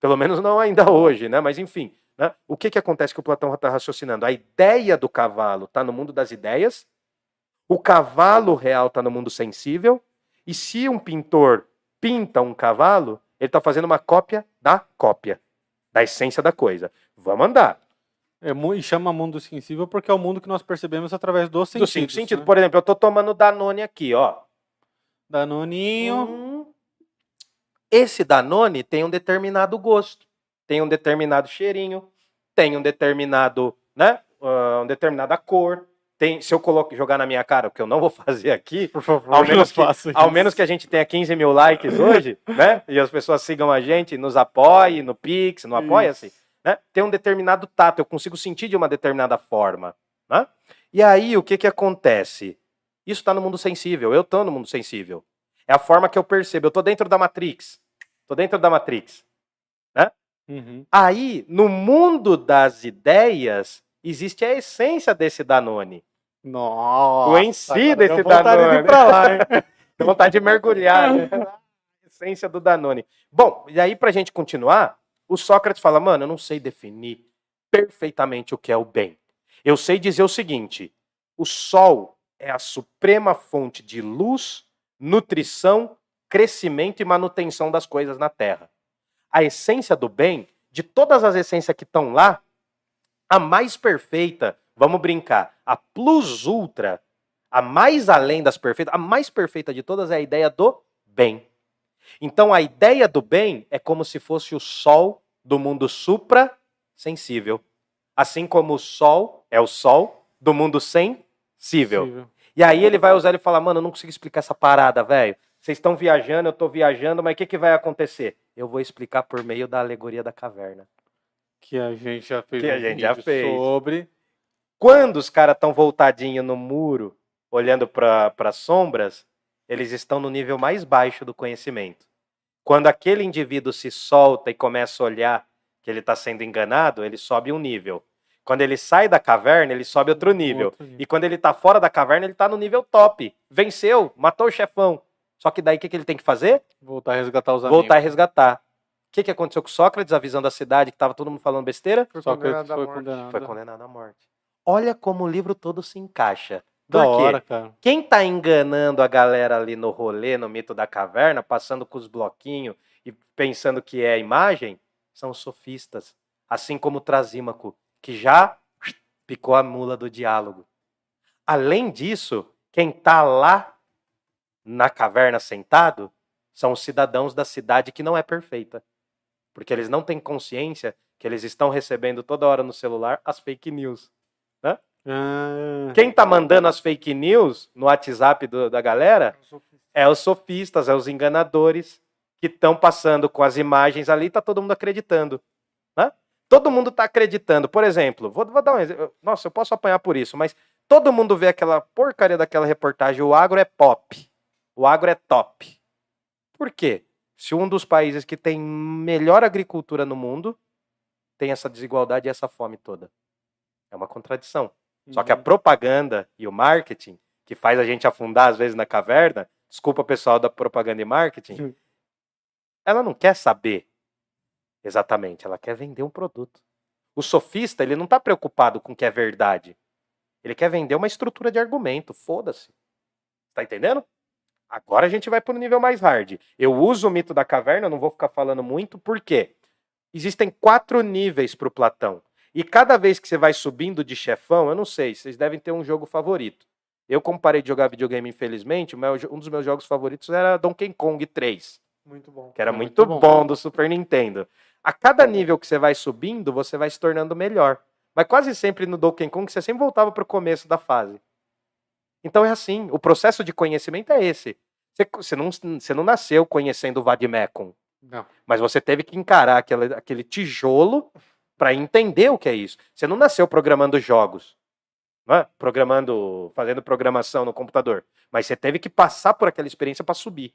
Pelo menos não ainda hoje, né? Mas enfim, né? o que, que acontece que o Platão está raciocinando? A ideia do cavalo está no mundo das ideias, o cavalo real está no mundo sensível, e se um pintor pinta um cavalo, ele está fazendo uma cópia da cópia, da essência da coisa. Vamos andar. É, e chama mundo sensível porque é o mundo que nós percebemos através dos Dos sentidos. cinco sentidos. né? Por exemplo, eu estou tomando Danone aqui, ó. Danoninho. Hum. Esse Danone tem um determinado gosto, tem um determinado cheirinho, tem um determinado, né, ah, uma determinada cor. Tem, se eu coloco, jogar na minha cara, o que eu não vou fazer aqui, Por favor, ao menos, que, ao menos que a gente tenha 15 mil likes hoje, né? E as pessoas sigam a gente, nos apoiem no Pix, no Apoia-se, né? Tem um determinado tato, eu consigo sentir de uma determinada forma, né? E aí, o que que acontece? Isso está no mundo sensível, eu estou no mundo sensível. É a forma que eu percebo, eu estou dentro da Matrix, estou dentro da Matrix. Uhum. Aí, no mundo das ideias, existe a essência desse Danone. Nossa. O desse deu vontade de Danone. ir pra lá, hein? Dá vontade de mergulhar, né? A essência do Danone. Bom, e aí pra gente continuar, o Sócrates fala, mano, eu não sei definir perfeitamente o que é o bem. Eu sei dizer o seguinte, o sol é a suprema fonte de luz, nutrição, crescimento e manutenção das coisas na Terra. A essência do bem, de todas as essências que estão lá, a mais perfeita, vamos brincar, a plus ultra, a mais além das perfeitas, a mais perfeita de todas é a ideia do bem. Então a ideia do bem é como se fosse o sol do mundo supra sensível. Assim como o sol é o sol do mundo sensível. Possível. E aí ele vai usar e fala, mano, eu não consigo explicar essa parada, velho. Vocês estão viajando, eu estou viajando, mas o que, que vai acontecer? Eu vou explicar por meio da alegoria da caverna. Que a gente já fez Que a um gente já fez. sobre. Quando os caras estão voltadinho no muro, olhando para as sombras, eles estão no nível mais baixo do conhecimento. Quando aquele indivíduo se solta e começa a olhar que ele está sendo enganado, ele sobe um nível. Quando ele sai da caverna, ele sobe outro nível. Outro nível. E quando ele está fora da caverna, ele está no nível top. Venceu, matou o chefão. Só que daí o que, que ele tem que fazer? Voltar a resgatar os Voltar e amigos. resgatar. O que, que aconteceu com Sócrates, a visão da cidade, que estava todo mundo falando besteira? Foi Só que ele condenado à foi morte. condenado. Foi condenado à morte. Olha como o livro todo se encaixa. Da hora, cara. Quem tá enganando a galera ali no rolê, no mito da caverna, passando com os bloquinhos e pensando que é a imagem, são os sofistas. Assim como o Trasímaco, que já picou a mula do diálogo. Além disso, quem tá lá na caverna sentado são os cidadãos da cidade que não é perfeita. Porque eles não têm consciência que eles estão recebendo toda hora no celular as fake news. Ah, Quem tá mandando as fake news no WhatsApp do- da galera é os sofistas, é os enganadores que estão passando com as imagens ali e tá todo mundo acreditando. né? Todo mundo tá acreditando. Por exemplo, vou, vou dar um exemplo. Nossa, eu posso apanhar por isso, mas todo mundo vê aquela porcaria daquela reportagem, o agro é pop. O agro é top. Por quê? Se um dos países que tem melhor agricultura no mundo tem essa desigualdade e essa fome toda. É uma contradição. Só que a uhum. propaganda e o marketing, que faz a gente afundar às vezes na caverna, desculpa pessoal da propaganda e marketing, Hum. ela não quer saber exatamente, ela quer vender um produto. O sofista, ele não está preocupado com o que é verdade. Ele quer vender uma estrutura de argumento, foda-se. Tá entendendo? Agora a gente vai para o nível mais hard. Eu uso o mito da caverna, não vou ficar falando muito, por quê? Existem quatro níveis para o Platão. E cada vez que você vai subindo de chefão, eu não sei, vocês devem ter um jogo favorito. Eu, como parei de jogar videogame, infelizmente, um dos meus jogos favoritos era Donkey Kong 3. Muito bom. Que era muito, muito bom. bom do Super Nintendo. A cada nível que você vai subindo, você vai se tornando melhor. Mas quase sempre no Donkey Kong, você sempre voltava para o começo da fase. Então é assim, o processo de conhecimento é esse. Você, você, não, você não nasceu conhecendo o Vadmecum. Não. Mas você teve que encarar aquele, aquele tijolo para entender o que é isso. Você não nasceu programando jogos, não é? programando, fazendo programação no computador, mas você teve que passar por aquela experiência para subir.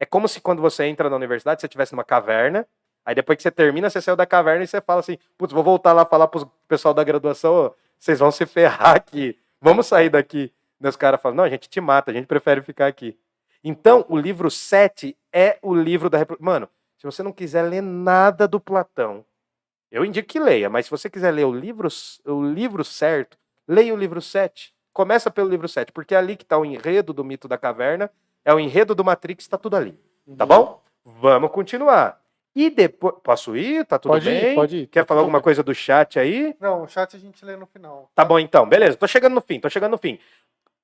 É como se quando você entra na universidade, você estivesse numa caverna, aí depois que você termina, você saiu da caverna e você fala assim, putz, vou voltar lá falar pro pessoal da graduação, vocês vão se ferrar aqui, vamos sair daqui. E os caras falam, não, a gente te mata, a gente prefere ficar aqui. Então, o livro 7 é o livro da... Mano, se você não quiser ler nada do Platão, eu indico que leia, mas se você quiser ler o livro, o livro certo, leia o livro 7. Começa pelo livro 7, porque é ali que está o enredo do mito da caverna, é o enredo do Matrix, está tudo ali. Tá uhum. bom? Vamos continuar. E depois. Posso ir? Tá tudo pode bem? Ir, pode ir. Quer tá falar alguma bem. coisa do chat aí? Não, o chat a gente lê no final. Tá bom então, beleza. Tô chegando no fim, tô chegando no fim.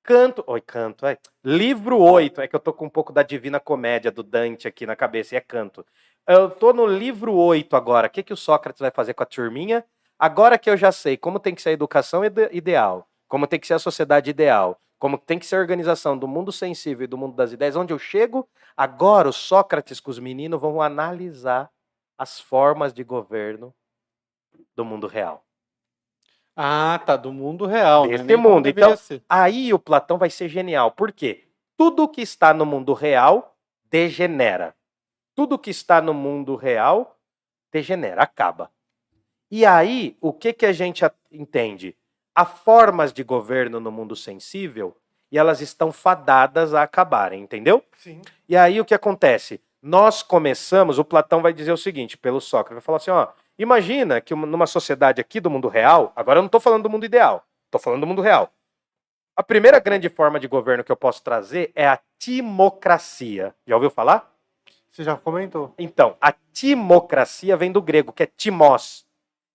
Canto. Oi, canto. É. Livro 8. É que eu tô com um pouco da Divina Comédia do Dante aqui na cabeça, e é canto. Eu tô no livro 8 agora. O que, que o Sócrates vai fazer com a turminha? Agora que eu já sei como tem que ser a educação ideal, como tem que ser a sociedade ideal, como tem que ser a organização do mundo sensível e do mundo das ideias, onde eu chego, agora o Sócrates com os meninos vão analisar as formas de governo do mundo real. Ah, tá, do mundo real. Desse né? mundo. Então, ser. aí o Platão vai ser genial. Por quê? Tudo que está no mundo real degenera tudo que está no mundo real degenera, acaba. E aí, o que, que a gente entende? Há formas de governo no mundo sensível e elas estão fadadas a acabarem, entendeu? Sim. E aí o que acontece? Nós começamos, o Platão vai dizer o seguinte, pelo Sócrates, vai falar assim, ó, imagina que numa sociedade aqui do mundo real, agora eu não estou falando do mundo ideal, estou falando do mundo real. A primeira grande forma de governo que eu posso trazer é a timocracia. Já ouviu falar? Você já comentou. Então, a timocracia vem do grego, que é timós.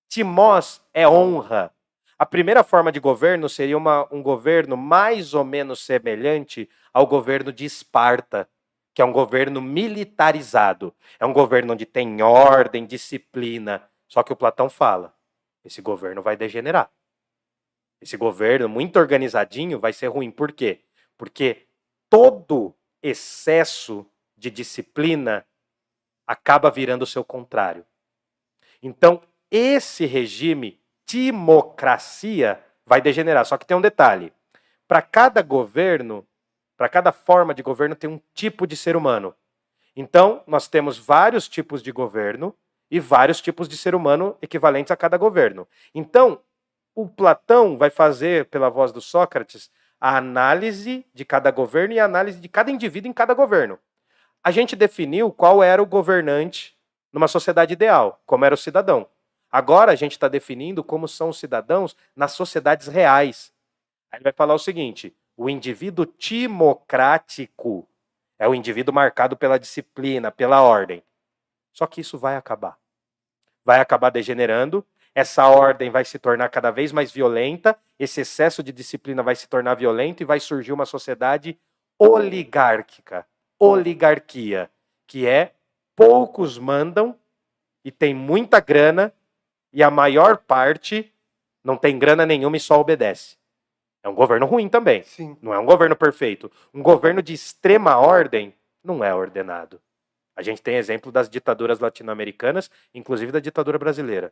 Timós é honra. A primeira forma de governo seria uma, um governo mais ou menos semelhante ao governo de Esparta, que é um governo militarizado. É um governo onde tem ordem, disciplina. Só que o Platão fala: esse governo vai degenerar. Esse governo muito organizadinho vai ser ruim. Por quê? Porque todo excesso de disciplina acaba virando o seu contrário. Então, esse regime, timocracia, vai degenerar. Só que tem um detalhe: para cada governo, para cada forma de governo, tem um tipo de ser humano. Então, nós temos vários tipos de governo e vários tipos de ser humano equivalentes a cada governo. Então, o Platão vai fazer, pela voz do Sócrates, a análise de cada governo e a análise de cada indivíduo em cada governo. A gente definiu qual era o governante numa sociedade ideal, como era o cidadão. Agora a gente está definindo como são os cidadãos nas sociedades reais. Aí ele vai falar o seguinte: o indivíduo timocrático é o indivíduo marcado pela disciplina, pela ordem. Só que isso vai acabar. Vai acabar degenerando, essa ordem vai se tornar cada vez mais violenta, esse excesso de disciplina vai se tornar violento e vai surgir uma sociedade oligárquica oligarquia, que é poucos mandam e tem muita grana e a maior parte não tem grana nenhuma e só obedece. É um governo ruim também. Sim. Não é um governo perfeito. Um governo de extrema ordem não é ordenado. A gente tem exemplo das ditaduras latino-americanas, inclusive da ditadura brasileira,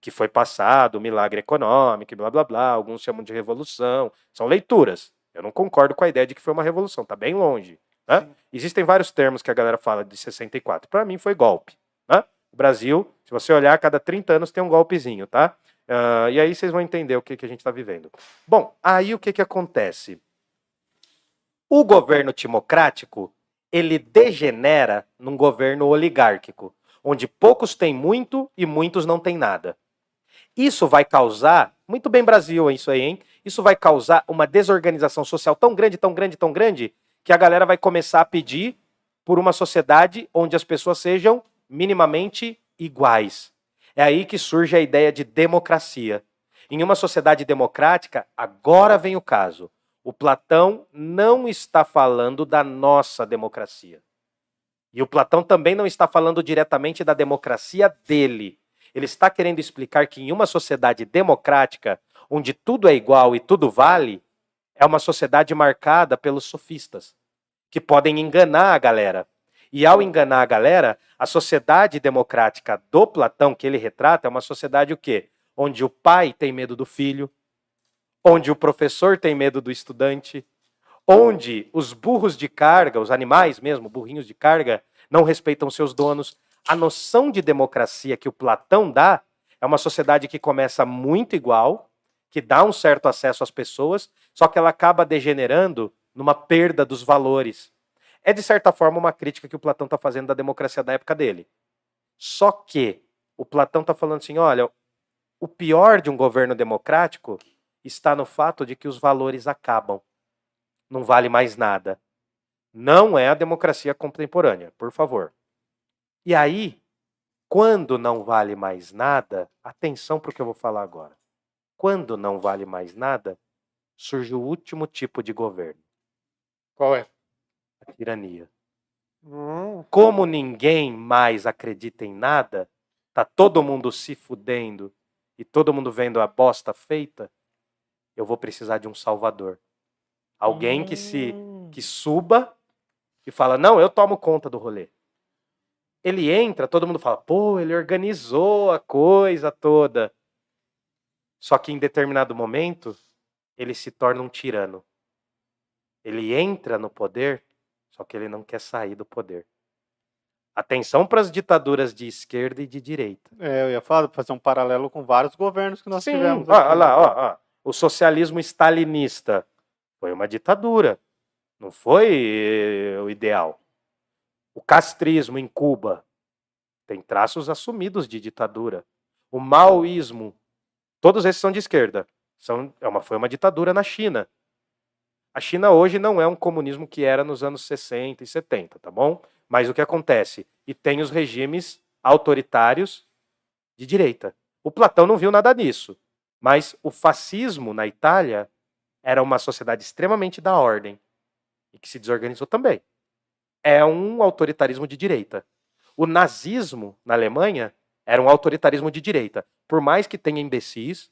que foi passado, milagre econômico, blá blá blá, alguns chamam de revolução. São leituras. Eu não concordo com a ideia de que foi uma revolução, está bem longe. Né? Existem vários termos que a galera fala de 64. Para mim foi golpe. Né? O Brasil, se você olhar, a cada 30 anos tem um golpezinho, tá? Uh, e aí vocês vão entender o que, que a gente está vivendo. Bom, aí o que, que acontece? O governo timocrático, ele degenera num governo oligárquico, onde poucos têm muito e muitos não têm nada. Isso vai causar, muito bem Brasil isso aí, hein? Isso vai causar uma desorganização social tão grande, tão grande, tão grande, que a galera vai começar a pedir por uma sociedade onde as pessoas sejam minimamente iguais. É aí que surge a ideia de democracia. Em uma sociedade democrática, agora vem o caso. O Platão não está falando da nossa democracia. E o Platão também não está falando diretamente da democracia dele. Ele está querendo explicar que em uma sociedade democrática, onde tudo é igual e tudo vale, é uma sociedade marcada pelos sofistas, que podem enganar a galera. E ao enganar a galera, a sociedade democrática do Platão que ele retrata é uma sociedade o quê? Onde o pai tem medo do filho, onde o professor tem medo do estudante, onde os burros de carga, os animais mesmo, burrinhos de carga, não respeitam seus donos. A noção de democracia que o Platão dá é uma sociedade que começa muito igual, que dá um certo acesso às pessoas, só que ela acaba degenerando numa perda dos valores. É, de certa forma, uma crítica que o Platão está fazendo da democracia da época dele. Só que o Platão está falando assim: olha, o pior de um governo democrático está no fato de que os valores acabam. Não vale mais nada. Não é a democracia contemporânea, por favor. E aí, quando não vale mais nada, atenção para o que eu vou falar agora quando não vale mais nada, surge o último tipo de governo. Qual é? A tirania. Hum. Como ninguém mais acredita em nada, tá todo mundo se fudendo e todo mundo vendo a bosta feita, eu vou precisar de um salvador. Alguém que se Hum. que suba e fala: "Não, eu tomo conta do rolê". Ele entra, todo mundo fala: "Pô, ele organizou a coisa toda". Só que em determinado momento, ele se torna um tirano. Ele entra no poder, só que ele não quer sair do poder. Atenção para as ditaduras de esquerda e de direita. É, eu ia falar, fazer um paralelo com vários governos que nós Sim, tivemos. aqui. ó lá, ó, ó. O socialismo stalinista foi uma ditadura. Não foi eh, o ideal. O castrismo em Cuba tem traços assumidos de ditadura. O maoísmo, todos esses são de esquerda. São, é uma, foi uma ditadura na China. A China hoje não é um comunismo que era nos anos 60 e 70, tá bom? Mas o que acontece? E tem os regimes autoritários de direita. O Platão não viu nada disso. Mas o fascismo na Itália era uma sociedade extremamente da ordem e que se desorganizou também. É um autoritarismo de direita. O nazismo na Alemanha era um autoritarismo de direita. Por mais que tenha imbecis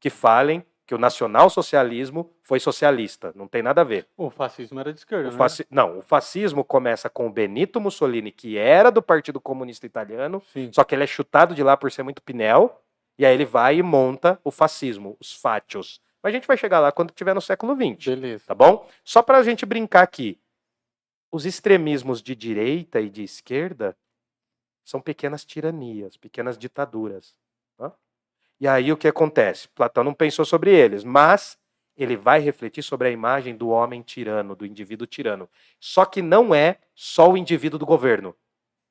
que falem que o nacionalsocialismo foi socialista, não tem nada a ver. O fascismo era de esquerda, O né? fasci- Não, o fascismo começa com o Benito Mussolini, que era do Partido Comunista Italiano, Sim. só que ele é chutado de lá por ser muito pinel, e aí ele vai e monta o fascismo, os fátios. Mas a gente vai chegar lá quando tiver no século XX, Beleza. tá bom? Só pra gente brincar aqui. Os extremismos de direita e de esquerda são pequenas tiranias, pequenas ditaduras. E aí o que acontece? Platão não pensou sobre eles, mas ele vai refletir sobre a imagem do homem tirano, do indivíduo tirano. Só que não é só o indivíduo do governo,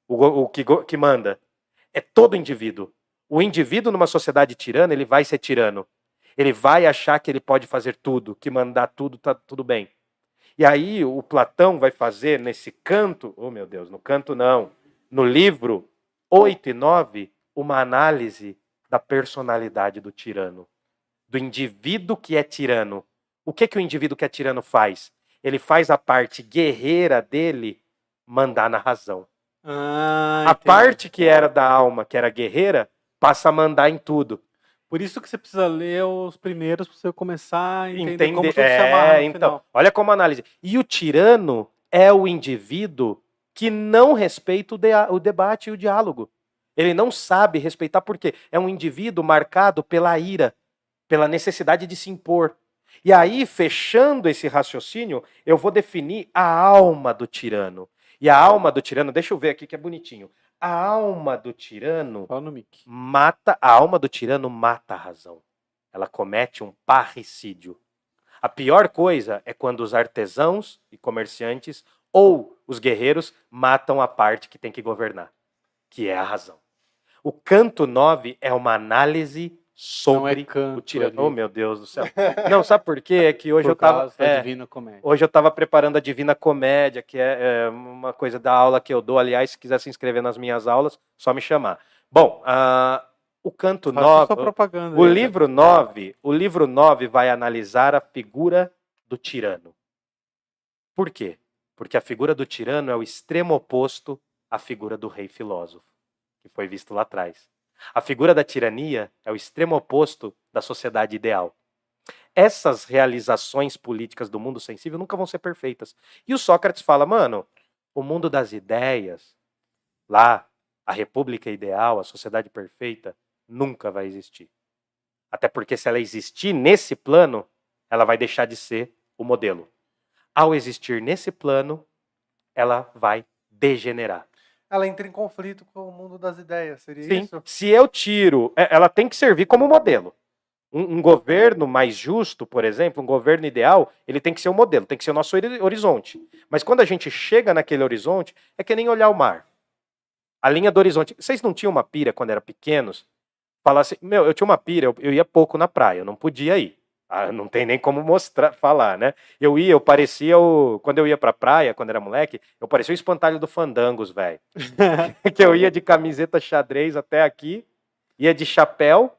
o, o que, que manda. É todo indivíduo. O indivíduo numa sociedade tirana, ele vai ser tirano. Ele vai achar que ele pode fazer tudo, que mandar tudo, tá tudo bem. E aí o Platão vai fazer nesse canto, oh meu Deus, no canto não, no livro 8 e 9, uma análise da personalidade do tirano, do indivíduo que é tirano. O que que o indivíduo que é tirano faz? Ele faz a parte guerreira dele mandar na razão. Ah, A parte que era da alma, que era guerreira, passa a mandar em tudo. Por isso que você precisa ler os primeiros para você começar a entender, Entender- como tudo se é, amarra no então, olha como análise. E o tirano é o indivíduo que não respeita o, dea- o debate e o diálogo. Ele não sabe respeitar porque é um indivíduo marcado pela ira, pela necessidade de se impor. E aí, fechando esse raciocínio, eu vou definir a alma do tirano. E a alma do tirano, deixa eu ver aqui que é bonitinho. A alma do tirano mata a alma do tirano mata a razão. Ela comete um parricídio. A pior coisa é quando os artesãos e comerciantes ou os guerreiros matam a parte que tem que governar, que é a razão. O canto 9 é uma análise sobre é canto o tirano. Oh, meu Deus do céu. Não, sabe por quê? É que hoje Por eu tava. causa da é, Divina Comédia. Hoje eu estava preparando a Divina Comédia, que é, é, uma coisa da aula que eu dou. Aliás, se quiser se inscrever nas minhas aulas, só me chamar. Bom, ah, o canto Faça sua 9, propaganda. o aí, livro 9, o livro 9 vai analisar a figura do tirano. Por quê? Porque a figura do tirano é o extremo oposto à figura do rei filósofo, que foi visto lá atrás. A figura da tirania é o extremo oposto da sociedade ideal. Essas realizações políticas do mundo sensível nunca vão ser perfeitas. E o Sócrates fala, mano, o mundo das ideias, lá, a república ideal, a sociedade perfeita, nunca vai existir. Até porque se ela existir nesse plano, ela vai deixar de ser o modelo. Ao existir nesse plano, ela vai degenerar. Ela entra em conflito com o mundo das ideias, seria Sim. isso? Se eu tiro, é, ela tem que servir como modelo. Um, um governo mais justo, por exemplo, um governo ideal, ele tem que ser o modelo, tem que ser o nosso hori- horizonte. Mas quando a gente chega naquele horizonte, é que nem olhar o mar. A linha do horizonte. Vocês não tinham uma pira quando eram pequenos? Falar assim, meu, eu tinha uma pira, eu, eu ia pouco na praia, eu não podia ir. Ah, não tem nem como mostrar, falar, né? Eu ia, eu parecia o. Quando eu ia pra praia, quando era moleque, eu parecia o espantalho do Fandangos, velho. que eu ia de camiseta xadrez até aqui, ia de chapéu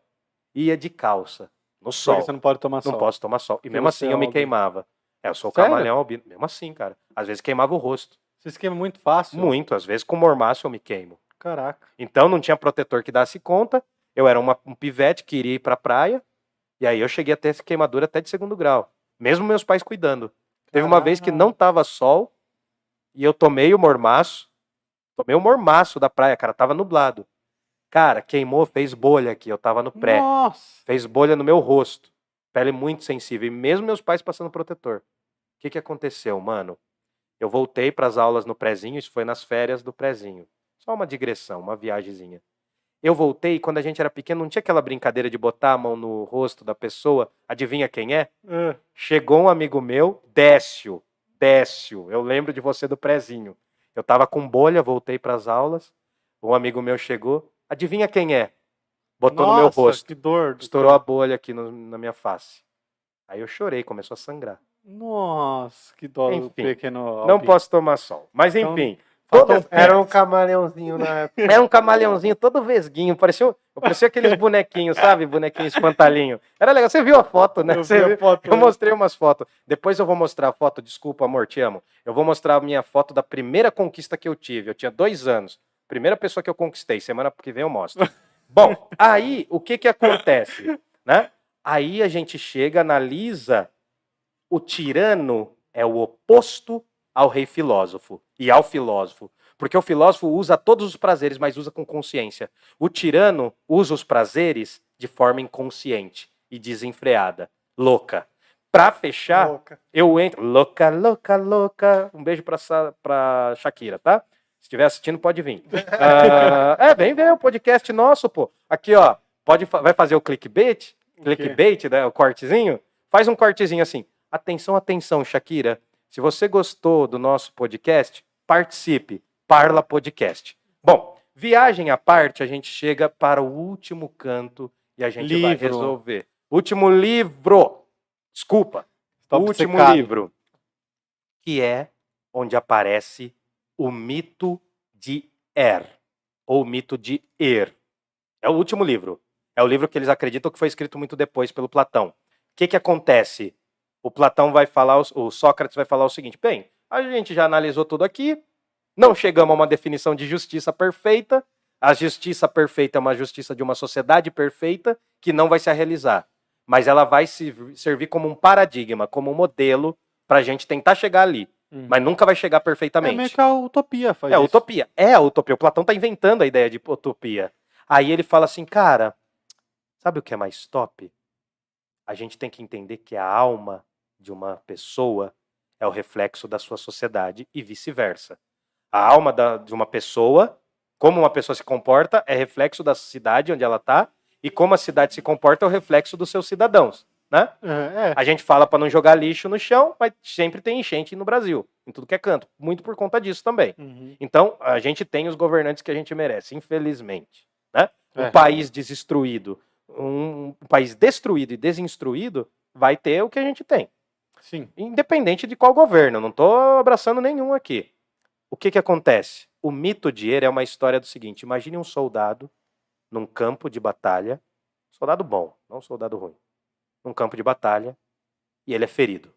e ia de calça. No sol. Porque você não pode tomar Não sol. posso tomar sol. E Porque mesmo assim é eu me albino. queimava. É, eu sou Sério? camaleão albino. Mesmo assim, cara. Às vezes queimava o rosto. Você esquema muito fácil. Muito. Às vezes com mormaço eu me queimo. Caraca. Então não tinha protetor que desse conta. Eu era uma- um pivete que iria ir pra praia. E aí eu cheguei a ter essa queimadura até de segundo grau. Mesmo meus pais cuidando. Teve uma vez que não tava sol. E eu tomei o mormaço. Tomei o mormaço da praia, cara. Tava nublado. Cara, queimou, fez bolha aqui. Eu tava no pré. Nossa. Fez bolha no meu rosto. Pele muito sensível. E mesmo meus pais passando protetor. O que, que aconteceu, mano? Eu voltei para as aulas no prezinho, isso foi nas férias do prezinho. Só uma digressão, uma viagemzinha. Eu voltei quando a gente era pequeno, não tinha aquela brincadeira de botar a mão no rosto da pessoa, adivinha quem é? Ah, Chegou um amigo meu, Décio. Décio, eu lembro de você do prezinho. Eu tava com bolha, voltei para as aulas. Um amigo meu chegou, adivinha quem é? Botou no meu Nossa, rosto. Que dor. Estourou a bolha aqui no- na minha face. Aí eu chorei, começou a sangrar. Nossa, que dó do Enfim, pequeno. Não posso tomar sol. Mas Então, enfim. Era, toda- era um camaleãozinho na época. Era um camaleãozinho todo vesguinho. Parecia, parecia aqueles bonequinhos, sabe? Bonequinho espantalhinho. Era legal. Você viu a foto, né? Eu Você viu? foto, Eu né? mostrei umas fotos. Depois eu vou mostrar a foto. Desculpa, amor, te amo. Eu vou mostrar a minha foto da primeira conquista que eu tive. Eu tinha dois anos. Primeira pessoa que eu conquistei. Semana que vem eu mostro. Bom, aí o que que acontece, né? Aí a gente chega, analisa o tirano é o oposto ao rei filósofo e ao filósofo. Porque o filósofo usa todos os prazeres, mas usa com consciência. O tirano usa os prazeres de forma inconsciente e desenfreada, louca. Pra fechar, Louca. eu entro. Louca, louca, louca. Um beijo pra, Sa- pra Shakira, tá? Se estiver assistindo, pode vir. Ah, é, vem ver o podcast nosso, pô. Aqui, ó. Pode, fa- vai fazer o clickbait? O? Clickbait, né? O cortezinho? Faz um cortezinho assim. Atenção, atenção, Shakira. Se você gostou do nosso podcast, participe. Parla Podcast. Bom, viagem à parte, a gente chega para o último canto e a gente vai Livro. resolver. Último livro. Desculpa. Último livro. Que é onde aparece o mito de Er. Ou o mito de Er. É o último livro. É o livro que eles acreditam que foi escrito muito depois pelo Platão. O que, que acontece? O Platão vai falar, o- Sócrates vai falar o seguinte: bem, a gente já analisou tudo aqui, não chegamos a uma definição de justiça perfeita. A justiça perfeita é uma justiça de uma sociedade perfeita que não vai se realizar. Mas ela vai se servir como um paradigma, como um modelo para a gente tentar chegar ali. Uhum. Mas nunca vai chegar É perfeitamente. meio que a utopia faz É a isso. utopia. É a utopia. O Platão tá inventando a ideia de utopia. Aí ele fala assim, cara, sabe o que é mais top? A gente tem que entender que a alma de uma pessoa é o reflexo da sua sociedade e vice-versa. A alma da- de uma pessoa, como uma pessoa se comporta, é reflexo da cidade onde ela está, e como a cidade se comporta é o reflexo dos seus cidadãos. Né? É, é. A gente fala para não jogar lixo no chão, mas sempre tem enchente no Brasil, em tudo que é canto. Muito por conta disso também. Uhum. Então, a gente tem os governantes que a gente merece, infelizmente. Né? Um É. país destruído. um, um país destruído e desinstruído vai ter o que a gente tem. Sim. Independente de qual governo, não estou abraçando nenhum aqui. O que, que acontece? O mito de Er é uma história do seguinte: imagine um soldado num campo de batalha, soldado bom, não um soldado ruim, num campo de batalha, e ele é ferido.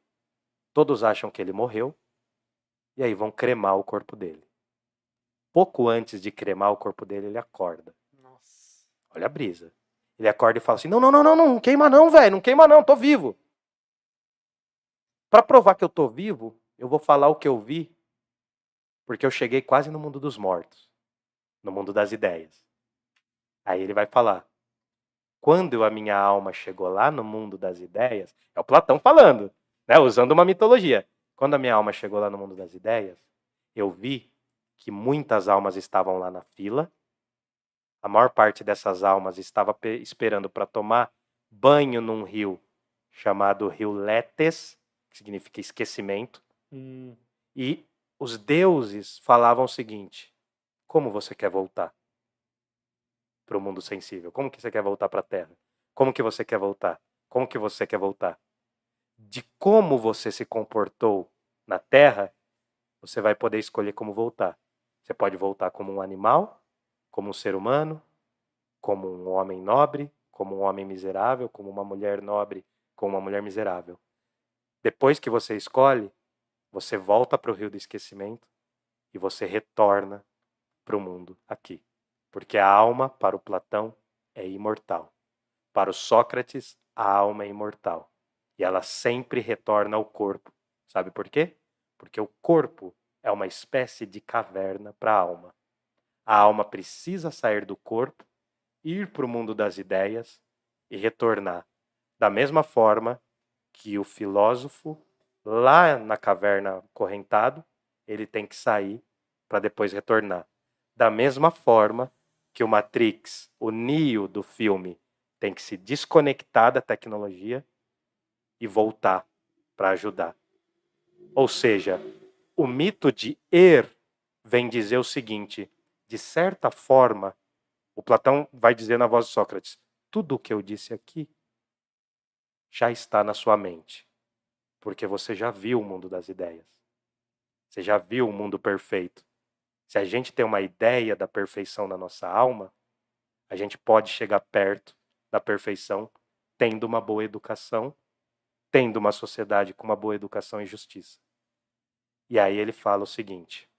Todos acham que ele morreu, e aí vão cremar o corpo dele. Pouco antes de cremar o corpo dele, ele acorda. Nossa. Olha a brisa. Ele acorda e fala assim: não, não, não, não, não, não queima não, velho, não queima não, tô vivo. Para provar que eu tô vivo, eu vou falar o que eu vi, porque eu cheguei quase no mundo dos mortos, no mundo das ideias. Aí ele vai falar: quando a minha alma chegou lá no mundo das ideias, é o Platão falando, né, usando uma mitologia. Quando a minha alma chegou lá no mundo das ideias, eu vi que muitas almas estavam lá na fila. A maior parte dessas almas estava pe- esperando para tomar banho num rio chamado Rio Letes, que significa esquecimento. Hum, E os deuses falavam o seguinte: como você quer voltar para o mundo sensível? Como que você quer voltar para a Terra? Como que você quer voltar? Como que você quer voltar? De como você se comportou na Terra, você vai poder escolher como voltar. Você pode voltar como um animal, como um ser humano, como um homem nobre, como um homem miserável, como uma mulher nobre, como uma mulher miserável. Depois que você escolhe, você volta para o rio do esquecimento e você retorna para o mundo aqui. Porque a alma, para o Platão, é imortal. Para o Sócrates, a alma é imortal. E ela sempre retorna ao corpo. Sabe por quê? Porque o corpo é uma espécie de caverna para a alma. A alma precisa sair do corpo, ir para o mundo das ideias e retornar. Da mesma forma que o filósofo lá na caverna correntado, ele tem que sair para depois retornar. Da mesma forma que o Matrix, o Neo do filme, tem que se desconectar da tecnologia e voltar para ajudar. Ou seja, o mito de Er vem dizer o seguinte: de certa forma, o Platão vai dizer na voz de Sócrates: tudo o que eu disse aqui já está na sua mente porque você já viu o mundo das ideias. Você já viu o mundo perfeito. Se a gente tem uma ideia da perfeição na nossa alma, a gente pode chegar perto da perfeição tendo uma boa educação, tendo uma sociedade com uma boa educação e justiça. E aí ele fala o seguinte: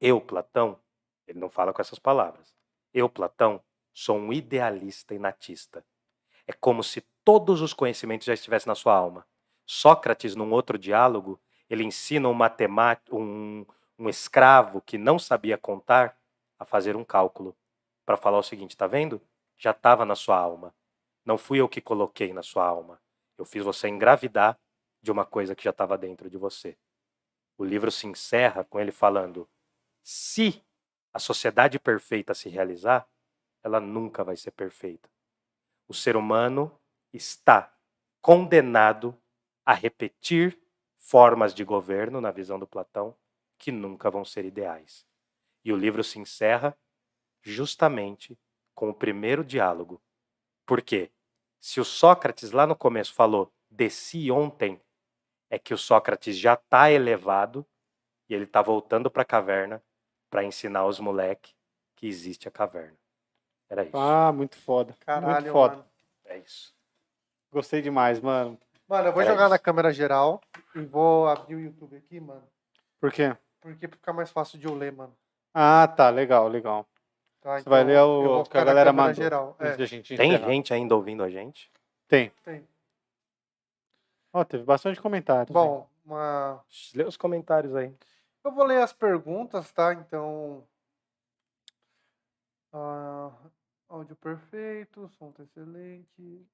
Eu, Platão, ele não fala com essas palavras. Eu, Platão, sou um idealista e natista. É como se todos os conhecimentos já estivessem na sua alma. Sócrates, num outro diálogo, ele ensina um matemático, um, um escravo que não sabia contar a fazer um cálculo para falar o seguinte: tá vendo? Já estava na sua alma. Não fui eu que coloquei na sua alma. Eu fiz você engravidar de uma coisa que já estava dentro de você. O livro se encerra com ele falando: se a sociedade perfeita se realizar, ela nunca vai ser perfeita. O ser humano está condenado a repetir formas de governo, na visão do Platão, que nunca vão ser ideais. E o livro se encerra justamente com o primeiro diálogo. Por quê? Se o Sócrates lá no começo falou desci ontem, é que o Sócrates já está elevado e ele está voltando para a caverna para ensinar os moleques que existe a caverna. Era isso. Ah, muito foda. Caralho, muito foda. mano. É isso. Gostei demais, mano. Mano, eu vou Era jogar isso. na câmera geral e vou abrir o YouTube aqui, mano. Por quê? Porque fica mais fácil de eu ler, mano. Ah, tá, legal, legal. Tá? Você vai ler o que a galera mandou. geral. É, gente Tem encerrar. gente ainda ouvindo a gente? Tem. tem. Ó, teve bastante comentários. hein? Bom, uma... Lê os comentários aí. eu vou ler as perguntas, tá? Então. ah, áudio perfeito, som tá excelente.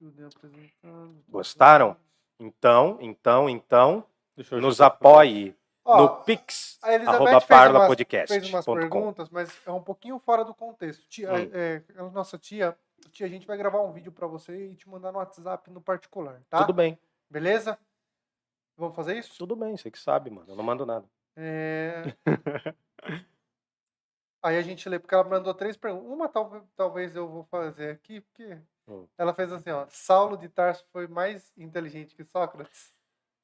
Judeu apresentando. Gostaram? Então, então, então, nos apoie Ó, no pix, a Elizabeth arroba fez umas, parlapodcast. fez umas perguntas, mas é um pouquinho fora do contexto. Tia, Hum. é, a nossa tia, tia, a gente vai gravar um vídeo pra você e te mandar no WhatsApp no particular, tá? Tudo bem, Beleza? Vamos fazer isso? tudo bem, você que sabe, mano. Eu não mando nada. É, Aí a gente lê, porque ela mandou três perguntas. Uma tal- talvez eu vou fazer aqui, porque Hum. ela fez assim, ó. Saulo de Tarso foi mais inteligente que Sócrates.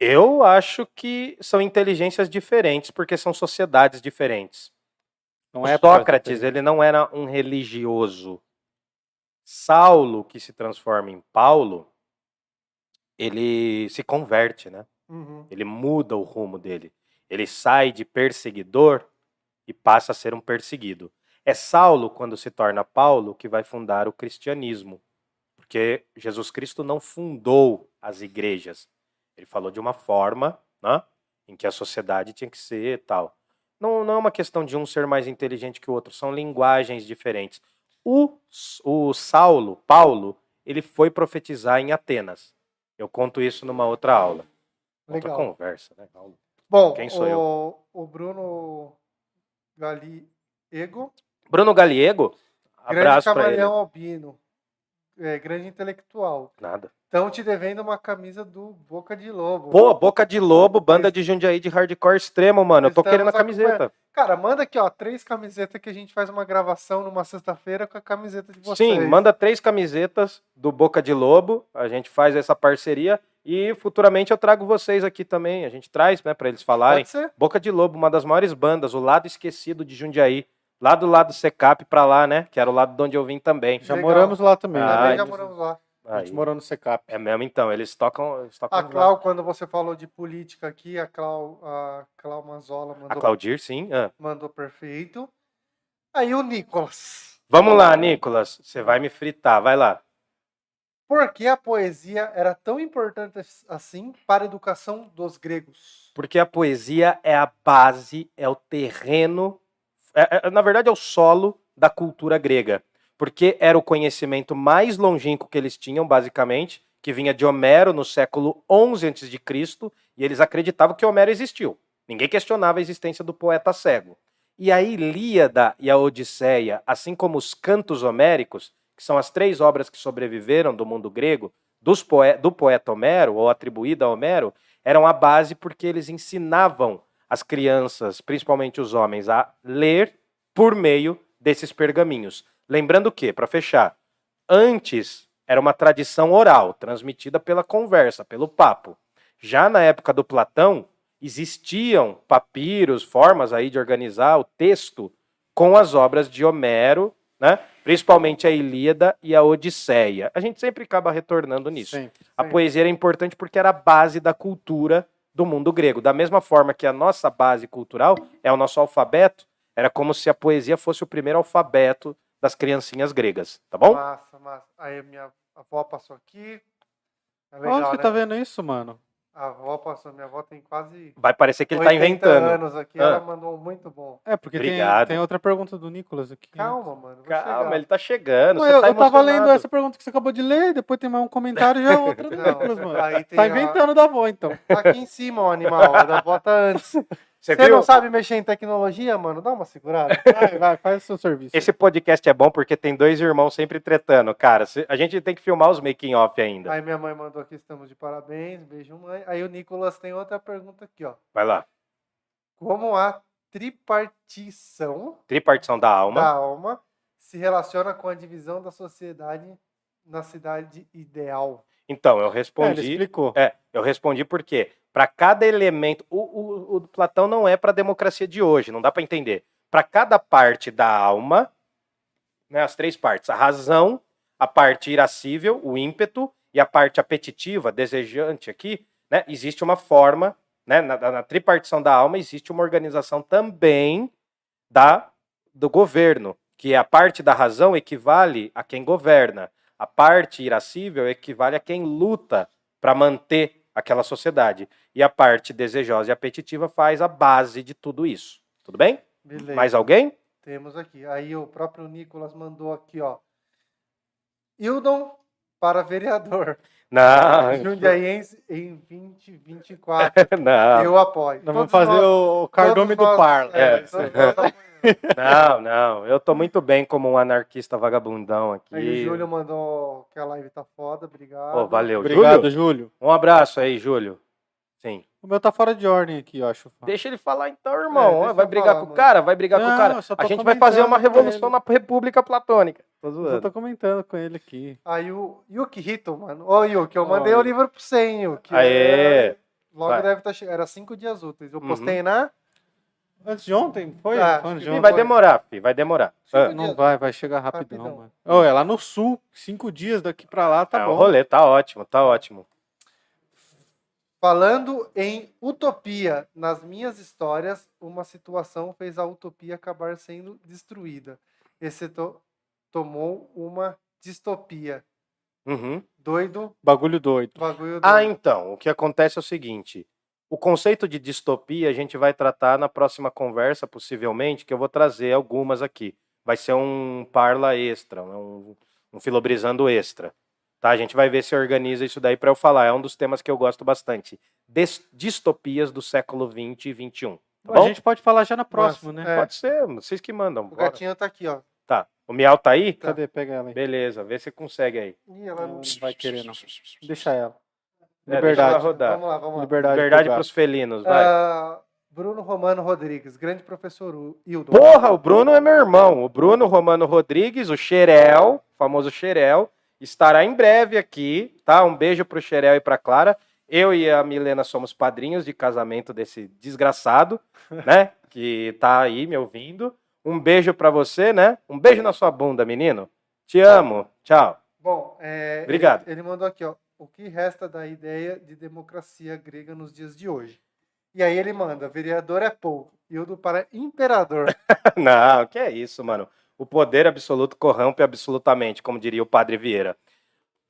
Eu acho que são inteligências diferentes, porque são sociedades diferentes. Não é Sócrates, da- ele não era um religioso. Saulo, que se transforma em Paulo, ele se converte, né? Uhum. Ele muda o rumo dele. Ele sai de perseguidor e passa a ser um perseguido. É Saulo, quando se torna Paulo, que vai fundar o cristianismo. Porque Jesus Cristo não fundou as igrejas. Ele falou de uma forma né, em que a sociedade tinha que ser tal. Não, não é uma questão de um ser mais inteligente que o outro, são linguagens diferentes. O, o Saulo, Paulo, ele foi profetizar em Atenas. Eu conto isso numa outra aula. Outra Legal. conversa, né? Aula. Bom, Quem sou o, eu? o Bruno Galiego, Bruno Galiego, grande abraço pra ele. albino, é, grande intelectual. Nada. Estão te devendo uma camisa do Boca de Lobo. Pô, Boca de Lobo, banda de Jundiaí de hardcore extremo, mano. Eu tô querendo a camiseta. Cara, manda aqui, ó, três camisetas que a gente faz uma gravação numa sexta-feira com a camiseta de vocês. Sim, manda três camisetas do Boca de Lobo. A gente faz essa parceria e futuramente eu trago vocês aqui também. A gente traz, né, pra eles falarem. Pode ser? Boca de Lobo, uma das maiores bandas, o lado esquecido de Jundiaí. Lá do lado do Secap pra lá, né? Que era o lado de onde eu vim também. Já Legal. moramos lá também. Ah, né? Também já moramos lá. A Aí. gente morou no Secap. É mesmo, então. Eles tocam. Eles tocam A lá. Clau, quando você falou de política aqui, a Clau, a Clau Manzola A mandou, Claudir, sim. Ah. mandou perfeito. Aí o Nicolas. Vamos lá, Nicolas. Você vai me fritar. Vai lá. Por que a poesia era tão importante assim para a educação dos gregos? Porque a poesia é a base, é o terreno, é- é- na verdade é o solo da cultura grega. Porque era o conhecimento mais longínquo que eles tinham, basicamente, que vinha de Homero no século XI a.C., e eles acreditavam que Homero existiu. Ninguém questionava a existência do poeta cego. E a Ilíada e a Odisseia, assim como os cantos homéricos, que são as três obras que sobreviveram do mundo grego, poe- do poeta Homero, ou atribuída a Homero, eram a base porque eles ensinavam as crianças, principalmente os homens, a ler por meio desses pergaminhos. Lembrando que, para fechar, antes era uma tradição oral, transmitida pela conversa, pelo papo. Já na época do Platão, existiam papiros, formas aí de organizar o texto com as obras de Homero, né? principalmente a Ilíada e a Odisseia. A gente sempre acaba retornando nisso. Sim. A Sim. poesia era importante porque era a base da cultura do mundo grego. Da mesma forma que a nossa base cultural é o nosso alfabeto, era como se a poesia fosse o primeiro alfabeto das criancinhas gregas, tá bom? Massa, massa. Aí minha avó passou aqui. É Onde legal, você né? tá vendo isso, mano? A avó passou, minha avó tem quase Vai parecer que ele tá 80 inventando. anos aqui, Ah. ela mandou um muito bom. É, porque tem, tem outra pergunta do Nicolas aqui. Calma, mano. Calma, chegar. ele tá chegando. Não, você eu, tá eu tava lendo essa pergunta que você acabou de ler, depois tem mais um comentário e já é outra do Não, Nicolas, mano. aí tem Tá a- inventando da avó, então. Tá aqui em cima o animal, a da avó tá antes. Você Você não sabe mexer em tecnologia, mano? Dá uma segurada. Vai, vai, faz o seu serviço. Esse podcast é bom porque tem dois irmãos sempre tretando. Cara, a gente tem que filmar os making off ainda. Aí minha mãe mandou aqui, estamos de parabéns, beijo mãe. Aí o Nicolas tem outra pergunta aqui, ó. Vai lá. Como a tripartição Tripartição da alma. da alma se relaciona com a divisão da sociedade na cidade ideal? Então, eu É, ele respondi. explicou. É, eu respondi porque para cada elemento, o, o, o Platão não é para a democracia de hoje, não dá para entender. Para cada parte da alma, né, as três partes, a razão, a parte irascível, o ímpeto e a parte apetitiva, desejante aqui, né, existe uma forma, né, na, na tripartição da alma existe uma organização também da do governo, que a parte da razão equivale a quem governa, a parte irascível equivale a quem luta para manter aquela sociedade. E a parte desejosa e apetitiva faz a base de tudo isso. Tudo bem? Beleza. Mais alguém? Temos aqui. Aí o próprio Nicolas mandou aqui, ó. Hildon para vereador. Não, Jundiaiense em 2024. não, Eu apoio. Nós vamos fazer nós- o cardume do nós- Parla. É, É. não, não. Eu tô muito bem como um anarquista vagabundão aqui. Aí o Júlio mandou que a live tá foda, obrigado. Pô, valeu, Obrigado, Júlio. Júlio. Um abraço aí, Júlio. Sim. O meu tá fora de ordem aqui, eu acho. Deixa ele falar então, irmão. deixa vai eu brigar falar, com o cara? Vai brigar com o Não, cara? eu A gente vai fazer uma revolução na República Platônica. Tô Eu zoando. tô comentando com ele aqui. Aí o Yuki Hito, mano. Ô, Yuki, eu mandei o livro pra você, hein, Yuki. Aê! É, Logo Vai. deve estar chegando. Era cinco dias úteis. Eu Uhum. postei na. Antes de ontem? Foi? Ah, Foi antes de ontem. vai demorar, fi, vai demorar. Ah, Não vai, vai chegar rapidão, Rapidão. mano. Ô, é lá no sul, cinco dias daqui pra lá, tá é, bom. o rolê tá ótimo, tá ótimo. Falando em utopia, nas minhas histórias, uma situação fez a utopia acabar sendo destruída. Esse to- tomou uma distopia. Uhum. Doido, Bagulho doido. bagulho Ah, doido. então, o que acontece é o seguinte: o conceito de distopia a gente vai tratar na próxima conversa, possivelmente, que eu vou trazer algumas aqui. Vai ser um parla extra, um, um filobrizando extra. Tá? A gente vai ver se organiza isso daí para eu falar. É um dos temas que eu gosto bastante. Des- distopias do século 20 e 21. Tá a bom? gente pode falar já na próxima, Mas, né? é. Pode ser, vocês que mandam. O bora. gatinho tá aqui, ó. Tá. O Miau tá aí? Cadê? Pega ela aí. Beleza, vê se consegue aí. Ih, ela Ela não... não vai querer, não. Deixa ela. É, Liberdade. rodar. Vamos lá, vamos lá. Liberdade. Pro para os felinos, vai. Ah, Bruno Romano Rodrigues, grande professor Hildo. Porra, o Bruno é meu irmão. O Bruno Romano Rodrigues, o Xerel, famoso Xerel, estará em breve aqui, tá? Um beijo pro Xerel e pra Clara. Eu e a Milena somos padrinhos de casamento desse desgraçado, né? Que tá aí me ouvindo. Um beijo pra você, né? Um beijo na sua bunda, menino. Te amo. Tchau. Bom, é, Obrigado. Ele, ele mandou aqui, ó. O que resta da ideia de democracia grega nos dias de hoje? E aí ele manda, vereador é pouco, Hildo para imperador. Não, que é isso, mano. O poder absoluto corrompe absolutamente, como diria o padre Vieira.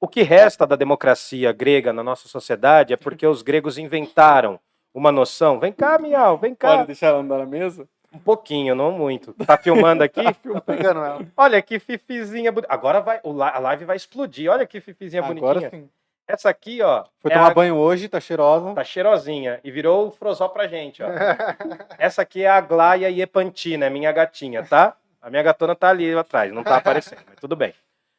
O que resta da democracia grega na nossa sociedade é porque os gregos inventaram uma noção. Vem cá, Miau, vem cá. Pode deixar ela andar na mesa? Um pouquinho, não muito. Tá filmando aqui? Tô pegando ela. Olha que fifizinha bonita. Agora vai, a live vai explodir. Olha que fifizinha Agora bonitinha. sim. Essa aqui, ó, Foi é tomar a- banho hoje, tá cheirosa. tá cheirosinha e virou o frozó pra gente, ó. Essa aqui é a Glaia Iepantina, é minha gatinha, tá? A minha gatona tá ali atrás, não tá aparecendo, mas tudo bem.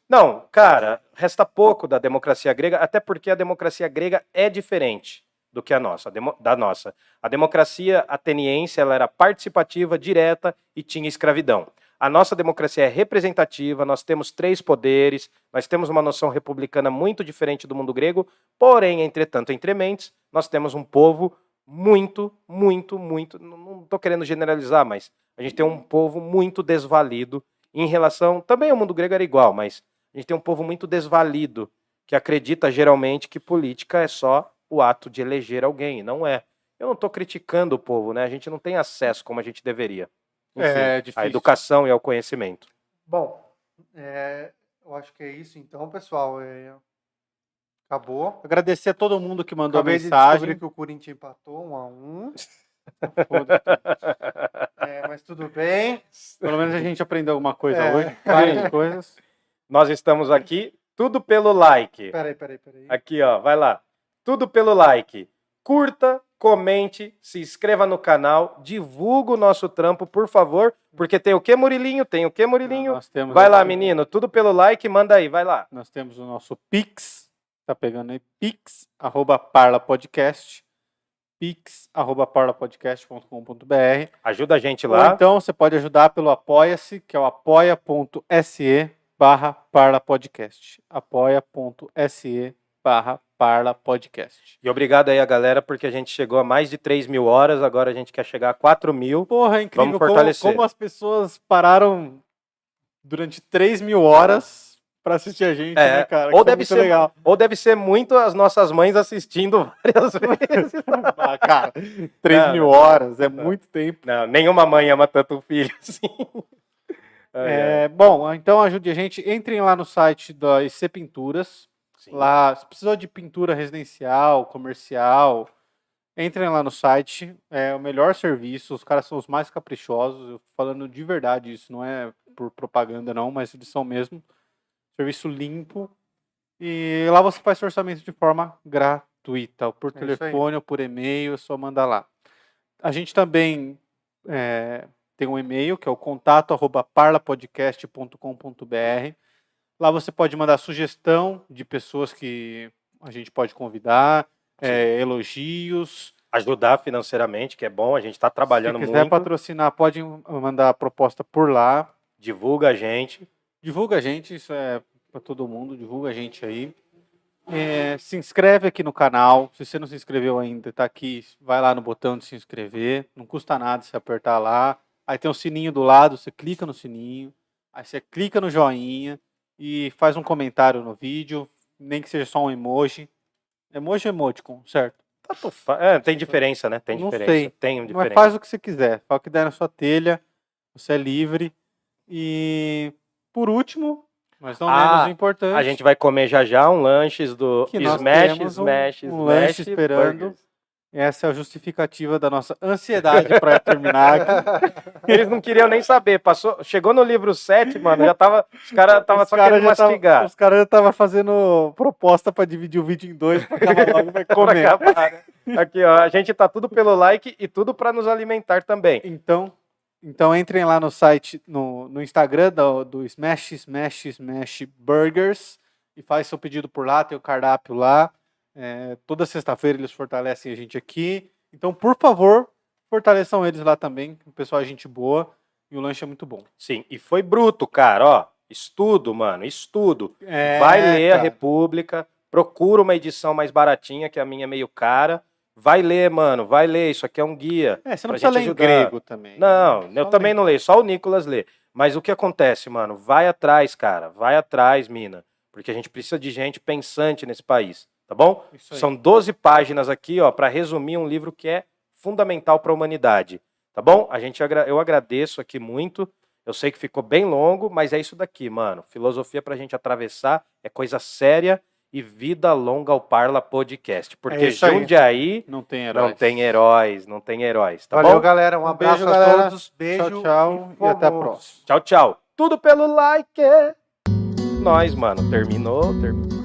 Não, cara, resta pouco da democracia grega, até porque a democracia grega é diferente do que a nossa, da nossa. A democracia ateniense ela era participativa, direta e tinha escravidão. A nossa democracia é representativa, nós temos três poderes, nós temos uma noção republicana muito diferente do mundo grego, porém, entretanto, entre mentes, nós temos um povo muito, muito, muito. Não estou querendo generalizar, mas a gente tem um povo muito desvalido em relação. Também o mundo grego era igual, mas a gente tem um povo muito desvalido que acredita geralmente que política é só o ato de eleger alguém. Não é. Eu não estou criticando o povo, né? A gente não tem acesso como a gente deveria. Enfim, É à difícil. educação e ao conhecimento. Bom, é, eu acho que é isso então, pessoal. É, acabou. Agradecer a todo mundo que mandou Acabei de mensagem. descobrir que o Corinthians empatou um a um. É, mas tudo bem. Pelo menos a gente aprendeu alguma coisa É. hoje. Várias coisas. Nós estamos aqui, tudo pelo like. Peraí, peraí, peraí. Aqui, ó, vai lá. Tudo pelo like. Curta, comente, se inscreva no canal, divulga o nosso trampo, por favor, porque tem o que, Murilinho? Tem o que, Murilinho? Nós temos Vai lá, menino, tudo pelo like, manda aí, vai lá. Nós temos o nosso Pix. Tá pegando aí? Pix, arroba parlapodcast. Pix, arroba parlapodcast.com.br. Ajuda a gente Ou lá. então você pode ajudar pelo Apoia-se, que é o apoia.se barra parlapodcast. apoia.se barra parlapodcast. E obrigado aí a galera, porque a gente chegou a mais de 3 mil horas, agora a gente quer chegar a 4 mil. Porra, é incrível Vamos como, fortalecer. como as pessoas pararam durante 3 mil horas pra assistir a gente, É, né, cara? ou Que deve ser- legal. Ou deve ser muito as nossas mães assistindo várias vezes. Ah, cara, 3 Não, mil horas é não. muito tempo. Não, nenhuma mãe ama tanto o filho assim. Ai. É, bom, então ajude a gente. Entrem lá no site da IC Pinturas. Sim. Lá, se precisou de pintura residencial, comercial, entrem lá no site. É o melhor serviço. Os caras são os mais caprichosos. Eu tô falando de verdade isso, não é por propaganda, não, mas eles são mesmo. Serviço limpo. E lá você faz seu orçamento de forma gratuita, ou por É telefone ou por e-mail, é só mandar lá. A gente também é, tem um e-mail que é o contato arroba parlapodcast.com.br. Lá você pode mandar sugestão de pessoas que a gente pode convidar. é, elogios. Ajudar financeiramente, que é bom, a gente está trabalhando Se quiser muito. patrocinar, pode mandar a proposta por lá. Divulga a gente. Divulga a gente, isso é para todo mundo, divulga a gente aí. É, se inscreve aqui no canal. Se você não se inscreveu ainda, tá aqui, vai lá no botão de se inscrever. Não custa nada se apertar lá. Aí tem o sininho do lado, você clica no sininho. Aí você clica no joinha e faz um comentário no vídeo, nem que seja só um emoji. Emoji ou emoticon, certo? Fa- é, tem diferença, né? Tem Não diferença. sei. Tem Mas diferença. faz o que você quiser, faz o que der na sua telha, você é livre. E por último, mas não Ah, menos importante, A gente vai comer já já um lanches do Que nós Smash, um- Smash, um Smash lanche esperando. Burgers. Essa é a justificativa da nossa ansiedade para terminar aqui. Eles não queriam nem saber. Passou, chegou no livro 7, mano, já tava. Os caras estavam Os só caras querendo já tava- mastigar. os caras já estavam fazendo proposta para dividir o vídeo em dois, para acabar logo vai comer. acabar, né? Aqui, ó. A gente tá tudo pelo like e tudo pra nos alimentar também. Então, então entrem lá no site, no, no Instagram do, do Smash, Smash, Smash Burgers e faz seu pedido por lá, tem o cardápio lá. É, toda sexta-feira eles fortalecem a gente aqui. Então, por favor, fortaleçam eles lá também. O pessoal é gente boa e o lanche é muito bom. Sim, e foi bruto, cara, ó. Estudo, mano, estudo. É, Vai ler a cara. República, procura uma edição mais baratinha, que a minha é meio cara. Vai ler, mano, vai ler. Isso aqui é um guia. É, você não precisa ler gente em ajudar. grego também. Não, Só eu também não leio, só o Nicolas lê. Mas o que acontece, mano? Vai atrás, cara. Vai atrás, mina. Porque a gente precisa de gente pensante nesse país, tá bom? São 12 páginas aqui, ó, para resumir um livro que é fundamental para a humanidade, tá bom? A gente agra- eu agradeço aqui muito. Eu sei que ficou bem longo, mas é isso daqui, mano. Filosofia pra gente atravessar é coisa séria e vida longa ao Parla Podcast, porque É isso aí. Jundiaí Não tem heróis. não tem heróis, não tem heróis, tá Valeu, bom? galera. Um Um abraço beijo, a galera. todos. Beijo. Tchau, tchau e até a próxima. Tchau, tchau. Tudo pelo like. Nós, mano. Terminou, terminou.